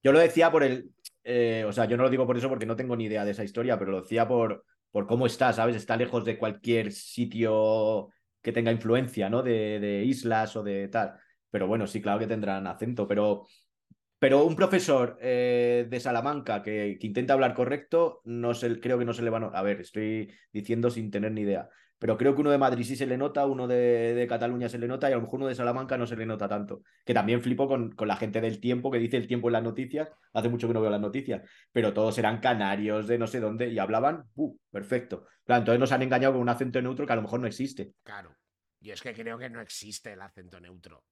Yo lo decía por el. Eh, o sea, yo no lo digo por eso porque no tengo ni idea de esa historia, pero lo decía por, por cómo está, ¿sabes? Está lejos de cualquier sitio que tenga influencia, ¿no? De, de islas o de tal. Pero bueno, sí, claro que tendrán acento, pero, pero un profesor eh, de Salamanca que, intenta hablar correcto, no se, creo que no se le va a... A ver, estoy diciendo sin tener ni idea, pero creo que uno de Madrid sí se le nota, uno de, Cataluña se le nota y a lo mejor uno de Salamanca no se le nota tanto. Que también flipo con, con, la gente del tiempo que dice el tiempo en las noticias, hace mucho que no veo las noticias, pero todos eran canarios de no sé dónde y hablaban, uh, perfecto. Claro, entonces nos han engañado con un acento neutro que a lo mejor no existe.
Claro. Y es que creo que no existe el acento neutro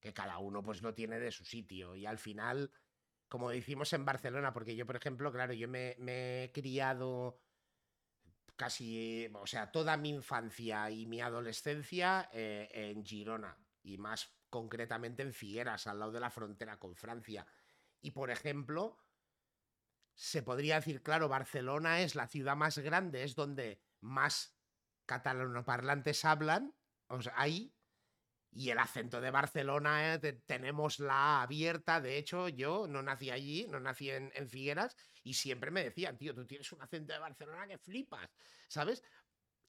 que cada uno pues lo tiene de su sitio y al final, como decimos en Barcelona, porque yo, por ejemplo, claro, yo me, he criado casi, o sea, toda mi infancia y mi adolescencia eh, en Girona y más concretamente en Figueras, al lado de la frontera con Francia. Y, por ejemplo, se podría decir, claro, Barcelona es la ciudad más grande, es donde más catalanoparlantes hablan, o sea, hay y el acento de Barcelona, eh, tenemos la abierta. De hecho, yo no nací allí, no nací en, Figueras, y siempre me decían, tío, tú tienes un acento de Barcelona que flipas, ¿sabes?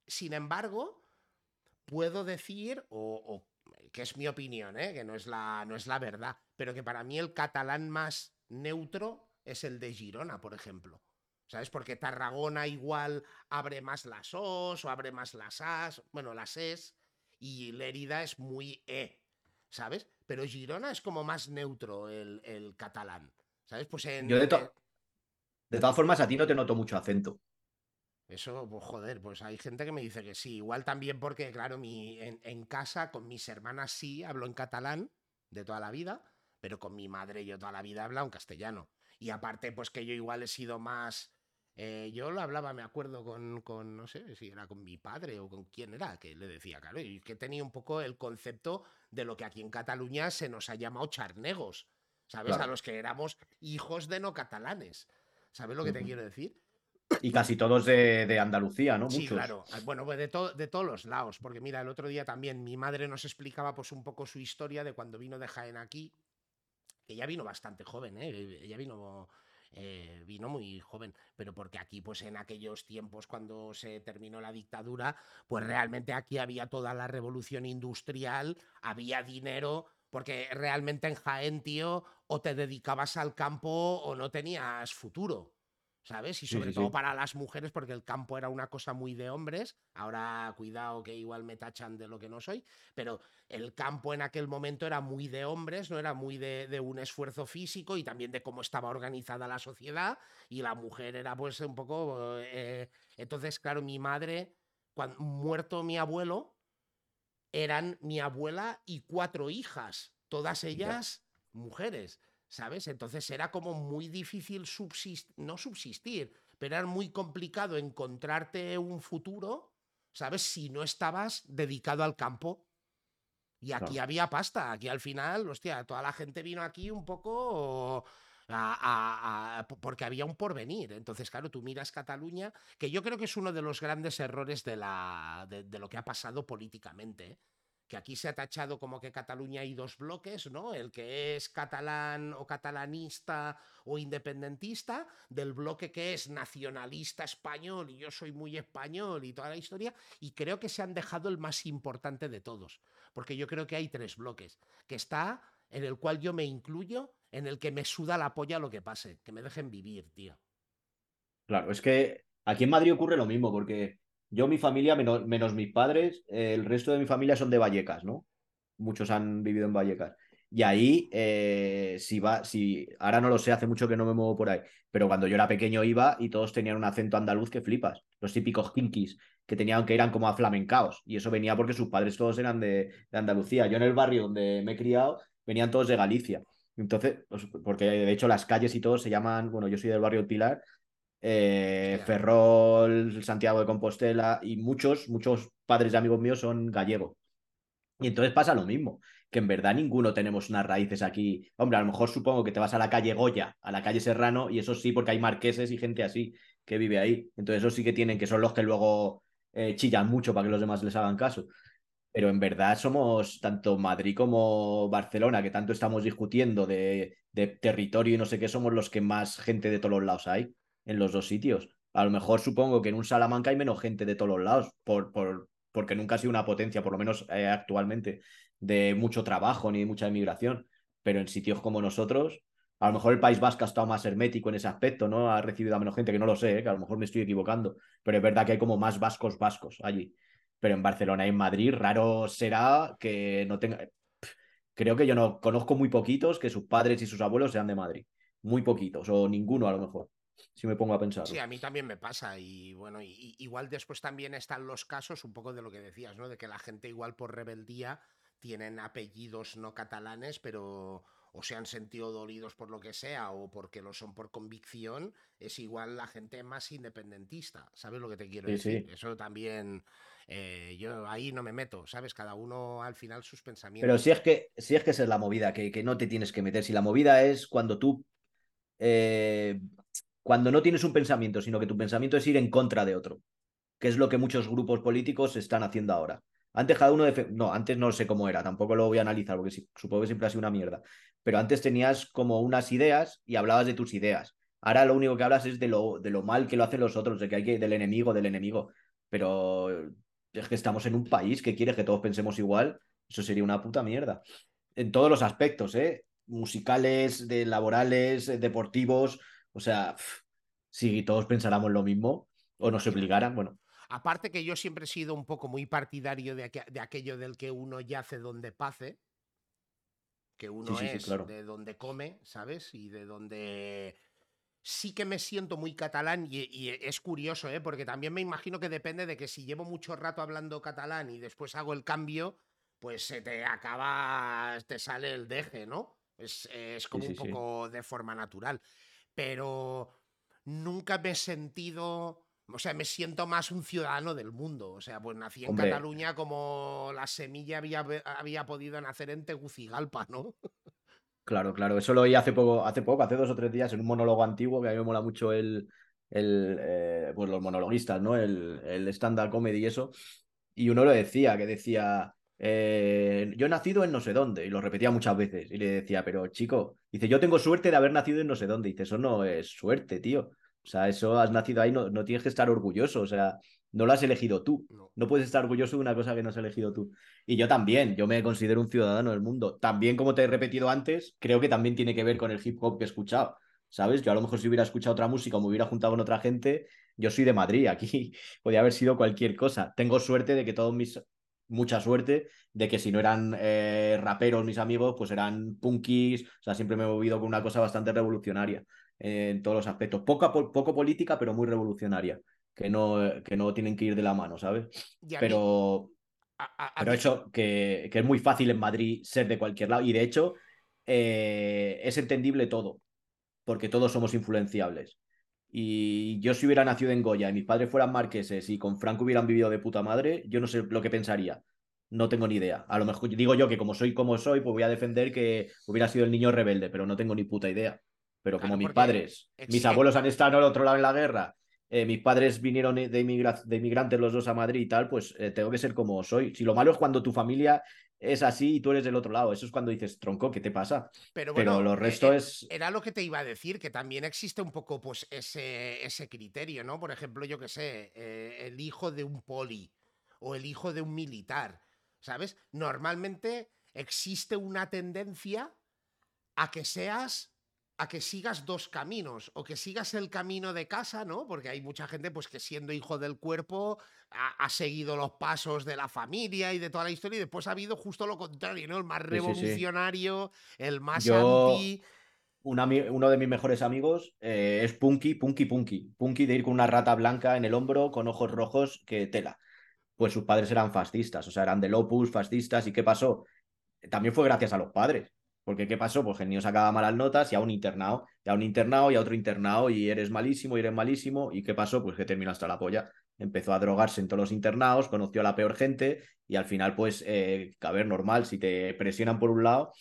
Sin embargo, puedo decir, o, que es mi opinión, ¿eh? que no es, la, no es la verdad, pero que para mí el catalán más neutro es el de Girona, por ejemplo. ¿Sabes? Porque Tarragona igual abre más las os o abre más las as, bueno, las es, y Lérida es muy e, ¿sabes? Pero Girona es como más neutro el, el catalán, ¿sabes? Pues en...
Yo de, de todas formas a ti no te noto mucho acento.
Eso, pues joder, pues hay gente que me dice que sí. Igual también porque, claro, mi, en, en, casa con mis hermanas sí hablo en catalán de toda la vida, pero con mi madre yo toda la vida he hablado en castellano. Y aparte, pues que yo igual he sido más... Eh, yo lo hablaba, me acuerdo, con, con, no sé si era con mi padre o con quién era, que le decía, claro, y que tenía un poco el concepto de lo que aquí en Cataluña se nos ha llamado charnegos, ¿sabes?
Claro.
A los que éramos hijos de no catalanes. ¿Sabes lo que te quiero decir?
Y casi todos de, de Andalucía, ¿no?
Sí,
Muchos.
claro. Ah, Bueno, pues de, to- de todos los lados. Porque mira, el otro día también mi madre nos explicaba pues un poco su historia de cuando vino de Jaén aquí. Que ya vino bastante joven, ¿eh? Ella vino, eh, vino muy joven. Pero porque aquí, pues en aquellos tiempos, cuando se terminó la dictadura, pues realmente aquí había toda la revolución industrial, había dinero. Porque realmente en Jaén, tío, o te dedicabas al campo o no tenías futuro. ¿Sabes? Y sobre
sí,
todo
sí.
para las mujeres, porque el campo era una cosa muy de hombres. Ahora, cuidado que igual me tachan de lo que no soy, pero el campo en aquel momento era muy de hombres, no era muy de, de un esfuerzo físico y también de cómo estaba organizada la sociedad. Y la mujer era pues un poco... eh, entonces, claro, mi madre, cuando muerto mi abuelo, eran mi abuela y cuatro hijas, todas ellas mujeres. ¿Sabes? Entonces era como muy difícil subsistir, no subsistir, pero era muy complicado encontrarte un futuro, ¿sabes? Si no estabas dedicado al campo. Y aquí había pasta, aquí al final, hostia, toda la gente vino aquí un poco a- a- a- po- porque había un porvenir. Entonces, claro, tú miras Cataluña, que yo creo que es uno de los grandes errores de, la, de, de lo que ha pasado políticamente. ¿eh? Que aquí se ha tachado como que Cataluña hay dos bloques, ¿no? El que es catalán o catalanista o independentista, del bloque que es nacionalista español y yo soy muy español y toda la historia, y creo que se han dejado el más importante de todos, porque yo creo que hay tres bloques, que está en el cual yo me incluyo, en el que me suda la polla lo que pase, que me dejen vivir, tío.
Claro, es que aquí en Madrid ocurre lo mismo, porque yo, mi familia, menos, menos mis padres, el resto de mi familia son de Vallecas, ¿no? Muchos han vivido en Vallecas. Y ahí, eh, si va, si, ahora no lo sé, hace mucho que no me muevo por ahí, pero cuando yo era pequeño iba y todos tenían un acento andaluz que flipas. Los típicos kinkis que tenían que eran como aflamencaos. Y eso venía porque sus padres todos eran de, de Andalucía. Yo en el barrio donde me he criado, venían todos de Galicia. Entonces, pues, porque de hecho las calles y todo se llaman, bueno, yo soy del barrio Pilar, eh. Ferrol, Santiago de Compostela y muchos, muchos padres de amigos míos son gallegos. Y entonces pasa lo mismo, que en verdad ninguno tenemos unas raíces aquí. Hombre, a lo mejor supongo que te vas a la calle Goya, a la calle Serrano, y eso sí, porque hay marqueses y gente así que vive ahí. Entonces, eso sí que tienen, que son los que luego eh, chillan mucho para que los demás les hagan caso. Pero en verdad somos tanto Madrid como Barcelona, que tanto estamos discutiendo de, de territorio y no sé qué, somos los que más gente de todos los lados hay en los dos sitios. A lo mejor supongo que en un Salamanca hay menos gente de todos los lados, por, por, porque nunca ha sido una potencia, por lo menos eh, actualmente, de mucho trabajo ni de mucha inmigración. Pero en sitios como nosotros, a lo mejor el País Vasco ha estado más hermético en ese aspecto, ¿no? Ha recibido a menos gente, que no lo sé, ¿eh? que a lo mejor me estoy equivocando. Pero es verdad que hay como más vascos vascos allí. Pero en Barcelona y en Madrid, raro será que no tenga. Creo que yo no conozco muy poquitos que sus padres y sus abuelos sean de Madrid. Muy poquitos, o ninguno a lo mejor, si me pongo a pensarlo.
Sí, a mí también me pasa y bueno, y- igual después también están los casos, un poco de lo que decías, ¿no? De que la gente igual por rebeldía tienen apellidos no catalanes, pero o se han sentido dolidos por lo que sea o porque lo son por convicción, es igual la gente más independentista, ¿sabes lo que te quiero
Sí,
decir?
sí.
Eso también, eh, yo ahí no me meto, ¿sabes? Cada uno al final sus
Pero
pensamientos.
si es que, si es que esa es la movida, que, que no te tienes que meter. Si la movida es cuando tú, eh, cuando no tienes un pensamiento, sino que tu pensamiento es ir en contra de otro, que es lo que muchos grupos políticos están haciendo ahora. Antes cada uno, defe- no, antes no sé cómo era, tampoco lo voy a analizar porque supongo que siempre ha sido una mierda, pero antes tenías como unas ideas y hablabas de tus ideas. Ahora lo único que hablas es de lo, de lo mal que lo hacen los otros, de que hay que, del enemigo, del enemigo. Pero es que estamos en un país que quiere que todos pensemos igual Eso sería una puta mierda. En todos los aspectos, ¿eh? Musicales, de laborales, deportivos. O sea, si todos pensáramos lo mismo o nos obligaran, bueno.
Aparte que yo siempre he sido un poco muy partidario de, de aquello del que uno yace donde pase, que uno es de donde come, ¿sabes? Y de donde sí que me siento muy catalán y, es curioso, ¿eh? porque también me imagino que depende de que si llevo mucho rato hablando catalán y después hago el cambio, pues se te acaba, te sale el deje, ¿no? Es, como un poco de forma natural. Pero nunca me he sentido o sea, me siento más un ciudadano del mundo. O sea, pues nací en Cataluña como la semilla había, había podido nacer en Tegucigalpa, ¿no?
Claro, claro. Eso lo oí hace poco, hace poco, hace dos o tres días, en un monólogo antiguo, que a mí me mola mucho el, el eh, pues los monologuistas, ¿no? El, el stand-up comedy y eso. Y uno lo decía, que decía, eh, yo he nacido en no sé dónde, y lo repetía muchas veces. Y le decía, pero chico, dice, yo tengo suerte de haber nacido en no sé dónde. Dice, eso no es suerte, tío. O sea, eso has nacido ahí, no, no tienes que estar orgulloso, o sea, no lo has elegido tú. No. puedes estar orgulloso de una cosa que no has elegido tú. Y yo también, yo me considero un ciudadano del mundo. También, como te he repetido antes, creo que también tiene que ver con el hip hop que he escuchado. ¿Sabes? Yo a lo mejor si hubiera escuchado otra música o me hubiera juntado con otra gente, yo soy de Madrid, aquí podía haber sido cualquier cosa. Tengo suerte de que todos mis, mucha suerte de que si no eran eh, raperos mis amigos, pues eran punkis, o sea, siempre me he movido con una cosa bastante revolucionaria en todos los aspectos. Poca, poco política, pero muy revolucionaria, que no, que no tienen que ir de la mano, ¿sabes? Pero, pero hecho que, que, es muy fácil en Madrid ser de cualquier lado y de hecho eh, es entendible todo, porque todos somos influenciables. Y yo si hubiera nacido en Goya y mis padres fueran marqueses y con Franco hubieran vivido de puta madre, yo no sé lo que pensaría. No tengo ni idea. A lo mejor digo yo que como soy como soy, pues voy a defender que hubiera sido el niño rebelde, pero no tengo ni puta idea. Pero como mis padres, mis abuelos han estado al otro lado en la guerra, eh, mis padres vinieron de, de, inmigrantes los dos a Madrid y tal, pues eh, tengo que ser como soy. Si lo malo es cuando tu familia es así y tú eres del otro lado, eso es cuando dices, tronco, ¿qué te pasa? Pero, bueno, lo eh, resto es...
Era lo que te iba a decir, que también existe un poco pues ese, ese criterio, ¿no? Por ejemplo, yo que sé, el hijo de un poli o el hijo de un militar, ¿sabes? Normalmente existe una tendencia a que seas a que sigas dos caminos, o que sigas el camino de casa, ¿no? Porque hay mucha gente, pues, que siendo hijo del cuerpo ha, seguido los pasos de la familia y de toda la historia, y después ha habido justo lo contrario, ¿no? El más revolucionario, el más anti.
uno de mis mejores amigos eh, es Punky, Punky, Punky. Punky de ir con una rata blanca en el hombro, con ojos rojos, que tela. Pues sus padres eran fascistas, o sea, eran del Opus, fascistas, ¿y qué pasó? También fue gracias a los padres porque ¿qué pasó? Pues el niño sacaba malas notas y a un internado, y a un internado y a otro internado, y eres malísimo, y eres malísimo. ¿Y qué pasó? Pues que terminó hasta la polla. Empezó a drogarse en todos los internados, conoció a la peor gente, y al final, pues, eh, a ver, normal, si te presionan por un lado,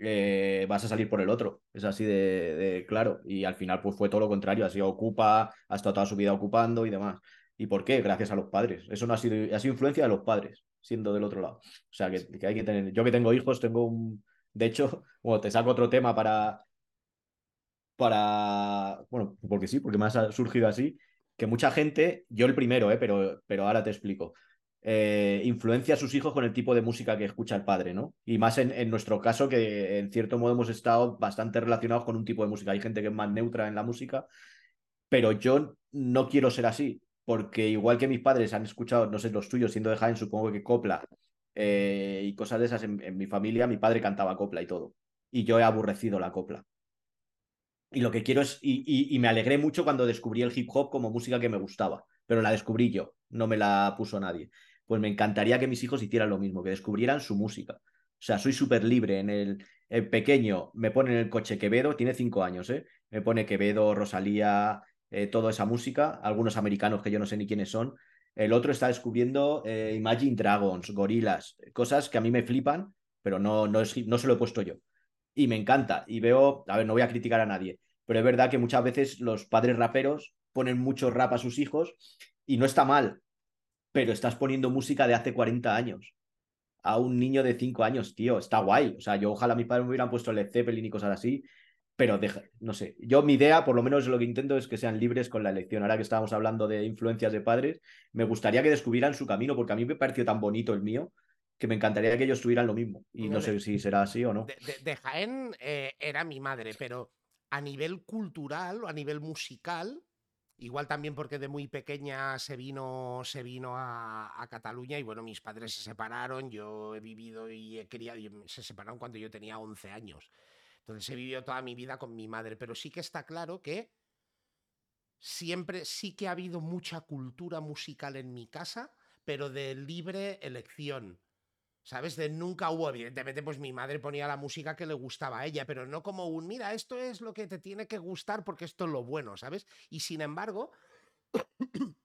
eh, vas a salir por el otro. Es así de, claro. Y al final, pues fue todo lo contrario. Así ocupa, ha estado toda su vida ocupando y demás. ¿Y por qué? Gracias a los padres. Eso no ha sido, ha sido influencia de los padres, siendo del otro lado. O sea, que, que hay que tener. Yo que tengo hijos, tengo un, de hecho, te saco otro tema para, para, bueno, porque sí, porque me ha surgido así, que mucha gente, yo el primero, eh, pero, pero ahora te explico, eh, influencia a sus hijos con el tipo de música que escucha el padre, ¿no? Y más en, en, nuestro caso, que en cierto modo hemos estado bastante relacionados con un tipo de música. Hay gente que es más neutra en la música, pero yo no quiero ser así, porque igual que mis padres han escuchado, no sé, los tuyos siendo de Jaén, supongo que Copla eh, y cosas de esas en, mi familia. Mi padre cantaba copla y todo. Y yo he aborrecido la copla. Y lo que quiero es, y, me alegré mucho cuando descubrí el hip hop como música que me gustaba, pero la descubrí yo, no me la puso nadie. Pues me encantaría que mis hijos hicieran lo mismo, que descubrieran su música. O sea, soy súper libre. En el, pequeño me pone en el coche Quevedo, tiene cinco años, ¿eh? Me pone Quevedo, Rosalía, eh, toda esa música, algunos americanos que yo no sé ni quiénes son, el otro está descubriendo eh, Imagine Dragons, gorilas, cosas que a mí me flipan, pero no, no, es, no se lo he puesto yo. Y me encanta. Y veo, a ver, no voy a criticar a nadie, pero es verdad que muchas veces los padres raperos ponen mucho rap a sus hijos y no está mal, pero estás poniendo música de hace 40 años a un niño de 5 años, tío, está guay. O sea, yo ojalá mis padres me hubieran puesto Led Zeppelin y cosas así, pero deja, no sé, yo mi idea, por lo menos lo que intento es que sean libres con la elección. Ahora que estábamos hablando de influencias de padres, me gustaría que descubrieran su camino, porque a mí me pareció tan bonito el mío, que me encantaría que ellos tuvieran lo mismo. Y no sé si será así o no.
De, Jaén eh, era mi madre, pero a nivel cultural o a nivel musical, igual también porque de muy pequeña se vino, se vino a, Cataluña y bueno, mis padres se separaron, yo he vivido y he criado, y se separaron cuando yo tenía 11 años. Entonces he vivido toda mi vida con mi madre, pero sí que está claro que siempre sí que ha habido mucha cultura musical en mi casa, pero de libre elección. ¿Sabes? De nunca hubo, evidentemente, pues mi madre ponía la música que le gustaba a ella, pero no como un, mira, esto es lo que te tiene que gustar porque esto es lo bueno, ¿sabes? Y sin embargo,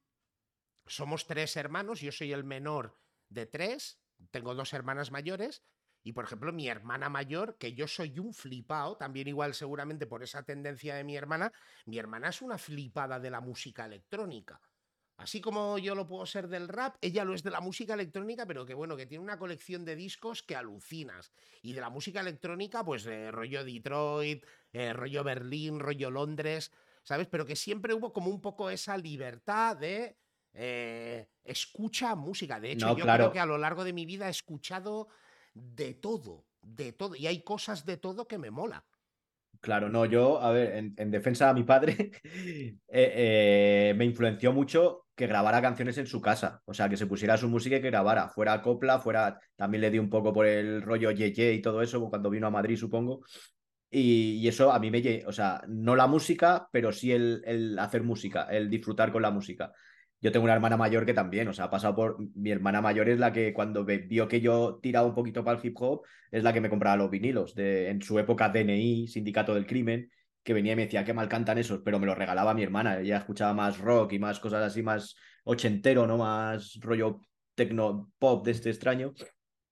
somos tres hermanos, yo soy el menor de tres, tengo dos hermanas mayores, y por ejemplo, mi hermana mayor, que yo soy un flipado, también igual seguramente por esa tendencia de mi hermana, mi hermana es una flipada de la música electrónica. Así como yo lo puedo ser del rap, ella lo es de la música electrónica, pero que bueno, que tiene una colección de discos que alucinas. Y de la música electrónica, pues de rollo Detroit, eh, rollo Berlín, rollo Londres, ¿sabes? Pero que siempre hubo como un poco esa libertad de eh, escucha música. De hecho, yo creo que a lo largo de mi vida he escuchado de todo, de todo. Y hay cosas de todo que me mola.
Claro, no, yo, a ver, en, defensa a mi padre, eh, eh, me influenció mucho que grabara canciones en su casa, o sea, que se pusiera su música y que grabara, fuera copla, fuera, también le di un poco por el rollo Yeye y todo eso cuando vino a Madrid, supongo, y, eso a mí me, o sea, no la música, pero sí el, el hacer música, el disfrutar con la música yo tengo una hermana mayor que también, o sea, ha pasado por. Mi hermana mayor es la que cuando vio que yo tiraba un poquito para el hip hop, es la que me compraba los vinilos. De, en su época DNI, Sindicato del Crimen, que venía y me decía, qué mal cantan esos, pero me los regalaba mi hermana. Ella escuchaba más rock y más cosas así, más ochentero, ¿no? Más rollo tecno pop de este extraño.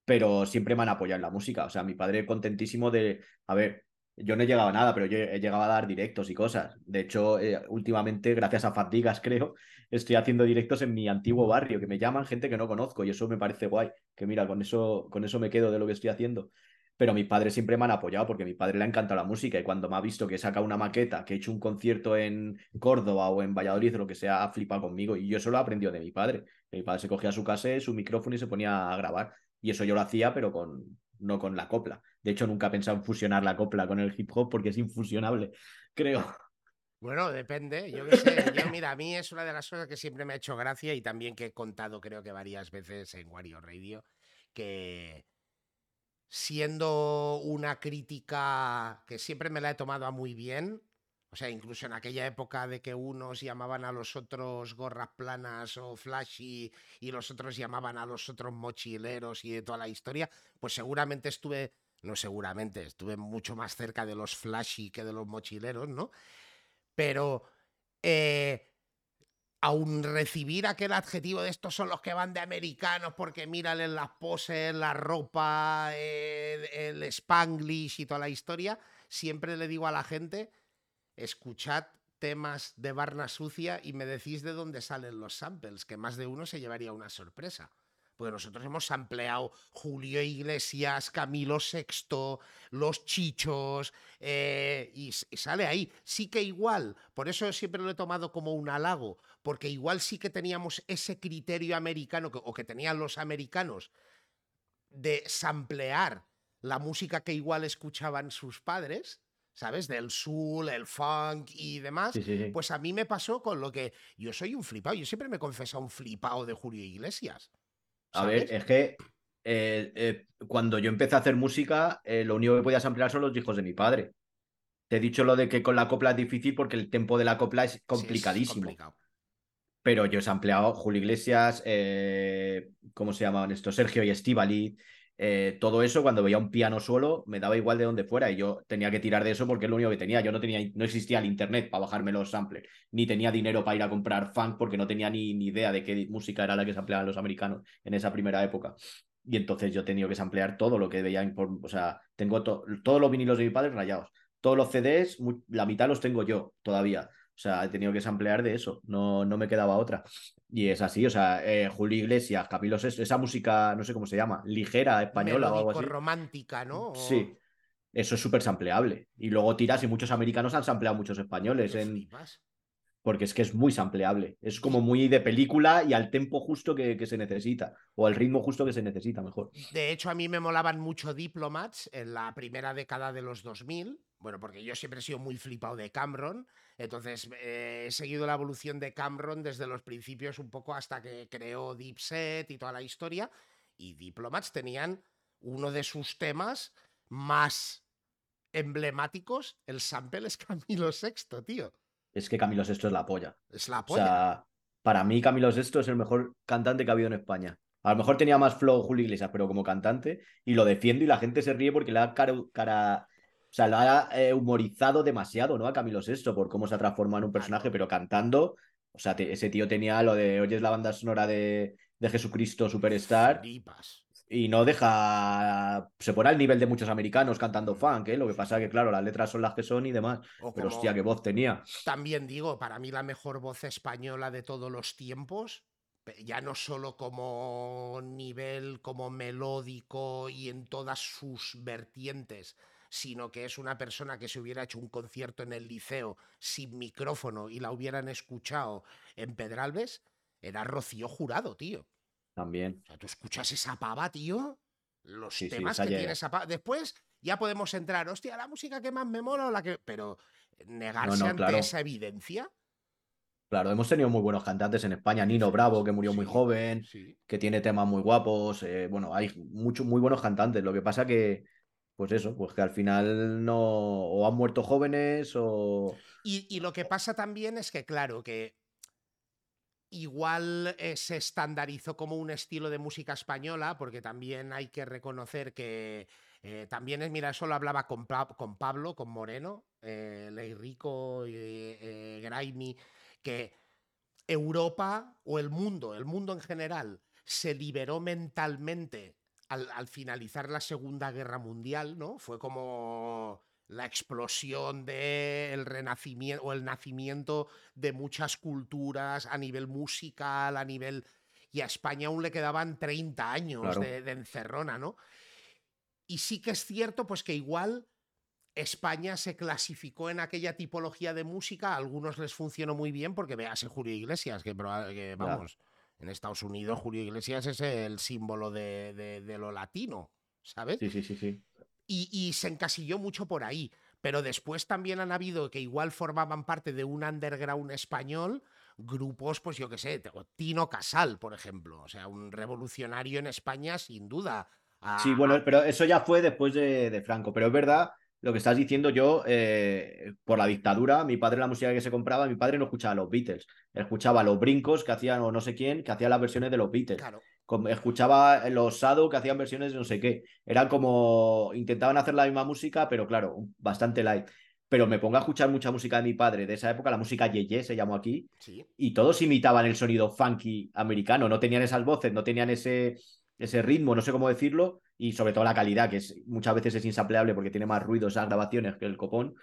Pero siempre me han apoyado en la música. O sea, mi padre contentísimo de. A ver, yo no he llegado a nada, pero yo he llegado a dar directos y cosas. De hecho, eh, últimamente, gracias a Fatigas, creo, estoy haciendo directos en mi antiguo barrio, que me llaman gente que no conozco y eso me parece guay. Que mira, con eso, con eso me quedo de lo que estoy haciendo. Pero mis padres siempre me han apoyado porque a mi padre le ha encantado la música y cuando me ha visto que he sacado una maqueta, que he hecho un concierto en Córdoba o en Valladolid o lo que sea, ha flipado conmigo. Y yo eso lo he aprendido de mi padre. Mi padre se cogía su casa, su micrófono y se ponía a grabar. Y eso yo lo hacía, pero con, no con la copla. De hecho, nunca he pensado en fusionar la copla con el hip hop porque es infusionable, creo.
Bueno, depende. Yo qué sé. Yo, mira, a mí es una de las cosas que siempre me ha hecho gracia y también que he contado, creo que varias veces en Wario Radio, que siendo una crítica que siempre me la he tomado muy bien, o sea, incluso en aquella época de que unos llamaban a los otros gorras planas o flashy y los otros llamaban a los otros mochileros y de toda la historia, pues seguramente estuve, no seguramente, estuve mucho más cerca de los flashy que de los mochileros, ¿no? Pero eh, aún recibir aquel adjetivo de estos son los que van de americanos porque miran las poses, la ropa, el, el spanglish y toda la historia, siempre le digo a la gente escuchad temas de Barna Sucia y me decís de dónde salen los samples, que más de uno se llevaría una sorpresa. Porque nosotros hemos sampleado Julio Iglesias, Camilo VI, Los Chichos, eh, y, sale ahí. Sí que igual, por eso siempre lo he tomado como un halago, porque igual sí que teníamos ese criterio americano, o que tenían los americanos, de samplear la música que igual escuchaban sus padres, ¿sabes? Del soul, el funk y demás. Pues a mí me pasó con lo que yo soy un flipado. Yo siempre me confesado un flipado de Julio Iglesias.
A ver, es que eh, eh, cuando yo empecé a hacer música, eh, lo único que podía ampliar son los hijos de mi padre. Te he dicho lo de que con la copla es difícil porque el tempo de la copla es complicadísimo. pero yo he ampliado Julio Iglesias, ¿cómo se llamaban estos? Sergio y Estivali, eh, todo eso, cuando veía un piano solo, me daba igual de donde fuera y yo tenía que tirar de eso porque es lo único que tenía. Yo no tenía, no existía el internet para bajarme los samplers, ni tenía dinero para ir a comprar funk porque no tenía ni, ni idea de qué música era la que se sampleaban los americanos en esa primera época. Y entonces yo he tenido que samplear todo lo que veía, o sea, tengo todos los vinilos de mi padre rayados. Todos los CDs, la mitad los tengo yo todavía. O sea, he tenido que samplear de eso, no, no me quedaba otra. Y es así, o sea, eh, Julio Iglesias, Camilo esa música, no sé cómo se llama, ligera, española o algo así.
romántica, ¿no?
Sí, eso es súper sampleable. Y luego tiras y muchos americanos han sampleado muchos españoles. En... porque es que es muy sampleable. Es como muy de película y al tempo justo que, se necesita, o al ritmo justo que se necesita, mejor.
De hecho, a mí me molaban mucho Diplomats en la primera década de los 2000, bueno, porque yo siempre he sido muy flipado de Cameron, entonces eh, he seguido la evolución de Cameron desde los principios un poco hasta que creó Deep y toda la historia, y Diplomats tenían uno de sus temas más emblemáticos, el sample es Camilo VI, tío
es que Camilo Sesto es la polla.
Es la polla.
O sea, para mí Camilo Sesto es el mejor cantante que ha habido en España. A lo mejor tenía más flow Julio Iglesias, pero como cantante, y lo defiendo y la gente se ríe porque le ha cara, sea, lo ha eh, humorizado demasiado, ¿no? A Camilo Sesto por cómo se ha transformado en un personaje, pero cantando, o sea, ese tío tenía lo de, oyes la banda sonora de, de Jesucristo Superstar y no deja. Se pone al nivel de muchos americanos cantando funk, ¿eh? Lo que pasa es que, claro, las letras son las que son y demás. Pero hostia, qué voz tenía.
También digo, para mí la mejor voz española de todos los tiempos, ya no solo como nivel, como melódico y en todas sus vertientes, sino que es una persona que se hubiera hecho un concierto en el liceo sin micrófono y la hubieran escuchado en Pedralbes, era Rocío Jurado, tío.
También.
O sea, tú escuchas esa pava, tío. Los temas que tiene esa pava. Después ya podemos entrar, hostia, la música que más me mola o la que. Pero negarse ante esa evidencia.
Claro, hemos tenido muy buenos cantantes en España. Nino Bravo, que murió muy joven, que tiene temas muy guapos. Eh, bueno, hay muchos muy buenos cantantes. Lo que pasa que, pues eso, pues que al final no. O han muerto jóvenes o.
Y, y lo que pasa también es que, claro, que igual eh, se estandarizó como un estilo de música española, porque también hay que reconocer que eh, también es, mira, eso lo hablaba con, con Pablo, con Moreno, eh, Leirico, eh, Graimi, que Europa o el mundo, el mundo en general, se liberó mentalmente al, al finalizar la Segunda Guerra Mundial, ¿no? Fue como la explosión del renacimiento o el nacimiento de muchas culturas a nivel musical, a nivel... Y a España aún le quedaban 30 años de, encerrona, ¿no? Y sí que es cierto, pues que igual España se clasificó en aquella tipología de música, a algunos les funcionó muy bien porque vease Julio Iglesias, que, vamos, en Estados Unidos Julio Iglesias es el símbolo de, de, lo latino, ¿sabes?
Sí, sí, sí, sí
y, se encasilló mucho por ahí. Pero después también han habido que igual formaban parte de un underground español, grupos, pues yo qué sé, Tino Casal, por ejemplo, o sea, un revolucionario en España sin duda.
Sí, bueno, pero eso ya fue después de, Franco, pero es verdad lo que estás diciendo yo, eh, por la dictadura, mi padre la música que se compraba, mi padre no escuchaba los Beatles, escuchaba los brincos que hacían o no sé quién, que hacían las versiones de los Beatles.
Claro
escuchaba los Sado que hacían versiones de no sé qué. Eran como. Intentaban hacer la misma música, pero claro, bastante light. Pero me pongo a escuchar mucha música de mi padre de esa época, la música Yeye se llamó aquí, y todos imitaban el sonido funky americano. No tenían esas voces, no tenían ese, ese ritmo, no sé cómo decirlo, y sobre todo la calidad, que es, muchas veces es insapleable porque tiene más ruido esas grabaciones que el copón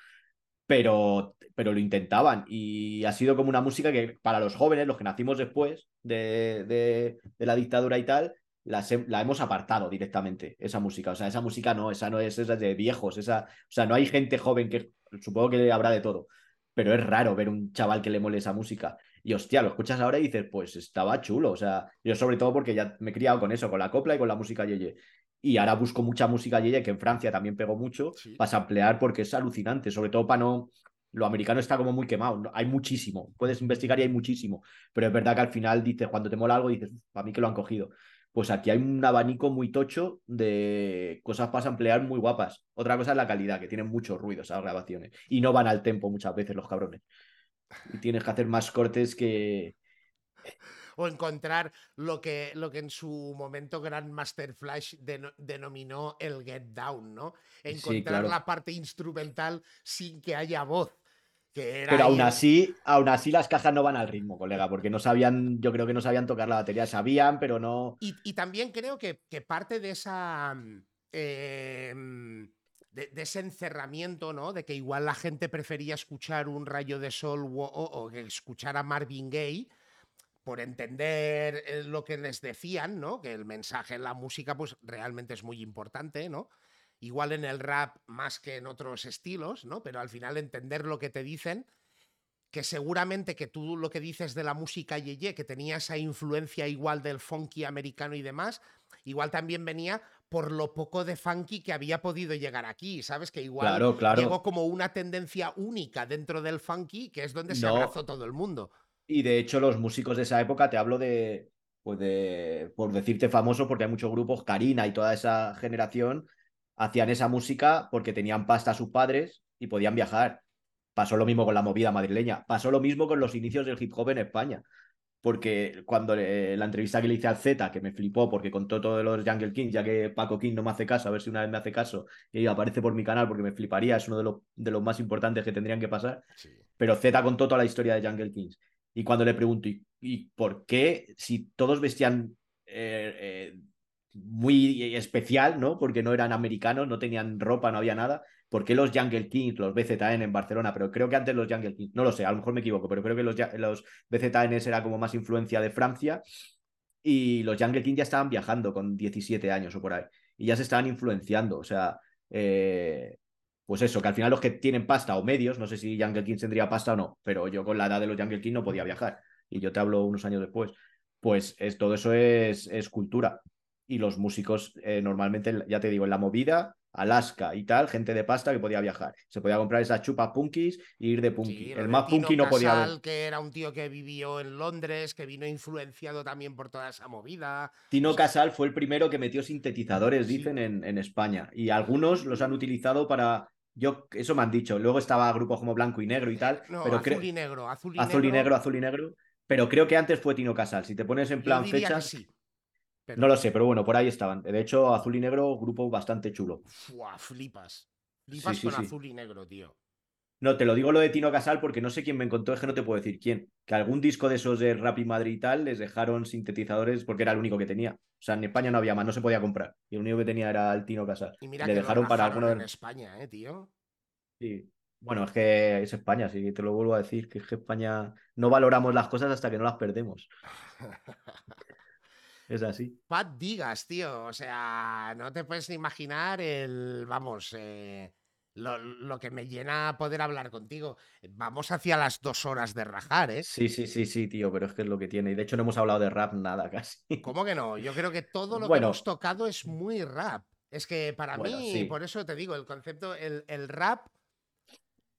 pero, pero lo intentaban y ha sido como una música que para los jóvenes, los que nacimos después de, de, la dictadura y tal, la, la, hemos apartado directamente, esa música. O sea, esa música no, esa no es esa de viejos, esa, o sea, no hay gente joven que supongo que habrá de todo, pero es raro ver un chaval que le mole esa música. Y hostia, lo escuchas ahora y dices, pues estaba chulo. O sea, yo sobre todo porque ya me he criado con eso, con la copla y con la música yeye y ahora busco mucha música yeye, que en Francia también pegó mucho, para ampliar porque es alucinante, sobre todo para no... Lo americano está como muy quemado, hay muchísimo, puedes investigar y hay muchísimo, pero es verdad que al final dices, cuando te mola algo, dices, para mí que lo han cogido. Pues aquí hay un abanico muy tocho de cosas para ampliar muy guapas. Otra cosa es la calidad, que tienen mucho ruido esas grabaciones y no van al tempo muchas veces los cabrones. Y tienes que hacer más cortes que,
o encontrar lo que, lo que en su momento Grandmaster Flash denominó el get down, ¿no? Encontrar la parte instrumental sin que haya voz.
Pero aún así, aún así las cajas no van al ritmo, colega, porque no sabían, yo creo que no sabían tocar la batería, sabían, pero no.
Y, también creo que, que, parte de esa. Em, de, ese encerramiento, ¿no? De que igual la gente prefería escuchar un rayo de sol o, que escuchar a Marvin Gaye por entender eh, lo que les decían, ¿no? Que el mensaje en la música, pues realmente es muy importante, ¿no? Igual en el rap más que en otros estilos, ¿no? Pero al final entender lo que te dicen. que seguramente que tú lo que dices de la música yeye, que tenía esa influencia igual del funky americano y demás, igual también venía por lo poco de funky que había podido llegar aquí, ¿sabes? Que igual llegó como una tendencia única dentro del funky, que es donde se abrazó todo el mundo.
Y de hecho los músicos de esa época, te hablo de, pues de, por decirte famoso, porque hay muchos grupos, Karina y toda esa generación, hacían esa música porque tenían pasta a sus padres y podían viajar. Pasó lo mismo con la movida madrileña. Pasó lo mismo con los inicios del hip hop en España. Porque cuando la entrevista que le hice al Z, que me flipó porque contó todo de los Jungle King, ya que Paco King no me hace caso, a ver si una vez me hace caso y aparece por mi canal porque me fliparía, es uno de los, de los más importantes que tendrían que pasar. Pero Z contó toda la historia de Jungle Kings. Y cuando le pregunto, ¿y, por qué si todos vestían eh, eh, muy especial, ¿no? Porque no eran americanos, no tenían ropa, no había nada. ¿Por qué los Jungle Kings, los BZN en Barcelona? Pero creo que antes los Jungle Kings, no lo sé, a lo mejor me equivoco, pero creo que los, los BZN era como más influencia de Francia y los Jungle Kings ya estaban viajando con 17 años o por ahí y ya se estaban influenciando. O sea, eh, pues eso, que al final los que tienen pasta o medios, no sé si Jungle Kings tendría pasta o no, pero yo con la edad de los Jungle Kings no podía viajar y yo te hablo unos años después. Pues es, todo eso es, es cultura y los músicos eh, normalmente, ya te digo, en la movida, Alaska y tal, gente de pasta que podía viajar. Se podía comprar esas chupas punkis e ir de punky. el más punky no podía ver.
que era un tío que vivió en Londres, que vino influenciado también por toda esa movida.
Tino Casal fue el primero que metió sintetizadores, dicen, en, en España. Y algunos los han utilizado para yo, eso me han dicho. Luego estaba grupos como Blanco y Negro y tal.
No,
pero
azul y negro, azul y,
azul y negro. Azul y negro, Pero creo que antes fue Tino Casal. Si te pones en plan fechas. Sí. No lo sé, pero bueno, por ahí estaban. De hecho, azul y negro, grupo bastante chulo.
Fua, flipas. Flipas con azul y negro, tío.
No, te lo digo lo de Tino Casal porque no sé quién me encontró, es que no te puedo decir quién. Que algún disco de esos de Rap y Madrid y tal les dejaron sintetizadores porque era el único que tenía. O sea, en España no había más, no se podía comprar. Y el único que tenía era el Tino Casal.
Y mira Le que dejaron para algunos. en España, ¿eh, tío?
Sí. Bueno, es que es España, sí, te lo vuelvo a decir, que es que España no valoramos las cosas hasta que no las perdemos. Es así.
Pat digas, tío. O sea, no te puedes imaginar el. Vamos, eh, lo, que me llena poder hablar contigo. Vamos hacia las dos horas de rajar, ¿eh?
Sí, sí, sí, sí, tío, pero es que es lo que tiene. Y de hecho no hemos hablado de rap nada casi.
¿Cómo que no? Yo creo que todo lo que hemos tocado es muy rap. Es que para mí, por eso te digo, el concepto, el, rap.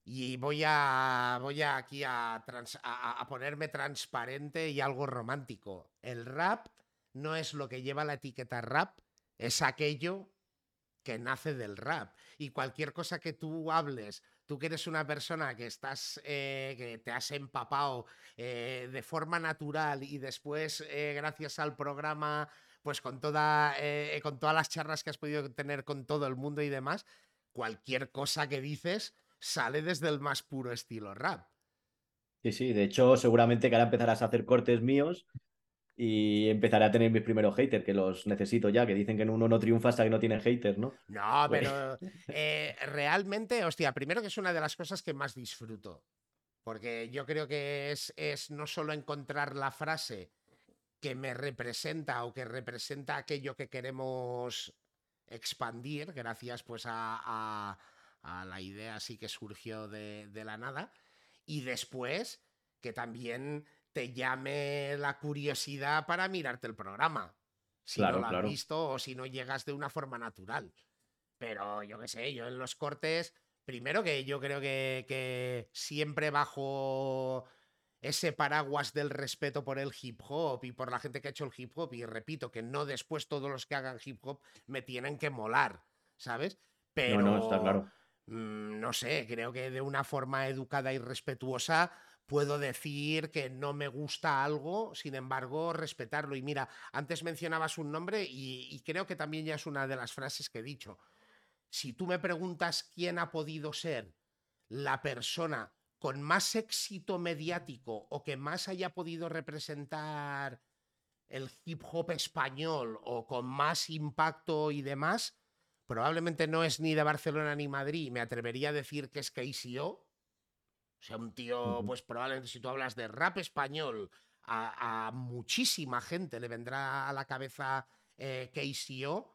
Y voy a. Voy aquí a, a ponerme transparente y algo romántico. El rap no es lo que lleva la etiqueta rap, es aquello que nace del rap. Y cualquier cosa que tú hables, tú que eres una persona que estás, eh, que te has empapado eh, de forma natural y después, eh, gracias al programa, pues con, toda, con todas las charlas que has podido tener con todo el mundo y demás, cualquier cosa que dices sale desde el más puro estilo rap.
Sí, sí, de hecho, seguramente que ahora empezarás a hacer cortes míos y empezaré a tener mis primeros haters, que los necesito ya, que dicen que uno no triunfa hasta que no tiene haters, ¿no?
No, pues pero eh, realmente, hostia, primero que es una de las cosas que más disfruto, porque yo creo que es, es no solo encontrar la frase que me representa o que representa aquello que queremos expandir, gracias pues a, a, la idea así que surgió de, de la nada, y después que también te llame la curiosidad para mirarte el programa. Si no lo has visto o si no llegas de una forma natural. Pero yo qué sé, yo en los cortes, primero que yo creo que, que siempre bajo ese paraguas del respeto por el hip hop y por la gente que ha hecho el hip hop, y repito que no después todos los que hagan hip hop me tienen que molar, ¿sabes? Pero no, no, está claro. Mm, no sé, creo que de una forma educada y respetuosa puedo decir que no me gusta algo, sin embargo, respetarlo. Y mira, antes mencionabas un nombre y, creo que también ya es una de las frases que he dicho. Si tú me preguntas quién ha podido ser la persona con más éxito mediático o que más haya podido representar el hip hop español o con más impacto y demás, probablemente no es ni de Barcelona ni Madrid. Me atrevería a decir que es KCO o sea, un tío, pues probablemente si tú hablas de rap español, a, muchísima gente le vendrá a la cabeza eh, KCO.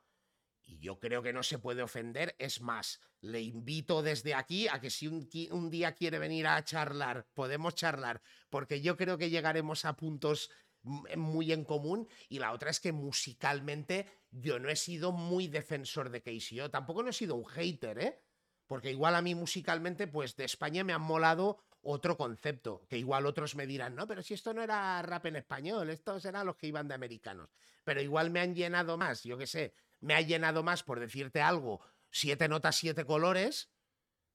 Y yo creo que no se puede ofender. Es más, le invito desde aquí a que si un, día quiere venir a charlar, podemos charlar, porque yo creo que llegaremos a puntos muy en común. Y la otra es que musicalmente yo no he sido muy defensor de KCO. Tampoco no he sido un hater, ¿eh? Porque igual a mí musicalmente, pues de España me han molado otro concepto, que igual otros me dirán, no, pero si esto no era rap en español, estos eran los que iban de americanos. Pero igual me han llenado más, yo qué sé, me ha llenado más por decirte algo, siete notas, siete colores.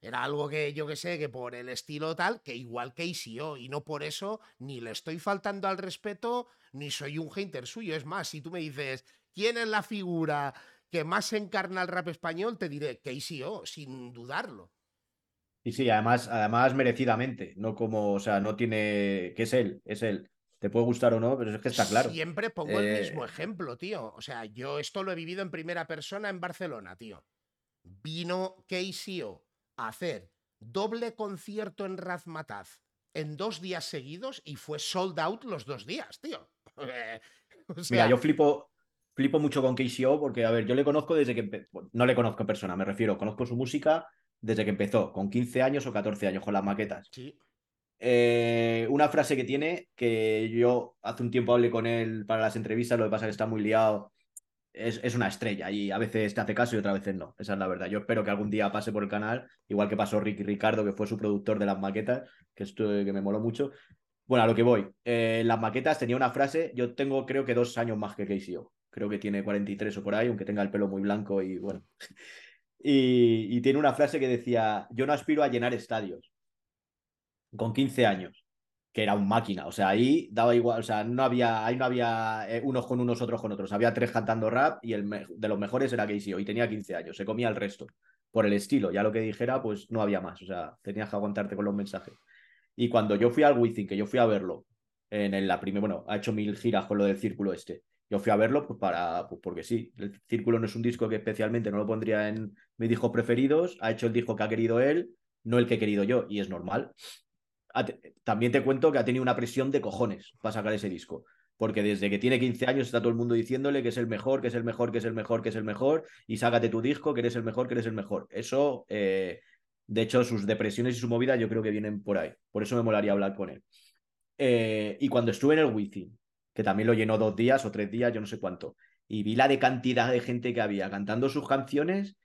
Era algo que yo que sé, que por el estilo tal, que igual que ICO, y no por eso ni le estoy faltando al respeto, ni soy un hater suyo. Es más, si tú me dices, ¿quién es la figura que más encarna el rap español? Te diré que ICO, sin dudarlo.
Y sí, además, además merecidamente, no como, o sea, no tiene, que es él, es él. Te puede gustar o no, pero es que está claro.
Siempre pongo el mismo eh, ejemplo, tío. O sea, yo esto lo he vivido en primera persona en Barcelona, tío. Vino KCO a hacer doble concierto en Razmataz en dos días seguidos y fue sold out los dos días, tío.
Mira, yo flipo, flipo mucho con KCO porque, a ver, yo le conozco desde que... No le conozco en persona, me refiero, conozco su música desde que empezó, con 15 años o 14 años, con las maquetas.
Sí.
Eh, una frase que tiene, que yo hace un tiempo hablé con él para las entrevistas, lo que pasa es que está muy liado. Es, una estrella y a veces te hace caso y otras veces no. Esa es la verdad. Yo espero que algún día pase por el canal, igual que pasó Ricky Ricardo, que fue su productor de las maquetas, que, esto, que me moló mucho. Bueno, a lo que voy. Eh, las maquetas tenía una frase, yo tengo creo que dos años más que KCO. Creo que tiene 43 o por ahí, aunque tenga el pelo muy blanco y bueno. y tiene una frase que decía, yo no aspiro a llenar estadios con 15 años, que era un máquina. O sea, ahí daba igual, o sea, no había, ahí no había eh, unos con unos, otros con otros. Había tres cantando rap y el de los mejores era Casey. Y tenía 15 años, se comía el resto. Por el estilo, ya lo que dijera, pues no había más. O sea, tenías que aguantarte con los mensajes. Y cuando yo fui al Wizzing, que yo fui a verlo, en la primera, bueno, ha hecho mil giras con lo del círculo este. Yo fui a verlo pues para, pues porque sí, el Círculo no es un disco que especialmente no lo pondría en mis discos preferidos, ha hecho el disco que ha querido él, no el que he querido yo, y es normal también te cuento que ha tenido una presión de cojones para sacar ese disco. Porque desde que tiene 15 años está todo el mundo diciéndole que es el mejor, que es el mejor, que es el mejor, que es el mejor, y sácate tu disco, que eres el mejor, que eres el mejor. Eso, eh, de hecho, sus depresiones y su movida yo creo que vienen por ahí. Por eso me molaría hablar con él. Eh, y cuando estuve en el Wifi, que también lo llenó dos días o tres días, yo no sé cuánto, y vi la de cantidad de gente que había cantando sus canciones,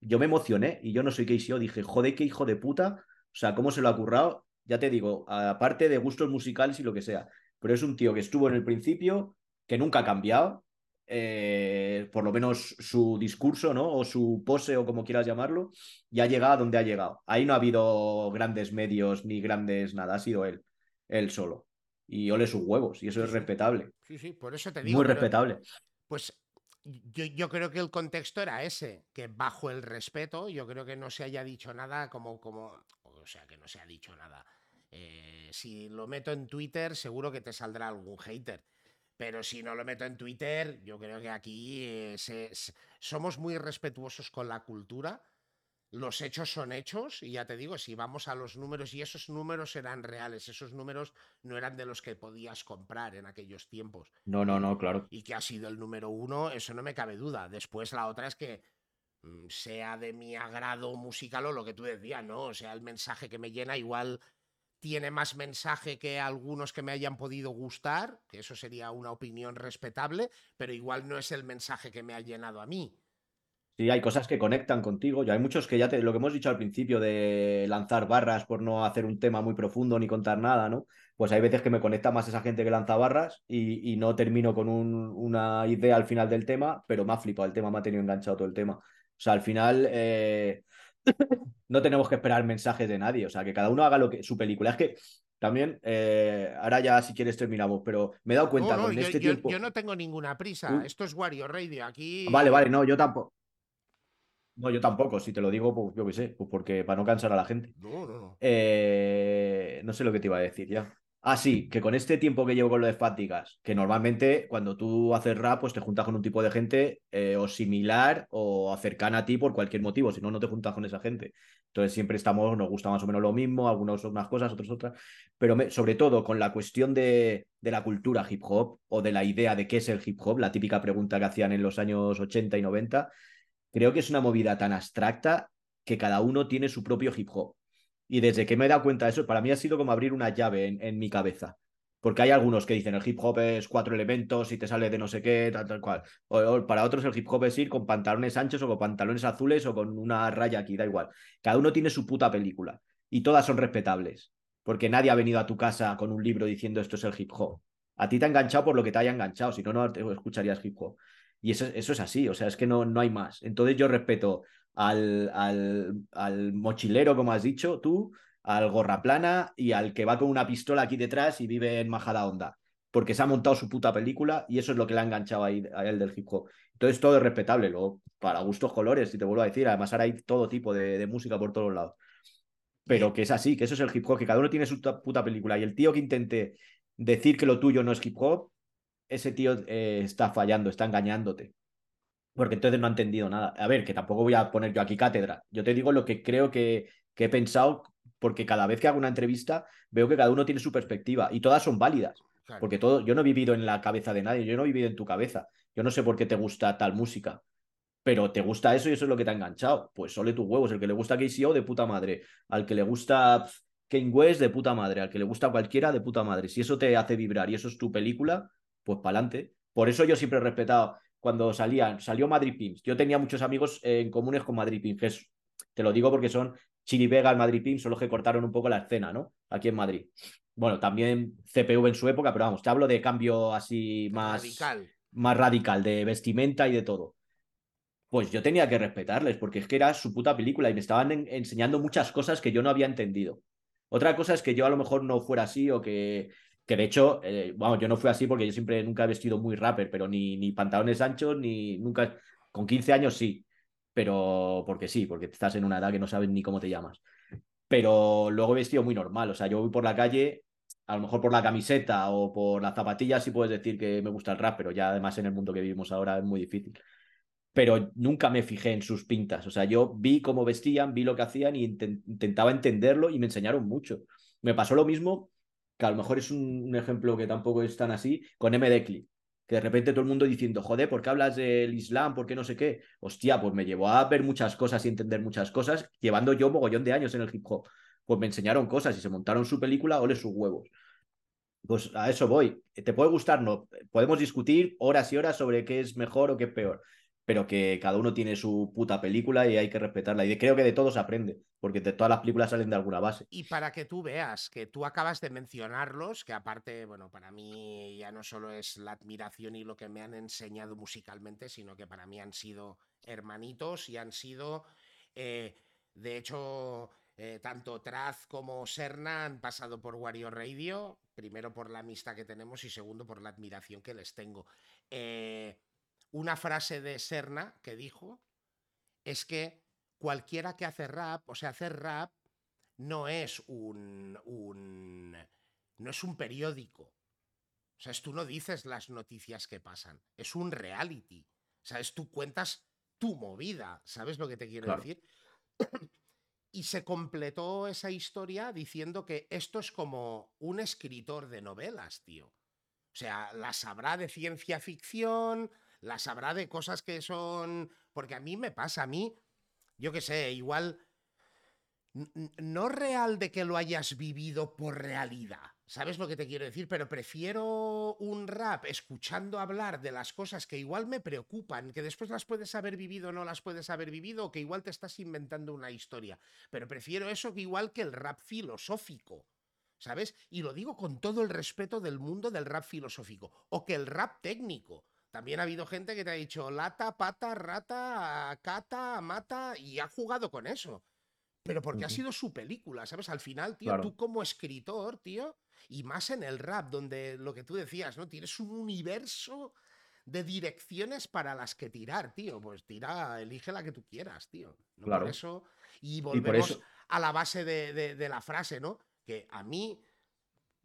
yo me emocioné y yo no soy KCO, dije, joder, qué hijo de puta, o sea, cómo se lo ha currado ya te digo, aparte de gustos musicales y lo que sea, pero es un tío que estuvo en el principio, que nunca ha cambiado, eh, por lo menos su discurso, ¿no? O su pose o como quieras llamarlo, y ha llegado a donde ha llegado. Ahí no ha habido grandes medios ni grandes nada, ha sido él, él solo. Y ole sus huevos, y eso es respetable.
Sí, sí, por eso te digo.
Muy respetable.
Pues yo, yo, creo que el contexto era ese, que bajo el respeto, yo creo que no se haya dicho nada como, como o sea, que no se ha dicho nada eh, si lo meto en Twitter, seguro que te saldrá algún hater. Pero si no lo meto en Twitter, yo creo que aquí eh, somos muy respetuosos con la cultura. Los hechos son hechos y ya te digo, si vamos a los números y esos números eran reales, esos números no eran de los que podías comprar en aquellos tiempos.
No, no, no, claro.
Y que ha sido el número uno, eso no me cabe duda. Después la otra es que mm, sea de mi agrado musical o lo que tú decías, ¿no? O sea, el mensaje que me llena igual tiene más mensaje que algunos que me hayan podido gustar, que eso sería una opinión respetable, pero igual no es el mensaje que me ha llenado a mí.
Sí, hay cosas que conectan contigo. Ya hay muchos que ya te, lo que hemos dicho al principio de lanzar barras por no hacer un tema muy profundo ni contar nada, ¿no? Pues hay veces que me conecta más esa gente que lanza barras y, no termino con una idea al final del tema, pero me ha flipado el tema, me ha tenido enganchado todo el tema. O sea, al final eh, no tenemos que esperar mensajes de nadie, o sea, que cada uno haga lo que su película. Es que también, eh, ahora ya si quieres terminamos, pero me he dado cuenta con este
yo,
tiempo.
Yo no tengo ninguna prisa, esto es Wario Radio, aquí.
Vale, vale, no, yo tampoco. No, yo tampoco, si te lo digo, pues yo qué sé, pues porque para no cansar a la gente.
No, no, no.
Eh, no sé lo que te iba a decir ya. Ah, sí, que con este tiempo que llevo con lo de Fáticas, que normalmente cuando tú haces rap, pues te juntas con un tipo de gente eh, o similar o cercana a ti por cualquier motivo, si no, no te juntas con esa gente. Entonces siempre estamos, nos gusta más o menos lo mismo, algunos unas cosas, otros otras, pero sobre todo con la cuestión de, de, la cultura hip hop o de la idea de qué es el hip hop, la típica pregunta que hacían en los años 80 y 90, creo que es una movida tan abstracta que cada uno tiene su propio hip hop. Y desde que me he dado cuenta de eso, para mí ha sido como abrir una llave en, mi cabeza. Porque hay algunos que dicen el hip hop es cuatro elementos y te sale de no sé qué, tal, tal cual. O, para otros el hip hop es ir con pantalones anchos o con pantalones azules o con una raya aquí, da igual. Cada uno tiene su puta película y todas son respetables. Porque nadie ha venido a tu casa con un libro diciendo esto es el hip hop. A ti te ha enganchado por lo que te haya enganchado, si no, no escucharías hip hop. Y eso, eso es así, o sea, es que no, no hay más. Entonces yo respeto al, al, mochilero, como has dicho tú, al gorra plana y al que va con una pistola aquí detrás y vive en Majada Onda. Porque se ha montado su puta película y eso es lo que le ha enganchado ahí, a él del hip hop. Entonces todo es respetable, luego para gustos colores, si te vuelvo a decir, además ahora hay todo tipo de, de música por todos lados. Pero que es así, que eso es el hip hop, que cada uno tiene su puta película y el tío que intente decir que lo tuyo no es hip hop, ese tío eh, está fallando, está engañándote porque entonces no ha entendido nada. A ver, que tampoco voy a poner yo aquí cátedra. Yo te digo lo que creo que, que he pensado, porque cada vez que hago una entrevista veo que cada uno tiene su perspectiva y todas son válidas. Porque todo, yo no he vivido en la cabeza de nadie, yo no he vivido en tu cabeza. Yo no sé por qué te gusta tal música, pero te gusta eso y eso es lo que te ha enganchado. Pues sole tus huevos. El que le gusta KCO, de puta madre. Al que le gusta Kane West, de puta madre. Al que le gusta cualquiera, de puta madre. Si eso te hace vibrar y eso es tu película, pues para adelante. Por eso yo siempre he respetado cuando salían, salió Madrid Pimps. Yo tenía muchos amigos en comunes con Madrid Pimps, te lo digo porque son Chili Vega, Madrid Pimps, son los que cortaron un poco la escena, ¿no? Aquí en Madrid. Bueno, también CPV en su época, pero vamos, te hablo de cambio así más
radical,
más radical de vestimenta y de todo. Pues yo tenía que respetarles, porque es que era su puta película y me estaban enseñando muchas cosas que yo no había entendido. Otra cosa es que yo a lo mejor no fuera así o que que de hecho, eh, yo no fui así porque yo siempre nunca he vestido muy rapper, pero ni, ni pantalones anchos, ni nunca. Con 15 años sí, pero porque sí, porque estás en una edad que no sabes ni cómo te llamas. Pero luego he vestido muy normal, o sea, yo voy por la calle, a lo mejor por la camiseta o por las zapatillas sí puedes decir que me gusta el rap, pero ya además en el mundo que vivimos ahora es muy difícil. Pero nunca me fijé en sus pintas, o sea, yo vi cómo vestían, vi lo que hacían y intentaba entenderlo y me enseñaron mucho. Me pasó lo mismo que a lo mejor es un, ejemplo que tampoco es tan así, con MD Clip. Que de repente todo el mundo diciendo, joder, ¿por qué hablas del Islam? ¿Por qué no sé qué? Hostia, pues me llevó a ver muchas cosas y entender muchas cosas, llevando yo mogollón de años en el hip hop. Pues me enseñaron cosas y se montaron su película, ole sus huevos. Pues a eso voy. ¿Te puede gustar? No. Podemos discutir horas y horas sobre qué es mejor o qué es peor pero que cada uno tiene su puta película y hay que respetarla. Y creo que de todos se aprende, porque de todas las películas salen de alguna base.
Y para que tú veas que tú acabas de mencionarlos, que aparte, bueno, para mí ya no solo es la admiración y lo que me han enseñado musicalmente, sino que para mí han sido hermanitos y han sido, eh, de hecho, eh, tanto Traz como Serna han pasado por Wario Radio, primero por la amistad que tenemos y segundo por la admiración que les tengo. Eh, una frase de Serna que dijo es que cualquiera que hace rap, o sea, hacer rap no es un, un no es un periódico. O sea, tú no dices las noticias que pasan, es un reality. ¿Sabes? Tú cuentas tu movida, ¿sabes lo que te quiero decir? y se completó esa historia diciendo que esto es como un escritor de novelas, tío. O sea, la sabrá de ciencia ficción, la sabrá de cosas que son... Porque a mí me pasa, a mí, yo qué sé, igual... No real de que lo hayas vivido por realidad, ¿sabes lo que te quiero decir? Pero prefiero un rap escuchando hablar de las cosas que igual me preocupan, que después las puedes haber vivido o no las puedes haber vivido, o que igual te estás inventando una historia. Pero prefiero eso que igual que el rap filosófico. ¿Sabes? Y lo digo con todo el respeto del mundo del rap filosófico. O que el rap técnico. También ha habido gente que te ha dicho lata, pata, rata, cata, mata y ha jugado con eso. Pero porque ha sido su película, ¿sabes? Al final, tío, tú como escritor, tío, y más en el rap, donde lo que tú decías, ¿no? Tienes un universo de direcciones para las que tirar, tío. Pues tira, elige la que tú quieras, tío. Claro. Por eso, y volvemos a la base de la frase, ¿no? Que a mí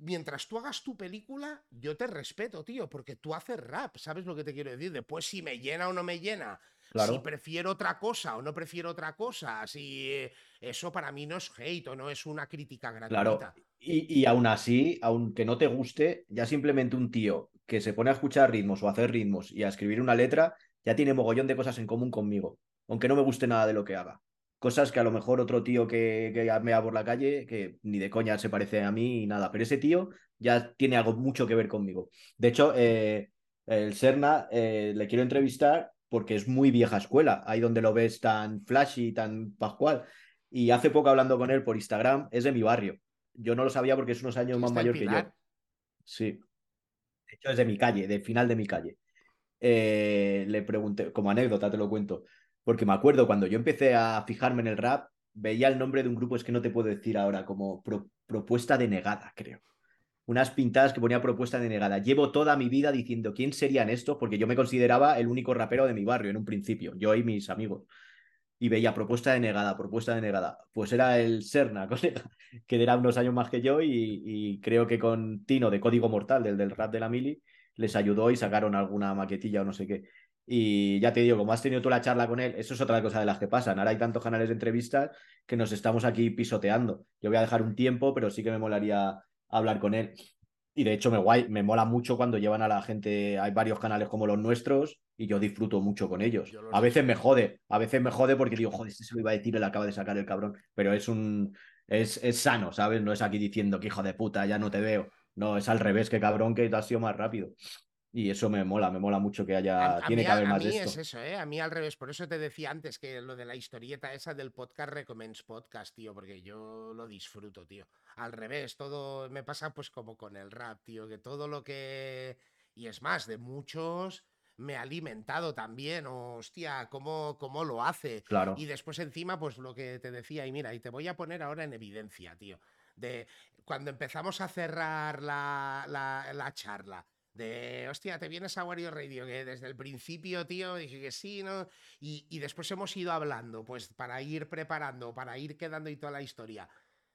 mientras tú hagas tu película, yo te respeto, tío, porque tú haces rap, ¿sabes lo que te quiero decir? Después, si me llena o no me llena, si prefiero otra cosa o no prefiero otra cosa, si eh, eso para mí no es hate o no es una crítica gratuita.
Claro. Y, y aún así, aunque no te guste, ya simplemente un tío que se pone a escuchar ritmos o a hacer ritmos y a escribir una letra, ya tiene mogollón de cosas en común conmigo. aunque no me guste nada de lo que haga. Cosas que a lo mejor otro tío que, que me va por la calle, que ni de coña se parece a mí y nada, pero ese tío ya tiene algo mucho que ver conmigo. De hecho, eh, el Serna eh, le quiero entrevistar porque es muy vieja escuela, ahí donde lo ves tan flashy, tan pascual. Y hace poco hablando con él por Instagram, es de mi barrio. Yo no lo sabía porque es unos años más mayor que yo. Sí. De hecho, es de mi calle, del final de mi calle. Eh, le pregunté, como anécdota te lo cuento, porque me acuerdo cuando yo empecé a fijarme en el rap, veía el nombre de un grupo, es que no te puedo decir ahora, como propuesta denegada, creo. Unas pintadas que ponía propuesta denegada. Llevo toda mi vida diciendo quién serían estos, porque yo me consideraba el único rapero de mi barrio en un principio, yo y mis amigos. Y veía propuesta denegada, propuesta denegada. Pues era el Serna, que era unos años más que yo, y, y creo que con Tino de Código Mortal, del, del rap de la Mili, les ayudó y sacaron alguna maquetilla o no sé qué. Y ya te digo, como has tenido tú la charla con él, eso es otra cosa de las que pasan. Ahora hay tantos canales de entrevistas que nos estamos aquí pisoteando. Yo voy a dejar un tiempo, pero sí que me molaría hablar con él. Y de hecho me, guay, me mola mucho cuando llevan a la gente, hay varios canales como los nuestros y yo disfruto mucho con ellos. A veces me jode, a veces me jode porque digo, joder, este se lo iba a decir y le acaba de sacar el cabrón, pero es un, es, es sano, ¿sabes? No es aquí diciendo que hijo de puta, ya no te veo. No, es al revés, que cabrón que te has sido más rápido. Y eso me mola, me mola mucho que haya. tiene que haber más
a mí
esto.
es eso, ¿eh? A mí al revés. Por eso te decía antes que lo de la historieta esa del podcast Recommends Podcast, tío, porque yo lo disfruto, tío. Al revés, todo me pasa pues como con el rap, tío, que todo lo que. Y es más, de muchos me ha alimentado también, hostia, cómo, cómo lo hace.
Claro.
Y después encima, pues lo que te decía, y mira, y te voy a poner ahora en evidencia, tío. De cuando empezamos a cerrar la, la, la charla de, hostia, te vienes a Wario Radio, que desde el principio, tío, dije que sí, ¿no? Y, y, después hemos ido hablando, pues para ir preparando, para ir quedando y toda la historia.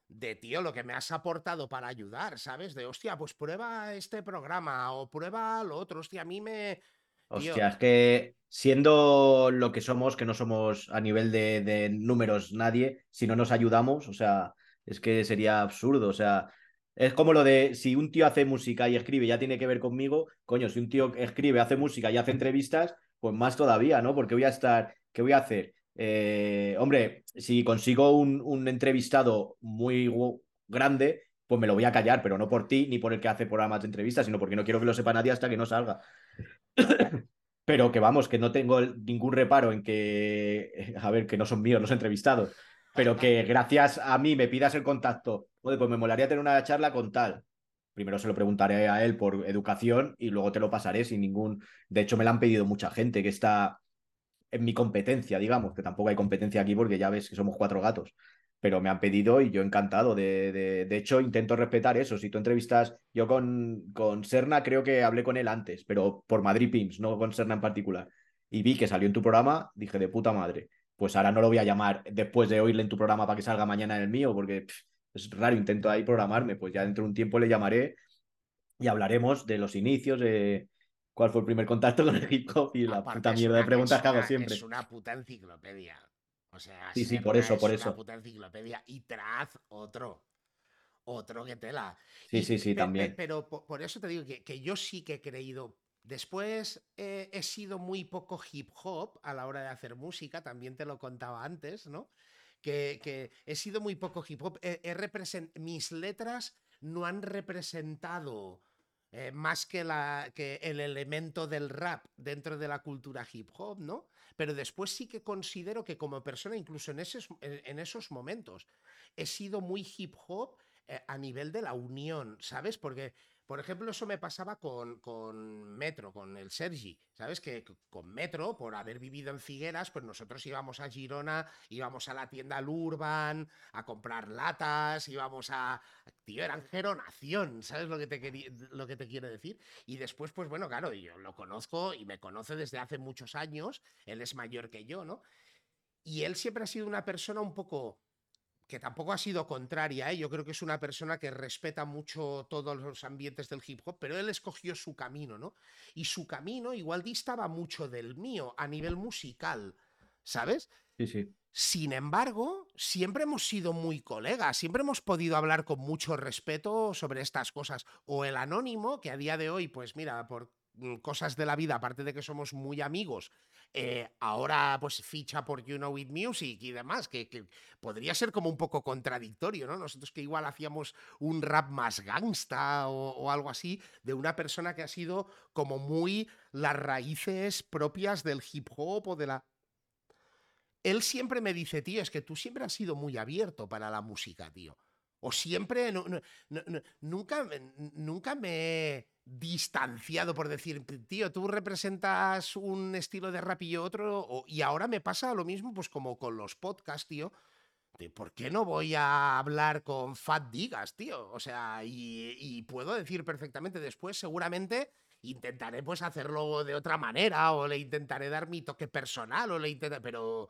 De, tío, lo que me has aportado para ayudar, ¿sabes? De, hostia, pues prueba este programa o prueba lo otro, hostia, a mí me...
Hostia, es que siendo lo que somos, que no somos a nivel de, de números nadie, si no nos ayudamos, o sea, es que sería absurdo, o sea, es como lo de si un tío hace música y escribe ya tiene que ver conmigo, coño, si un tío escribe, hace música y hace entrevistas, pues más todavía, ¿no? Porque voy a estar, ¿qué voy a hacer? Eh, hombre, si consigo un, un, entrevistado muy grande, pues me lo voy a callar, pero no por ti ni por el que hace programas de entrevistas, sino porque no quiero que lo sepa nadie hasta que no salga. pero que vamos, que no tengo ningún reparo en que, a ver, que no son míos los entrevistados, pero que gracias a mí me pidas el contacto pues me molaría tener una charla con tal. Primero se lo preguntaré a él por educación y luego te lo pasaré sin ningún. De hecho, me lo han pedido mucha gente que está en mi competencia, digamos, que tampoco hay competencia aquí porque ya ves que somos cuatro gatos. Pero me han pedido y yo encantado. De, de, de hecho, intento respetar eso. Si tú entrevistas, yo con, con Serna creo que hablé con él antes, pero por Madrid Pims, no con Serna en particular. Y vi que salió en tu programa, dije de puta madre. Pues ahora no lo voy a llamar después de oírle en tu programa para que salga mañana en el mío, porque es raro, intento ahí programarme, pues ya dentro de un tiempo le llamaré y hablaremos de los inicios, de cuál fue el primer contacto con el hip hop y la puta mierda de preguntas que hago siempre.
Es una puta enciclopedia. O sea,
sí, sí, por eso, por eso.
Una puta enciclopedia. Y Traz, otro. Otro que tela.
Sí, sí, sí, también.
Pero por eso te digo que, que yo sí que he creído Después eh, he sido muy poco hip hop a la hora de hacer música, también te lo contaba antes, ¿no? Que, he sido muy poco hip hop. mis letras no han representado eh, más que, el elemento del rap dentro de la cultura hip hop, ¿no? Pero después sí que considero que como persona, incluso en esos momentos, he sido muy hip hop eh, a nivel de la unión, ¿sabes? Porque por ejemplo, eso me pasaba con, con, Metro, con el Sergi. ¿Sabes? Que con Metro, por haber vivido en Figueras, pues nosotros íbamos a Girona, íbamos a la tienda Lurban a comprar latas, íbamos a. Tío, eran geronación, ¿sabes lo que, te lo que te quiero decir? Y después, pues bueno, claro, yo lo conozco y me conoce desde hace muchos años. Él es mayor que yo, ¿no? Y él siempre ha sido una persona un poco que tampoco ha sido contraria, ¿eh? yo creo que es una persona que respeta mucho todos los ambientes del hip hop, pero él escogió su camino, ¿no? Y su camino igual distaba mucho del mío a nivel musical, ¿sabes?
Sí, sí.
Sin embargo, siempre hemos sido muy colegas, siempre hemos podido hablar con mucho respeto sobre estas cosas. O el anónimo, que a día de hoy, pues mira, por cosas de la vida, aparte de que somos muy amigos, eh, ahora pues ficha por You Know It Music y demás, que, podría ser como un poco contradictorio, ¿no? Nosotros que igual hacíamos un rap más gangsta o, algo así, de una persona que ha sido como muy las raíces propias del hip hop o de la... Él siempre me dice, tío, es que tú siempre has sido muy abierto para la música, tío. O siempre, nunca, nunca me distanciado por decir, tío, tú representas un estilo de rap y otro, y ahora me pasa lo mismo, pues como con los podcasts, tío. De ¿Por qué no voy a hablar con Fat Digas, tío? O sea, y, puedo decir perfectamente después, seguramente intentaré pues hacerlo de otra manera, o le intentaré dar mi toque personal, o le intentaré, pero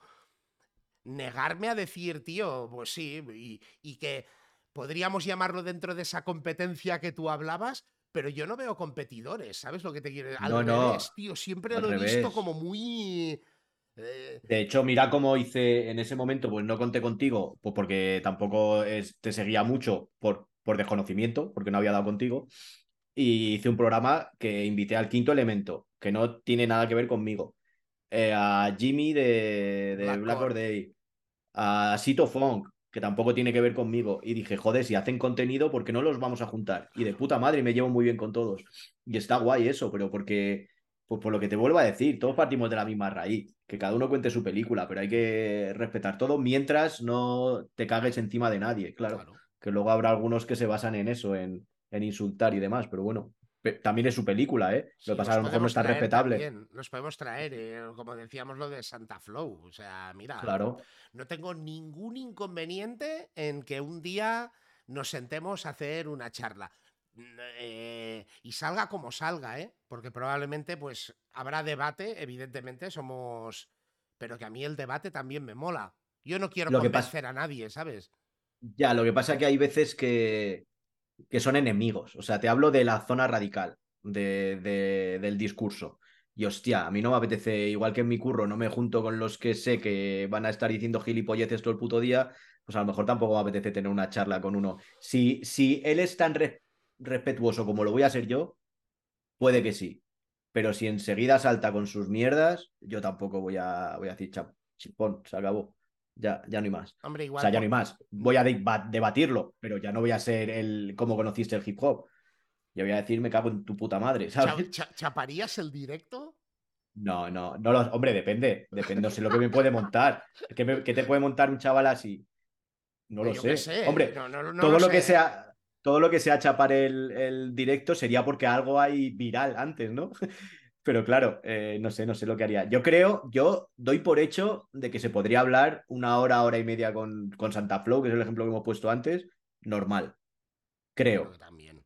negarme a decir, tío, pues sí, y, y que podríamos llamarlo dentro de esa competencia que tú hablabas, pero yo no veo competidores, ¿sabes lo que te quiero decir? Al no, revés, tío, siempre lo he visto como muy...
Eh, de hecho, mira cómo hice en ese momento, pues no conté contigo, pues porque tampoco te seguía mucho por, por desconocimiento, porque no había dado contigo, y hice un programa que invité al quinto elemento, que no tiene nada que ver conmigo, eh, a Jimmy de, de Black, Day, a Sito Funk, que tampoco tiene que ver conmigo. Y dije, joder, si hacen contenido, ¿por qué no los vamos a juntar? Y de puta madre, me llevo muy bien con todos. Y está guay eso, pero porque, pues por lo que te vuelvo a decir, todos partimos de la misma raíz. Que cada uno cuente su película, pero hay que respetar todo mientras no te cagues encima de nadie, claro. Que luego habrá algunos que se basan en eso, en, en insultar y demás, pero bueno, también es su película, ¿eh? lo que pasa a lo mejor no está respetable.
Nos podemos traer, eh, como decíamos, lo de Santa Flow. O sea, mira,
claro.
no tengo ningún inconveniente en que un día nos sentemos a hacer una charla. Eh, y salga como salga, ¿eh? Porque probablemente pues habrá debate, evidentemente somos... Pero que a mí el debate también me mola. Yo no quiero convencer a nadie, ¿sabes?
Ya, lo que pasa es que hay veces que, que son enemigos. O sea, te hablo de la zona radical de, del discurso. Y hostia, a mí no me apetece, igual que en mi curro, no me junto con los que sé que van a estar diciendo gilipolleces todo el puto día, pues a lo mejor tampoco me apetece tener una charla con uno. Si, si él es tan respetuoso como lo voy a ser yo, puede que sí. Pero si enseguida salta con sus mierdas, yo tampoco voy a, voy a decir, chipón, se acabó. Ya, ya no hay más.
Hombre, igual.
O sea, ya no hay más. Voy a debatirlo, pero ya no voy a ser el cómo conociste el hip hop. Ya voy a decir, me cago en tu puta madre, ¿sabes?
¿Chaparías el directo?
No, no, no lo, hombre, depende, depende, no sé lo que me puede montar. ¿Qué, te puede montar un chaval así? No lo sé. Hombre, todo lo, que sea, todo lo que sea chapar el, el, directo sería porque algo hay viral antes, ¿no? Pero claro, eh, no sé, no sé lo que haría. Yo creo, yo doy por hecho de que se podría hablar una hora, hora y media con, con Santa Flow, que es el ejemplo que hemos puesto antes, normal. Creo.
también.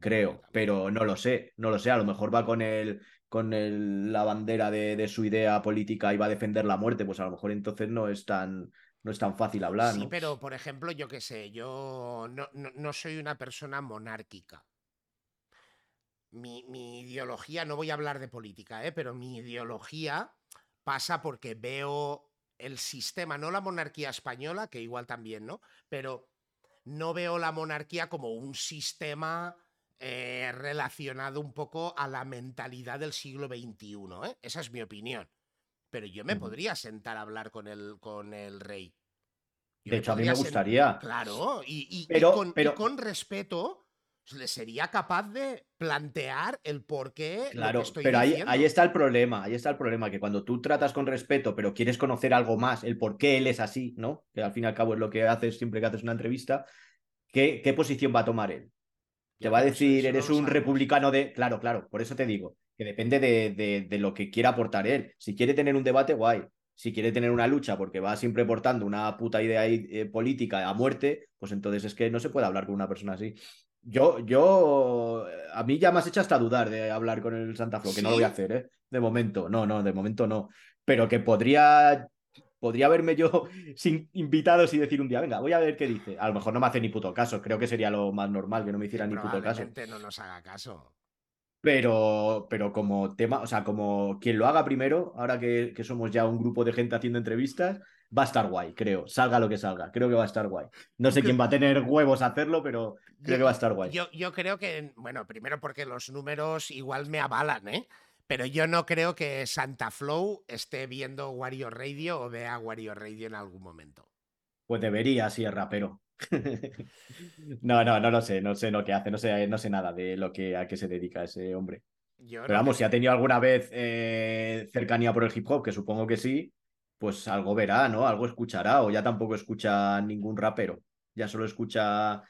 Creo, pero no lo sé, no lo sé. A lo mejor va con el, con el, la bandera de, de, su idea política y va a defender la muerte, pues a lo mejor entonces no es tan, no es tan fácil hablar. Sí,
pero por ejemplo, yo qué sé, yo no, no soy una persona monárquica mi, ideología, no voy a hablar de política, ¿eh? pero mi ideología pasa porque veo el sistema, no la monarquía española, que igual también, ¿no? Pero no veo la monarquía como un sistema eh, relacionado un poco a la mentalidad del siglo XXI, ¿eh? Esa es mi opinión. Pero yo me podría sentar a hablar con el, con el rey.
de hecho, a mí me gustaría.
Claro, y, pero, pero... con respeto sería capaz de plantear el por qué.
Claro, pero ahí, ahí, está el problema, ahí está el problema, que cuando tú tratas con respeto, pero quieres conocer algo más, el por qué él es así, ¿no? Que al fin y al cabo es lo que haces siempre que haces una entrevista, ¿qué, qué posición va a tomar él? Te va a decir, eres un republicano de... Claro, claro, por eso te digo, que depende de, de, lo que quiera aportar él. Si quiere tener un debate, guay. Si quiere tener una lucha porque va siempre portando una puta idea eh, política a muerte, pues entonces es que no se puede hablar con una persona así. Yo, yo, a mí ya me has hecho hasta dudar de hablar con el Santa Fe, que no lo voy a hacer, ¿eh? De momento, no, no, de momento no. Pero que podría, podría verme yo sin invitados y decir un día, venga, voy a ver qué dice. A lo mejor no me hace ni puto caso, creo que sería lo más normal que no me hiciera ni puto caso.
no nos haga caso.
Pero, pero como tema, o sea, como quien lo haga primero, ahora que, que somos ya un grupo de gente haciendo entrevistas, va a estar guay, creo. Salga lo que salga, creo que va a estar guay. No sé quién va a tener huevos a hacerlo, pero creo que va a estar guay.
Yo, yo creo que, bueno, primero porque los números igual me avalan, ¿eh? Pero yo no creo que Santa Flow esté viendo Wario Radio o vea Wario Radio en algún momento.
Pues debería, sí, es rapero. no, no, no lo sé, no sé lo que hace, no sé, no sé nada de lo que a qué se dedica ese hombre. Pero vamos, si ha tenido alguna vez eh, cercanía por el hip hop, que supongo que sí, pues algo verá, ¿no? Algo escuchará, o ya tampoco escucha ningún rapero, ya solo escucha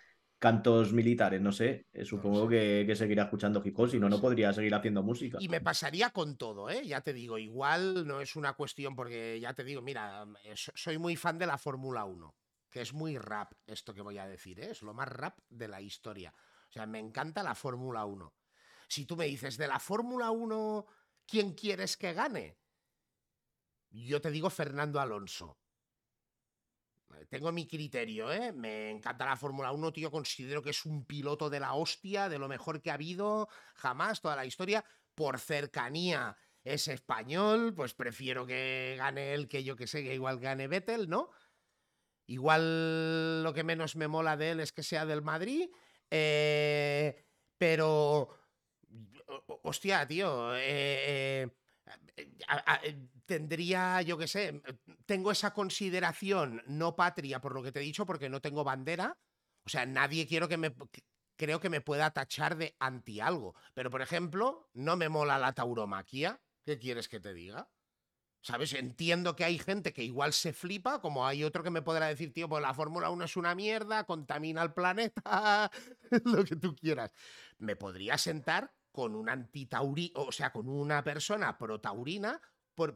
cantos militares, no sé. Eh, supongo que, seguirá escuchando hip hop, si no, no podría seguir haciendo música.
Y me pasaría con todo, ¿eh? Ya te digo, igual no es una cuestión, porque ya te digo, mira, eh, soy muy fan de la Fórmula 1, que es muy rap esto que voy a decir, ¿eh? Es lo más rap de la historia. O sea, me encanta la Fórmula 1. Si tú me dices, de la Fórmula 1, ¿quién quieres que gane? Yo te digo Fernando Alonso. Tengo mi criterio, ¿eh? Me encanta la Fórmula 1, tío. Considero que es un piloto de la hostia, de lo mejor que ha habido jamás, toda la historia. Por cercanía es español, pues prefiero que gane él que yo que sé, que igual gane Vettel, ¿no? Igual lo que menos me mola de él es que sea del Madrid. Eh, pero. Hostia, tío. eh, eh tendría, yo qué sé, tengo esa consideración no patria por lo que te he dicho, porque no tengo bandera. O sea, nadie quiero que me creo que me pueda tachar de anti algo. Pero, por ejemplo, no me mola la tauromaquia. ¿Qué quieres que te diga? ¿Sabes? Entiendo que hay gente que igual se flipa, como hay otro que me podrá decir, tío, pues la Fórmula 1 es una mierda, contamina el planeta, lo que tú quieras. Me podría sentar con un antitauri, o sea, con una persona protaurina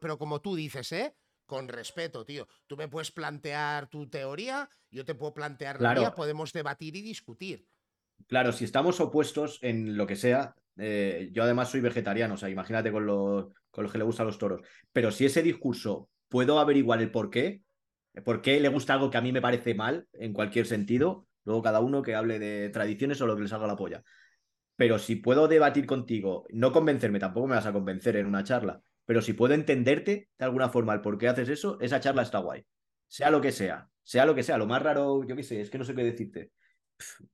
pero como tú dices, ¿eh? Con respeto, tío. Tú me puedes plantear tu teoría, yo te puedo plantear la mía, podemos debatir y discutir.
Claro, si estamos opuestos en lo que sea, eh, yo además soy vegetariano, o sea, imagínate con los, con que le gustan los toros, pero si ese discurso puedo averiguar el por qué, por qué le gusta algo que a mí me parece mal en cualquier sentido, luego cada uno que hable de tradiciones o lo que le salga la polla. Pero si puedo debatir contigo, no convencerme, tampoco me vas a convencer en una charla, pero si puedo entenderte de alguna forma el por qué haces eso, esa charla está guay. Sea lo que sea, sea lo que sea, lo más raro, yo qué sé, es que no sé qué decirte.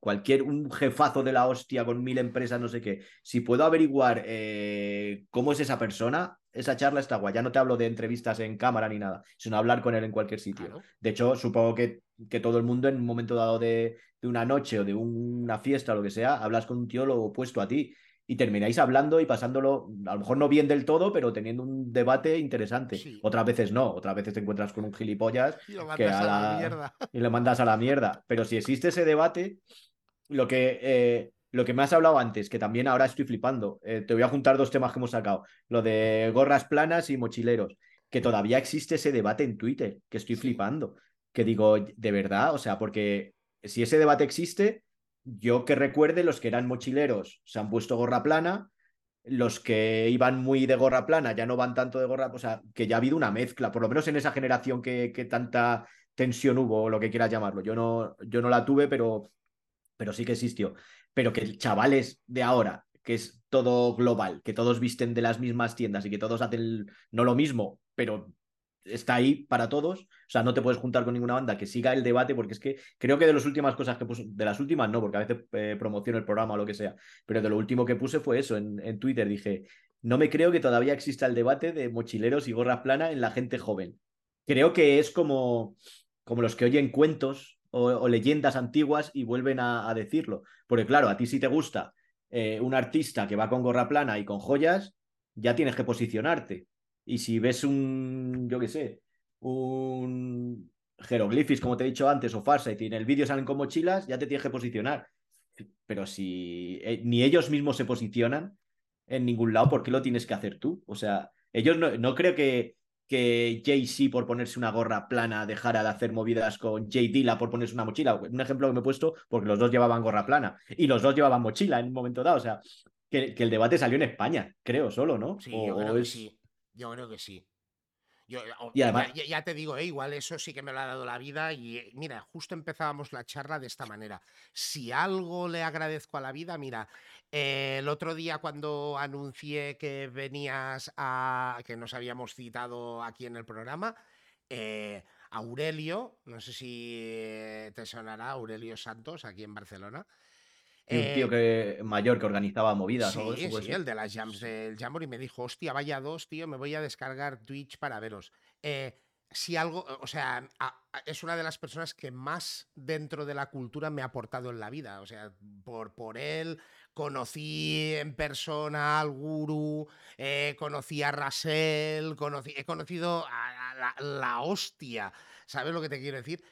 cualquier, un jefazo de la hostia con mil empresas, no sé qué. Si puedo averiguar eh, cómo es esa persona, esa charla está guay. Ya no te hablo de entrevistas en cámara ni nada, sino hablar con él en cualquier sitio. De hecho, supongo que, que, todo el mundo en un momento dado de, de una noche o de una fiesta o lo que sea, hablas con un tío lo opuesto a ti y termináis hablando y pasándolo, a lo mejor no bien del todo, pero teniendo un debate interesante. Otras veces no, otras veces te encuentras con un gilipollas y lo que a la... mierda. y lo mandas a la mierda. Pero si existe ese debate, lo que, eh, lo que me has hablado antes, que también ahora estoy flipando, eh, te voy a juntar dos temas que hemos sacado, lo de gorras planas y mochileros, que todavía existe ese debate en Twitter, que estoy flipando, que digo, de verdad, o sea, porque si ese debate existe yo que recuerde, los que eran mochileros se han puesto gorra plana, los que iban muy de gorra plana ya no van tanto de gorra, o sea, que ya ha habido una mezcla, por lo menos en esa generación que, que tanta tensión hubo, o lo que quieras llamarlo. Yo no, yo no la tuve, pero, pero sí que existió. Pero que chavales de ahora, que es todo global, que todos visten de las mismas tiendas y que todos hacen no lo mismo, pero está ahí para todos. Sea, no te puedes juntar con ninguna banda que siga el debate, porque es que creo que de las últimas cosas que puse, de las últimas no, porque a veces eh, promociono el programa o lo que sea, pero de lo último que puse fue eso en, en, Twitter. Dije, no me creo que todavía exista el debate de mochileros y gorras plana en la gente joven. Creo que es como, como los que oyen cuentos o, leyendas antiguas y vuelven a, decirlo. Porque claro, a ti si te gusta eh, un artista que va con gorra plana y con joyas, ya tienes que posicionarte y si ves un, yo qué sé, un jeroglifis, como te he dicho antes, o farsa, y en el vídeo salen con mochilas, ya te tienes que posicionar. Pero si eh, ni ellos mismos se posicionan en ningún lado, ¿por qué lo tienes que hacer tú? O sea, ellos no, no creo que, que Jay-Z por ponerse una gorra plana dejara de hacer movidas con Jay Dilla por ponerse una mochila. Un ejemplo que me he puesto porque los dos llevaban gorra plana y los dos llevaban mochila en un momento dado. O sea, que, el debate salió en España, creo, solo, ¿no?
Sí, yo creo que sí. Yo creo que sí. Yo, ya, te digo, eh, igual eso sí que me lo ha dado la vida y eh, mira, justo empezábamos la charla de esta manera. Si algo le agradezco a la vida, mira, eh, el otro día cuando anuncié que venías a, que nos habíamos citado aquí en el programa, Aurelio, no sé si eh, te sonará, Aurelio Santos, aquí en Barcelona.
Un tío que, mayor que organizaba movidas.
Sí, o eso, sí, el de las jams del Jamboree me dijo, hostia, vaya dos, tío, me voy a descargar Twitch para veros. Eh, si algo, o sea, es una de las personas que más dentro de la cultura me ha aportado en la vida. O sea, por, por él conocí en persona al guru, eh, conocí a Rasel, conocí, he conocido a, la, hostia. ¿Sabes lo que te quiero decir?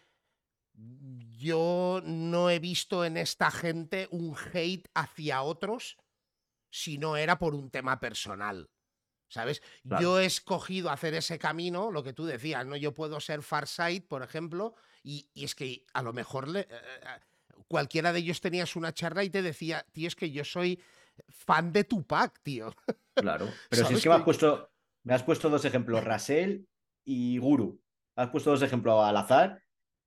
Yo no he visto en esta gente un hate hacia otros si no era por un tema personal. ¿Sabes? Yo he escogido hacer ese camino, lo que tú decías, ¿no? Yo puedo ser Farsight, por ejemplo, y, es que a lo mejor le, eh, eh, cualquiera de ellos tenías una charla y te decía, tío, es que yo soy fan de Tupac, tío.
Claro, pero si es que me has puesto, me has puesto dos ejemplos, Rasel y Guru. Has puesto dos ejemplos al azar.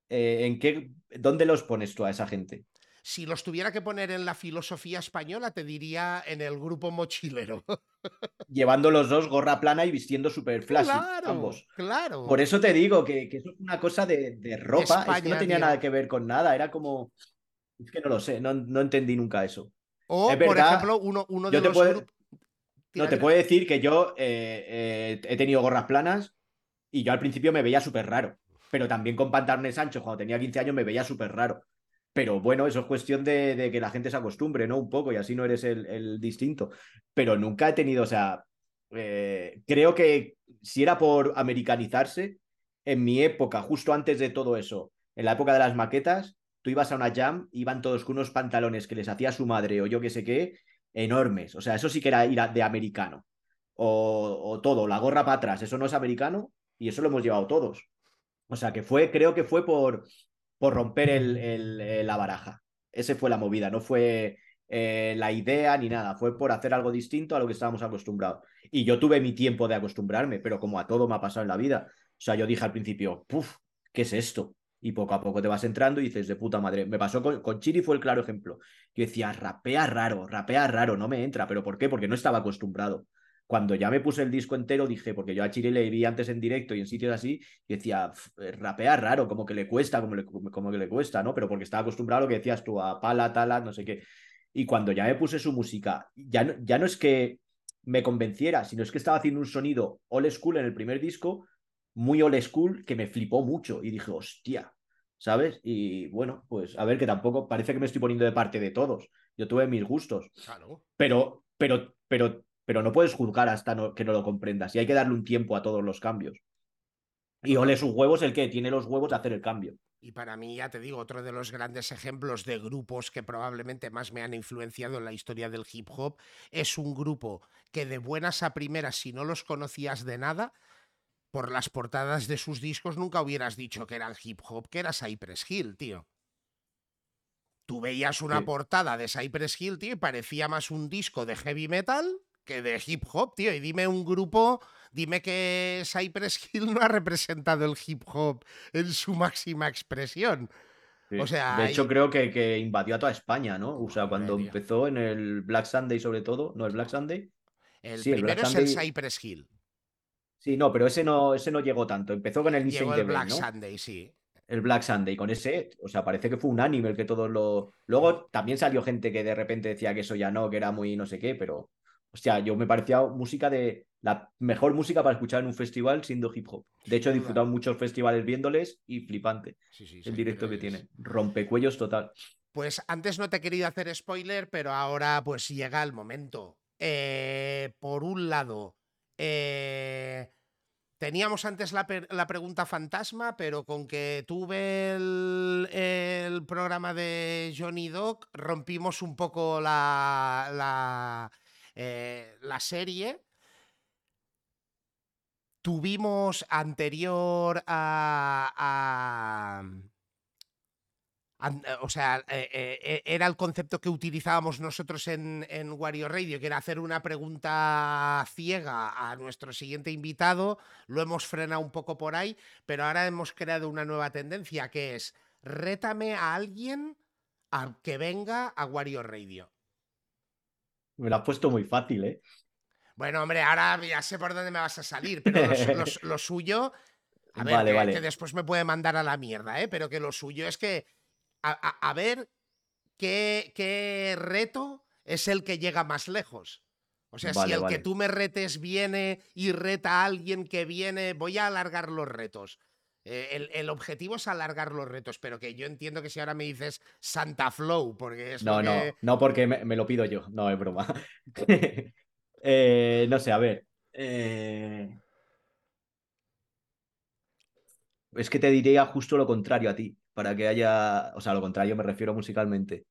Eh, ¿En qué, dónde los pones tú a esa gente?
Si los tuviera que poner en la filosofía española, te diría en el grupo mochilero.
Llevando los dos gorra plana y vistiendo super flashy, claro, ambos.
Claro.
Por eso te digo que, eso es una cosa de, ropa. es que no tenía nada que ver con nada. Era como. Es que no lo sé, no, entendí nunca eso.
O, por ejemplo, uno, uno de los
No, te puedo decir que yo eh, eh, he tenido gorras planas y yo al principio me veía súper raro. Pero también con pantalones anchos, cuando tenía 15 años, me veía súper raro. Pero bueno, eso es cuestión de, que la gente se acostumbre, ¿no? Un poco, y así no eres el, distinto. Pero nunca he tenido, o sea, eh, creo que si era por americanizarse, en mi época, justo antes de todo eso, en la época de las maquetas, tú ibas a una jam, iban todos con unos pantalones que les hacía su madre o yo qué sé qué, enormes. O sea, eso sí que era ir de americano. O, o todo, la gorra para atrás, eso no es americano y eso lo hemos llevado todos. O sea, que fue, creo que fue por, por romper el, la baraja. Ese fue la movida, no fue eh, la idea ni nada, fue por hacer algo distinto a lo que estábamos acostumbrados. Y yo tuve mi tiempo de acostumbrarme, pero como a todo me ha pasado en la vida. O sea, yo dije al principio, puf, ¿qué es esto? Y poco a poco te vas entrando y dices, de puta madre. Me pasó con, con Chiri, fue el claro ejemplo. Yo decía, rapea raro, rapea raro, no me entra. ¿Pero por qué? Porque no estaba acostumbrado. Cuando ya me puse el disco entero, dije, porque yo a Chile le vi antes en directo y en sitios así, y decía, eh, rapea raro, como que le cuesta, como, como que le cuesta, ¿no? Pero porque estaba acostumbrado a lo que decías tú, a pala, tala, no sé qué. Y cuando ya me puse su música, ya no, ya no es que me convenciera, sino es que estaba haciendo un sonido old school en el primer disco, muy old school, que me flipó mucho. Y dije, hostia, ¿sabes? Y bueno, pues a ver, que tampoco parece que me estoy poniendo de parte de todos. Yo tuve mis gustos.
Claro.
Pero, pero, pero pero no puedes juzgar hasta que no lo comprendas y hay que darle un tiempo a todos los cambios. Y ole sus huevos el que tiene los huevos de hacer el cambio.
Y para mí, ya te digo, otro de los grandes ejemplos de grupos que probablemente más me han influenciado en la historia del hip hop es un grupo que de buenas a primeras, si no los conocías de nada, por las portadas de sus discos nunca hubieras dicho que eran hip hop, que era Cypress Hill, tío. Tú veías una portada de Cypress Hill, tío, y parecía más un disco de heavy metal que de hip hop, tío. Y dime un grupo, dime que Cypress Hill no ha representado el hip hop en su máxima expresión. O sea,
de hecho, creo que, que, invadió a toda España, ¿no? O sea, cuando empezó en el Black Sunday, sobre todo, no el Black Sunday.
El primero es el Cypress Hill.
Sí, no, pero ese no, ese no llegó tanto. Empezó con el
Llegó el Black Sunday, sí.
El Black Sunday, con ese, o sea, parece que fue un anime el que todos lo. Luego también salió gente que de repente decía que eso ya no, que era muy no sé qué, pero hostia, yo me parecía música de la mejor música para escuchar en un festival siendo hip hop. De hecho, he disfrutado muchos festivales viéndoles y flipante el directo que tiene. Rompecuellos total.
Pues antes no te he querido hacer spoiler, pero ahora pues llega el momento. Eh, por un lado, eh, teníamos antes la, pregunta fantasma, pero con que tuve el, programa de Johnny Doc, rompimos un poco la eh, la serie. Tuvimos anterior a, o sea, eh, eh, era el concepto que utilizábamos nosotros en, en Wario Radio, que era hacer una pregunta ciega a nuestro siguiente invitado. Lo hemos frenado un poco por ahí, pero ahora hemos creado una nueva tendencia que es rétame a alguien al que venga a Wario Radio.
Me lo has puesto muy fácil, ¿eh?
Bueno, hombre, ahora ya sé por dónde me vas a salir, pero lo, suyo. A ver, que, después me puede mandar a la mierda, ¿eh? Pero que lo suyo es que. A, ver qué, qué, reto es el que llega más lejos. O sea, si el que tú me retes viene y reta a alguien que viene, voy a alargar los retos. Eh, el, objetivo es alargar los retos, pero que yo entiendo que si ahora me dices Santa Flow, porque es.
No, no, no, porque me, lo pido yo, no es broma. Eh, no sé, a ver. Eh, es que te diría justo lo contrario a ti, para que haya. O sea, lo contrario me refiero musicalmente.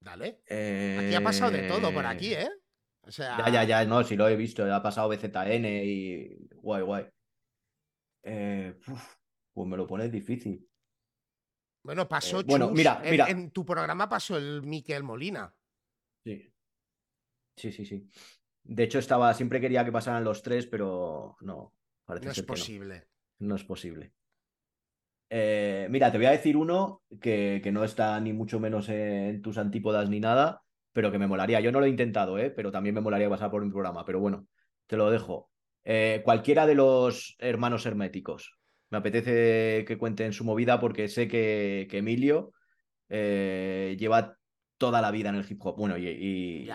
Dale. Aquí ha pasado de todo por aquí, ¿eh? O sea.
Ya, ya, ya, no, si lo he visto, ha pasado BZN y. Guay, guay. Eh, pues me lo pones difícil.
Bueno, pasó eh, bueno, mira, mira. En, tu programa pasó el Miquel Molina.
Sí. Sí, sí, sí. De hecho, estaba, siempre quería que pasaran los tres, pero no.
Parece no es posible.
No. es posible. Eh, mira, te voy a decir uno que, que, no está ni mucho menos en tus antípodas ni nada, pero que me molaría. Yo no lo he intentado, ¿eh? pero también me molaría pasar por mi programa. Pero bueno, te lo dejo. Eh, cualquiera de los hermanos herméticos. Me apetece que cuenten su movida porque sé que, Emilio eh, lleva toda la vida en el hip hop. Bueno, y,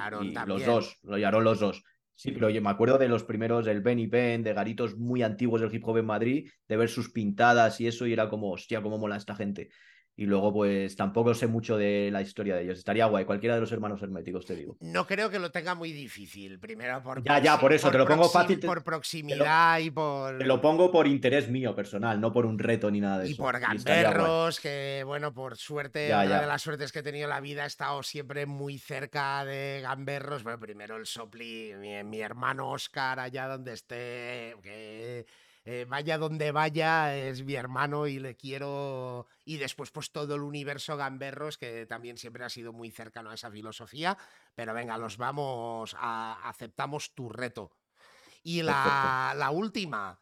los dos, lo llamaron los dos. Sí, pero yo me acuerdo de los primeros, del Benny Pen, de garitos muy antiguos del hip hop en Madrid, de ver sus pintadas y eso, y era como, hostia, cómo mola esta gente. Y luego, pues tampoco sé mucho de la historia de ellos. Estaría guay, cualquiera de los hermanos herméticos, te digo.
No creo que lo tenga muy difícil. Primero por.
Ya, ya, por eso, te lo pongo fácil.
Por proximidad y por.
Te lo pongo por interés mío personal, no por un reto ni nada de
eso.
Y
por gamberros, que bueno, por suerte, una de las suertes que he tenido en la vida, he estado siempre muy cerca de gamberros. Bueno, primero el Sopli, mi, mi hermano Oscar, allá donde esté, que eh, vaya donde vaya, es mi hermano y le quiero. Y después, pues todo el universo Gamberros, que también siempre ha sido muy cercano a esa filosofía. Pero venga, los vamos, a, aceptamos tu reto. Y la, la última.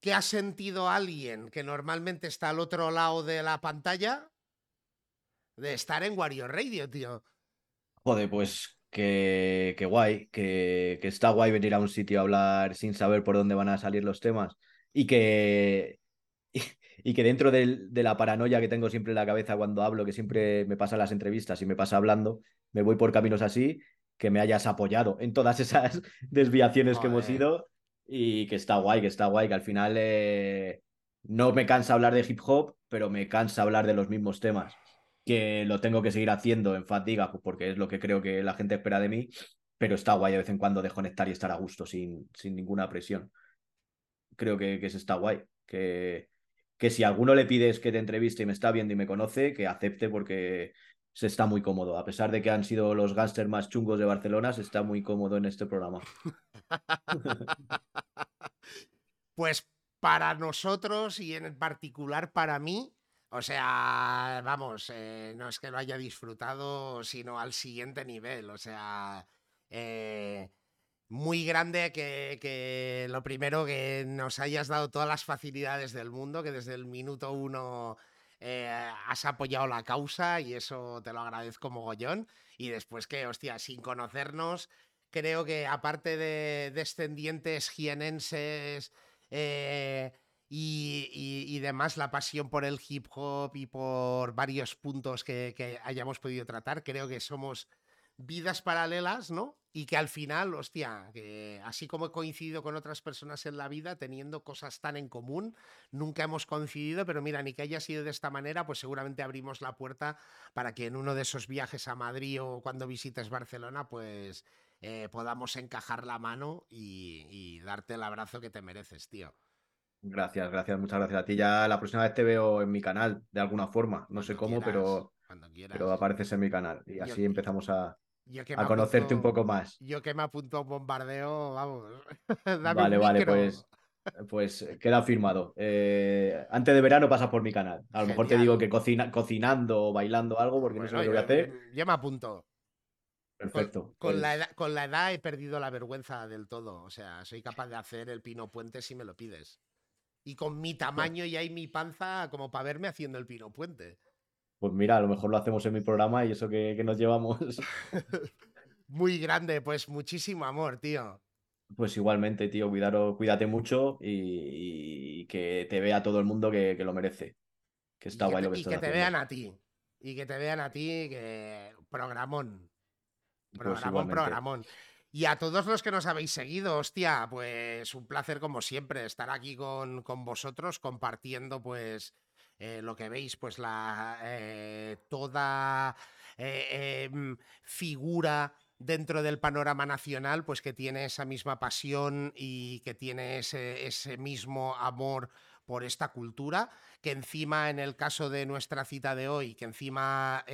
¿Qué ha sentido alguien que normalmente está al otro lado de la pantalla? De estar en Wario Radio, tío.
Joder, pues que, guay, que, que, está guay venir a un sitio a hablar sin saber por dónde van a salir los temas y que, y, que dentro de, la paranoia que tengo siempre en la cabeza cuando hablo, que siempre me pasa en las entrevistas y me pasa hablando, me voy por caminos así, que me hayas apoyado en todas esas desviaciones que hemos ido y que está guay, que está guay, que al final eh, no me cansa hablar de hip hop, pero me cansa hablar de los mismos temas que lo tengo que seguir haciendo en fatiga, pues porque es lo que creo que la gente espera de mí, pero está guay de vez en cuando desconectar y estar a gusto sin, sin ninguna presión. Creo que, que se está guay, que, que si alguno le pides que te entreviste y me está viendo y me conoce, que acepte porque se está muy cómodo. A pesar de que han sido los gángsters más chungos de Barcelona, se está muy cómodo en este programa.
pues para nosotros y en particular para mí, o sea, vamos, eh, no es que lo haya disfrutado, sino al siguiente nivel. O sea, eh, muy grande que, lo primero que nos hayas dado todas las facilidades del mundo, que desde el minuto uno eh, has apoyado la causa y eso te lo agradezco mogollón. Y después que, hostia, sin conocernos, creo que aparte de descendientes jienenses, y, demás la pasión por el hip hop y por varios puntos que, hayamos podido tratar. Creo que somos vidas paralelas, ¿no? Y que al final, hostia, que así como he coincidido con otras personas en la vida, teniendo cosas tan en común, nunca hemos coincidido, pero mira, ni que haya sido de esta manera, pues seguramente abrimos la puerta para que en uno de esos viajes a Madrid o cuando visites Barcelona, pues eh, podamos encajar la mano y darte el abrazo que te mereces, tío.
Gracias, gracias, muchas gracias a ti. Ya la próxima vez te veo en mi canal, de alguna forma. No sé cómo, pero, pero apareces en mi canal. Y así empezamos a, a conocerte un poco más.
Yo que me apunto a un bombardeo, vamos.
vale, vale, pues, pues queda firmado. Eh, antes de verano pasas por mi canal. A lo mejor te digo que cocina, cocinando o bailando algo, porque no sé lo que voy a hacer.
Yo me apunto.
Perfecto.
Con, la pues edad, con la edad he perdido la vergüenza del todo. O sea, soy capaz de hacer el pino puente si me lo pides. Y con mi tamaño y ahí mi panza como para verme haciendo el pino puente.
Pues mira, a lo mejor lo hacemos en mi programa y eso que, nos llevamos.
Muy grande, pues muchísimo amor, tío.
Pues igualmente, tío, cuídate mucho y, que te vea todo el mundo que, lo merece. Que está guay lo que
Y que te vean a ti. Y que te vean a ti, que programón. Pues programón, programón. Y a todos los que nos habéis seguido, hostia, pues un placer como siempre estar aquí con, vosotros compartiendo pues eh, lo que veis, pues la eh, toda eh, em, figura dentro del panorama nacional, pues que tiene esa misma pasión y que tiene ese, mismo amor por esta cultura, que encima en el caso de nuestra cita de hoy, que encima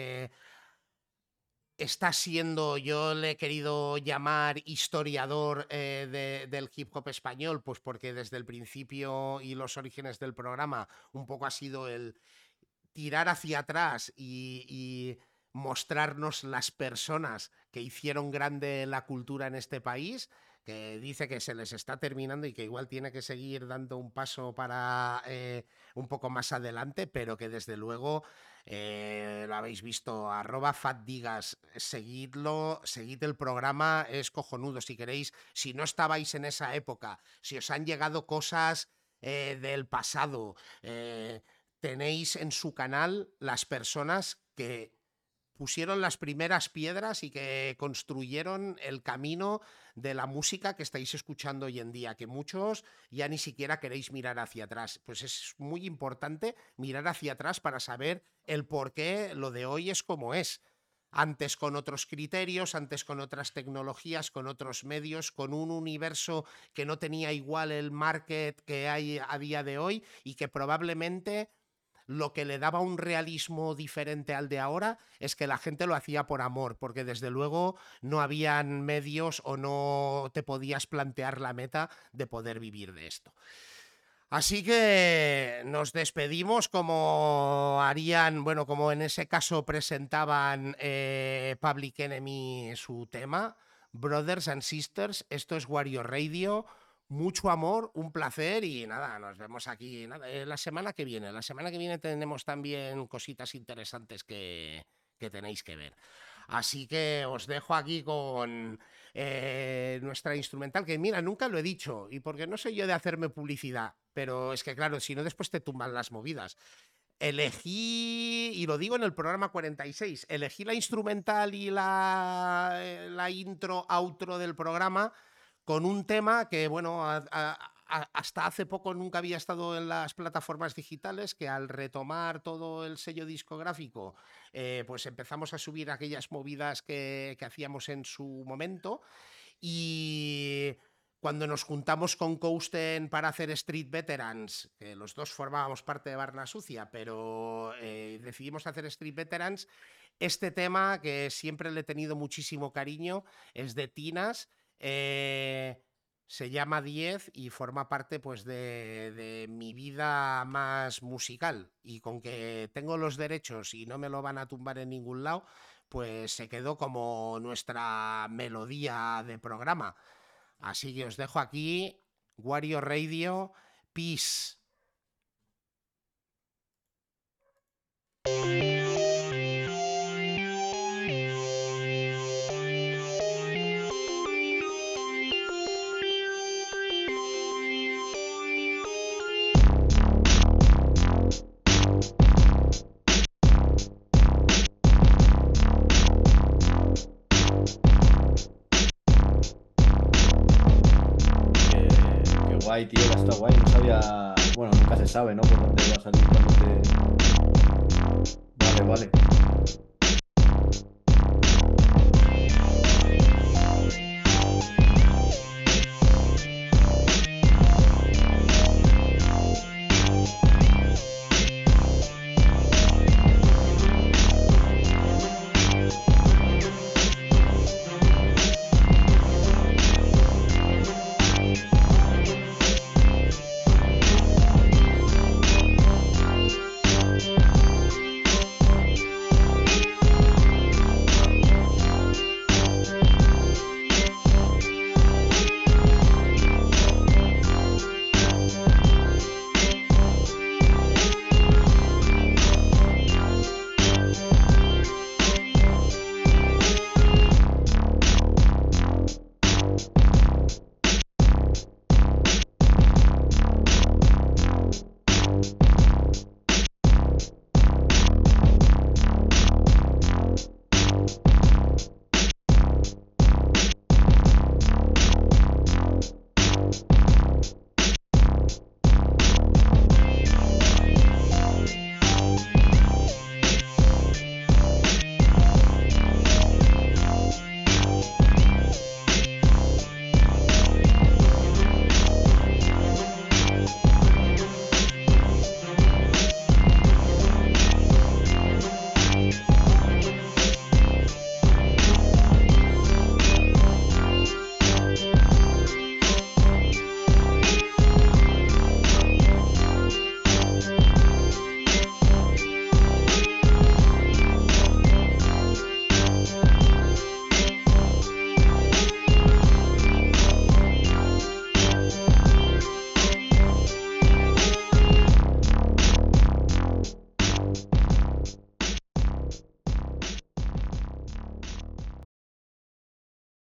está siendo, yo le he querido llamar historiador eh, del hip hop español, pues porque desde el principio y los orígenes del programa un poco ha sido el tirar hacia atrás y mostrarnos las personas que hicieron grande la cultura en este país, que dice que se les está terminando y que igual tiene que seguir dando un paso para eh, un poco más adelante, pero que desde luego eh, lo habéis visto, arroba fatdigas, seguidlo, seguid el programa, es cojonudo si queréis, si no estabais en esa época, si os han llegado cosas eh, del pasado, tenéis en su canal las personas que pusieron las primeras piedras y que construyeron el camino de la música que estáis escuchando hoy en día, que muchos ya ni siquiera queréis mirar hacia atrás. Pues es muy importante mirar hacia atrás para saber el por qué lo de hoy es como es. Antes con otros criterios, antes con otras tecnologías, con otros medios, con un universo que no tenía igual el market que hay a día de hoy y que probablemente lo que le daba un realismo diferente al de ahora es que la gente lo hacía por amor, porque desde luego no habían medios o no te podías plantear la meta de poder vivir de esto. Así que nos despedimos como harían, bueno, como en ese caso presentaban eh, Public Enemy su tema, Brothers and Sisters, esto es Warrior Radio mucho amor, un placer y nada, nos vemos aquí eh, la semana que viene. La semana que viene tenemos también cositas interesantes que, tenéis que ver. Así que os dejo aquí con eh, nuestra instrumental, que mira, nunca lo he dicho, y porque no soy yo de hacerme publicidad, pero es que claro, si no después te tumban las movidas. Elegí, y lo digo en el programa 46, elegí la instrumental y la, eh, la intro, outro del programa con un tema que, bueno, hasta hace poco nunca había estado en las plataformas digitales, que al retomar todo el sello discográfico, eh, pues empezamos a subir aquellas movidas que, hacíamos en su momento. Y cuando nos juntamos con Cousten para hacer Street Veterans, que los dos formábamos parte de Barna Sucia, pero eh, decidimos hacer Street Veterans, este tema que siempre le he tenido muchísimo cariño es de Tinas eh, se llama 10 y forma parte pues de, mi vida más musical y con que tengo los derechos y no me lo van a tumbar en ningún lado, pues se quedó como nuestra melodía de programa. Así que os dejo aquí, Wario Radio, Peace.
Guay, tío, está guay. No sabía. Bueno, nunca se sabe, ¿no? Por dónde va a salir te. Vale, vale.